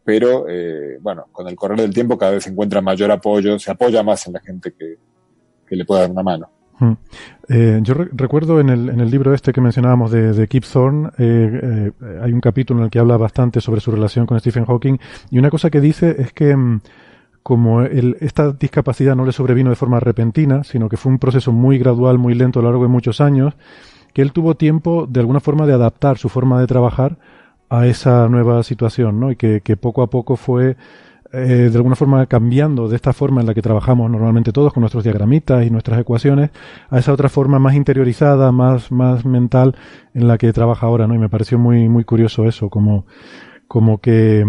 pero eh, bueno, con el correr del tiempo cada vez se encuentra mayor apoyo, se apoya más en la gente que, que le pueda dar una mano. Eh, yo recuerdo en el, en el, libro este que mencionábamos de, de Kip Thorne, eh, eh, hay un capítulo en el que habla bastante sobre su relación con Stephen Hawking y una cosa que dice es que mm, como esta discapacidad no le sobrevino de forma repentina, sino que fue un proceso muy gradual, muy lento a lo largo de muchos años, que él tuvo tiempo de alguna forma de adaptar su forma de trabajar a esa nueva situación, ¿no? Y que poco a poco fue eh, de alguna forma cambiando de esta forma en la que trabajamos normalmente todos con nuestros diagramitas y nuestras ecuaciones a esa otra forma más interiorizada, más, más mental en la que trabaja ahora, ¿no? Y me pareció muy, muy curioso eso, como, como que,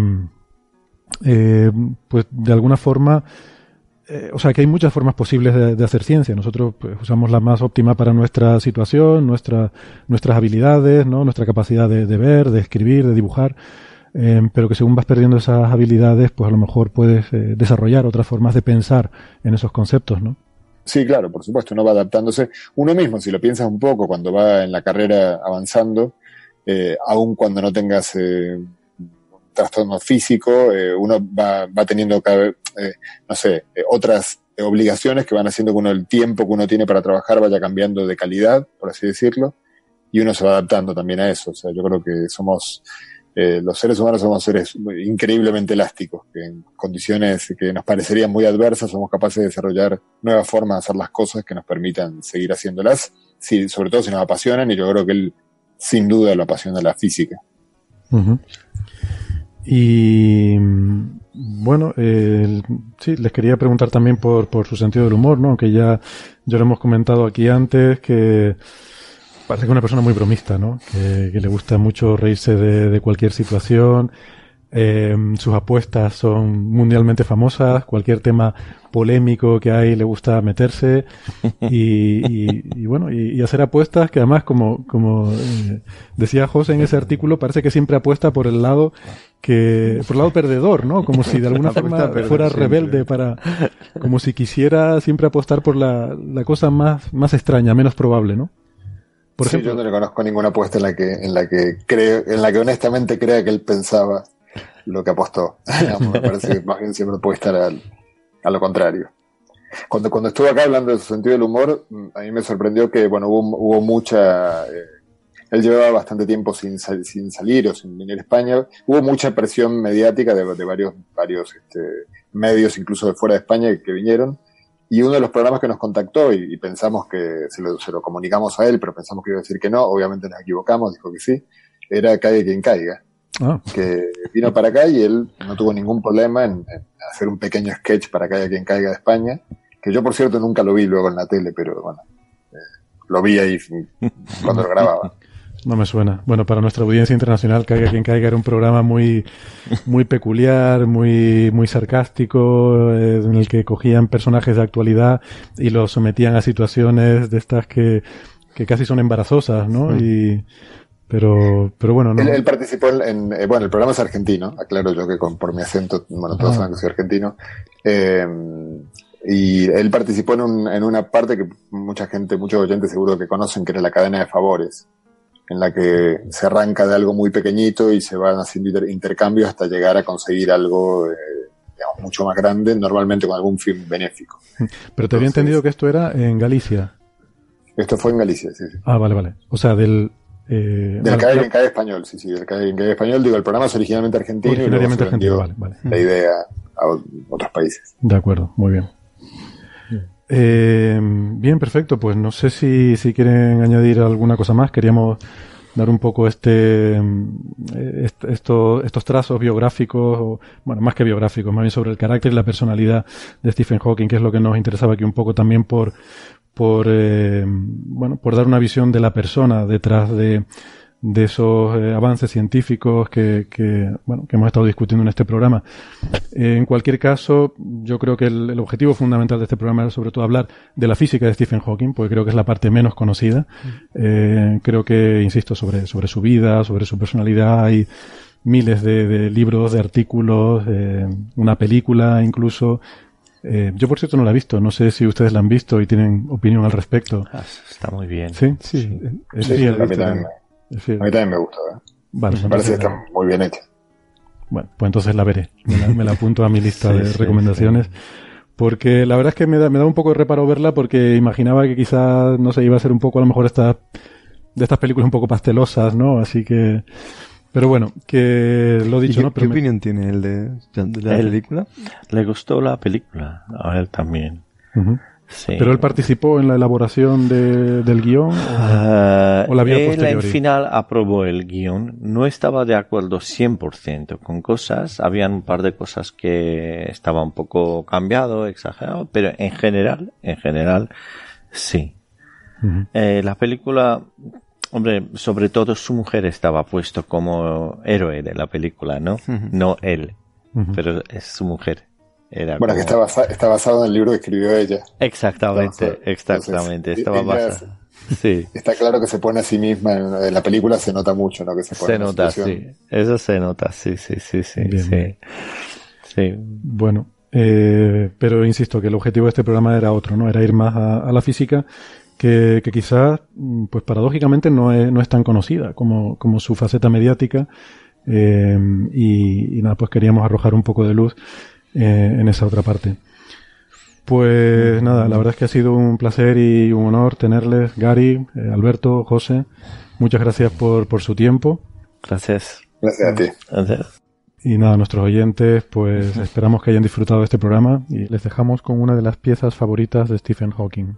eh, pues de alguna forma, eh, o sea, que hay muchas formas posibles de, hacer ciencia. Nosotros pues, usamos la más óptima para nuestra situación, nuestra, nuestras habilidades, ¿no? Nuestra capacidad de ver, de escribir, de dibujar. Em, pero que según vas perdiendo esas habilidades, pues a lo mejor puedes eh, desarrollar otras formas de pensar en esos conceptos, ¿no? Sí, claro, por supuesto, uno va adaptándose. Uno mismo, si lo piensas un poco, cuando va en la carrera avanzando, eh, aun cuando no tengas eh, un trastorno físico, eh, uno va, va teniendo, cada, no sé, otras obligaciones que van haciendo que uno el tiempo que uno tiene para trabajar vaya cambiando de calidad, por así decirlo, y uno se va adaptando también a eso. O sea, yo creo que somos eh, los seres humanos somos seres increíblemente elásticos, que en condiciones que nos parecerían muy adversas somos capaces de desarrollar nuevas formas de hacer las cosas que nos permitan seguir haciéndolas, sí, sobre todo si nos apasionan, y yo creo que él sin duda lo apasiona la física. Y bueno, sí, les quería preguntar también por, por su sentido del humor, ¿no? Aunque ya, ya lo hemos comentado aquí antes, que Parece que es una persona muy bromista, ¿no? Que, le gusta mucho reírse de, cualquier situación. Eh, sus apuestas son mundialmente famosas. Cualquier tema polémico que hay le gusta meterse. Y, bueno, y, hacer apuestas que además, como, como eh, decía José en ese artículo, parece que siempre apuesta por el lado que por el lado perdedor, ¿no? Como si de alguna forma fuera rebelde para, como si quisiera siempre apostar por la, la cosa más, más extraña, menos probable, ¿no? Por ejemplo, yo no le conozco ninguna apuesta en la que, en la que creo, en la que honestamente crea que él pensaba lo que apostó. me parece que más bien siempre puede estar a lo contrario. Cuando, cuando estuve acá hablando de su sentido del humor, a mí me sorprendió que, bueno, hubo, hubo mucha, eh, él llevaba bastante tiempo sin, sin salir o sin venir a España. Hubo mucha presión mediática de, de varios, varios este, medios, incluso de fuera de España, que vinieron. Y uno de los programas que nos contactó y, pensamos que se lo, se lo, comunicamos a él, pero pensamos que iba a decir que no, obviamente nos equivocamos, dijo que sí, era Caiga quien caiga. Ah. Que vino para acá y él no tuvo ningún problema en, hacer un pequeño sketch para Caiga quien caiga de España, que yo por cierto nunca lo vi luego en la tele, pero bueno, eh, lo vi ahí cuando lo grababa. No me suena. Bueno, para nuestra audiencia internacional, Caiga quien caiga era un programa muy, muy peculiar, muy, muy sarcástico, eh, en el que cogían personajes de actualidad y los sometían a situaciones de estas que, que casi son embarazosas, ¿no? Y, pero, pero bueno, no. Él, participó en, eh, bueno, el programa es argentino, aclaro yo que con, por mi acento, bueno, todos ah. saben que soy argentino. Eh, y él participó en, un, en una parte que mucha gente, muchos oyentes seguro que conocen, que era la cadena de favores, en la que se arranca de algo muy pequeñito y se van haciendo intercambios hasta llegar a conseguir algo, eh, digamos, mucho más grande, normalmente con algún fin benéfico. Pero te había entendido que esto era en Galicia. Esto fue en Galicia, sí, sí. Ah, vale, vale. O sea, del... Eh, del vale, CAE, español, sí, sí, del CAE, español. Digo, el programa es originalmente argentino originariamente y argentino, vale, vale. la idea a otros países. De acuerdo, muy bien. Eh, bien, perfecto. Pues no sé si, si quieren añadir alguna cosa más. Queríamos dar un poco este, eh, estos trazos biográficos, bueno, más que biográficos, más bien sobre el carácter y la personalidad de Stephen Hawking, que es lo que nos interesaba aquí un poco también por, por, eh, bueno, por dar una visión de la persona detrás de, de esos eh, avances científicos que, que, bueno, que hemos estado discutiendo en este programa. Eh, en cualquier caso, yo creo que el, objetivo fundamental de este programa era sobre todo hablar de la física de Stephen Hawking, porque creo que es la parte menos conocida. Eh, creo que, insisto, sobre, sobre su vida, sobre su personalidad, hay miles de, libros, de artículos, una película incluso. yo, por cierto, no la he visto. No sé si ustedes la han visto y tienen opinión al respecto. Ah, está muy bien. Sí, sí. sí, a mí también me gusta. ¿eh? me parece que está muy bien hecha. Bueno, pues entonces la veré. Me la, apunto a mi lista de recomendaciones. Porque la verdad es que me da, me da un poco de reparo verla porque imaginaba que quizás, no sé, iba a ser un poco a lo mejor esta, de estas películas un poco pastelosas, ¿no? Así que... Pero bueno, que lo dicho, qué, ¿no? ¿Qué opinión tiene él de, la película? Le gustó la película, a él también. ¿Pero él participó en la elaboración del guion? ¿O, ah, la vio Él al final aprobó el guion. No estaba de acuerdo 100% con cosas. Habían un par de cosas que estaba un poco cambiado, exagerado, pero en general, en general, sí. Eh, la película, hombre, sobre todo su mujer estaba puesto como héroe de la película, ¿no? No él, pero es su mujer bueno, que está, está, basado en el libro que escribió ella. Exactamente, exactamente. estaba basado. Sí. Está claro que se pone a sí misma en, la película, se nota mucho, ¿no? Que se, se nota, sí. Eso se nota, sí, sí, sí, sí. sí. Bueno, eh, pero insisto que el objetivo de este programa era otro, ¿no? Era ir más a, la física, que, que, quizás, pues paradójicamente, no es, no es tan conocida como, como su faceta mediática. Eh, y, y, nada, pues queríamos arrojar un poco de luz eh, en esa otra parte. Pues nada, la verdad es que ha sido un placer y un honor tenerles, Gary, eh, Alberto, José. Muchas gracias por, por su tiempo. Gracias. Gracias a ti. Gracias. Y nada, nuestros oyentes, pues esperamos que hayan disfrutado de este programa y les dejamos con una de las piezas favoritas de Stephen Hawking.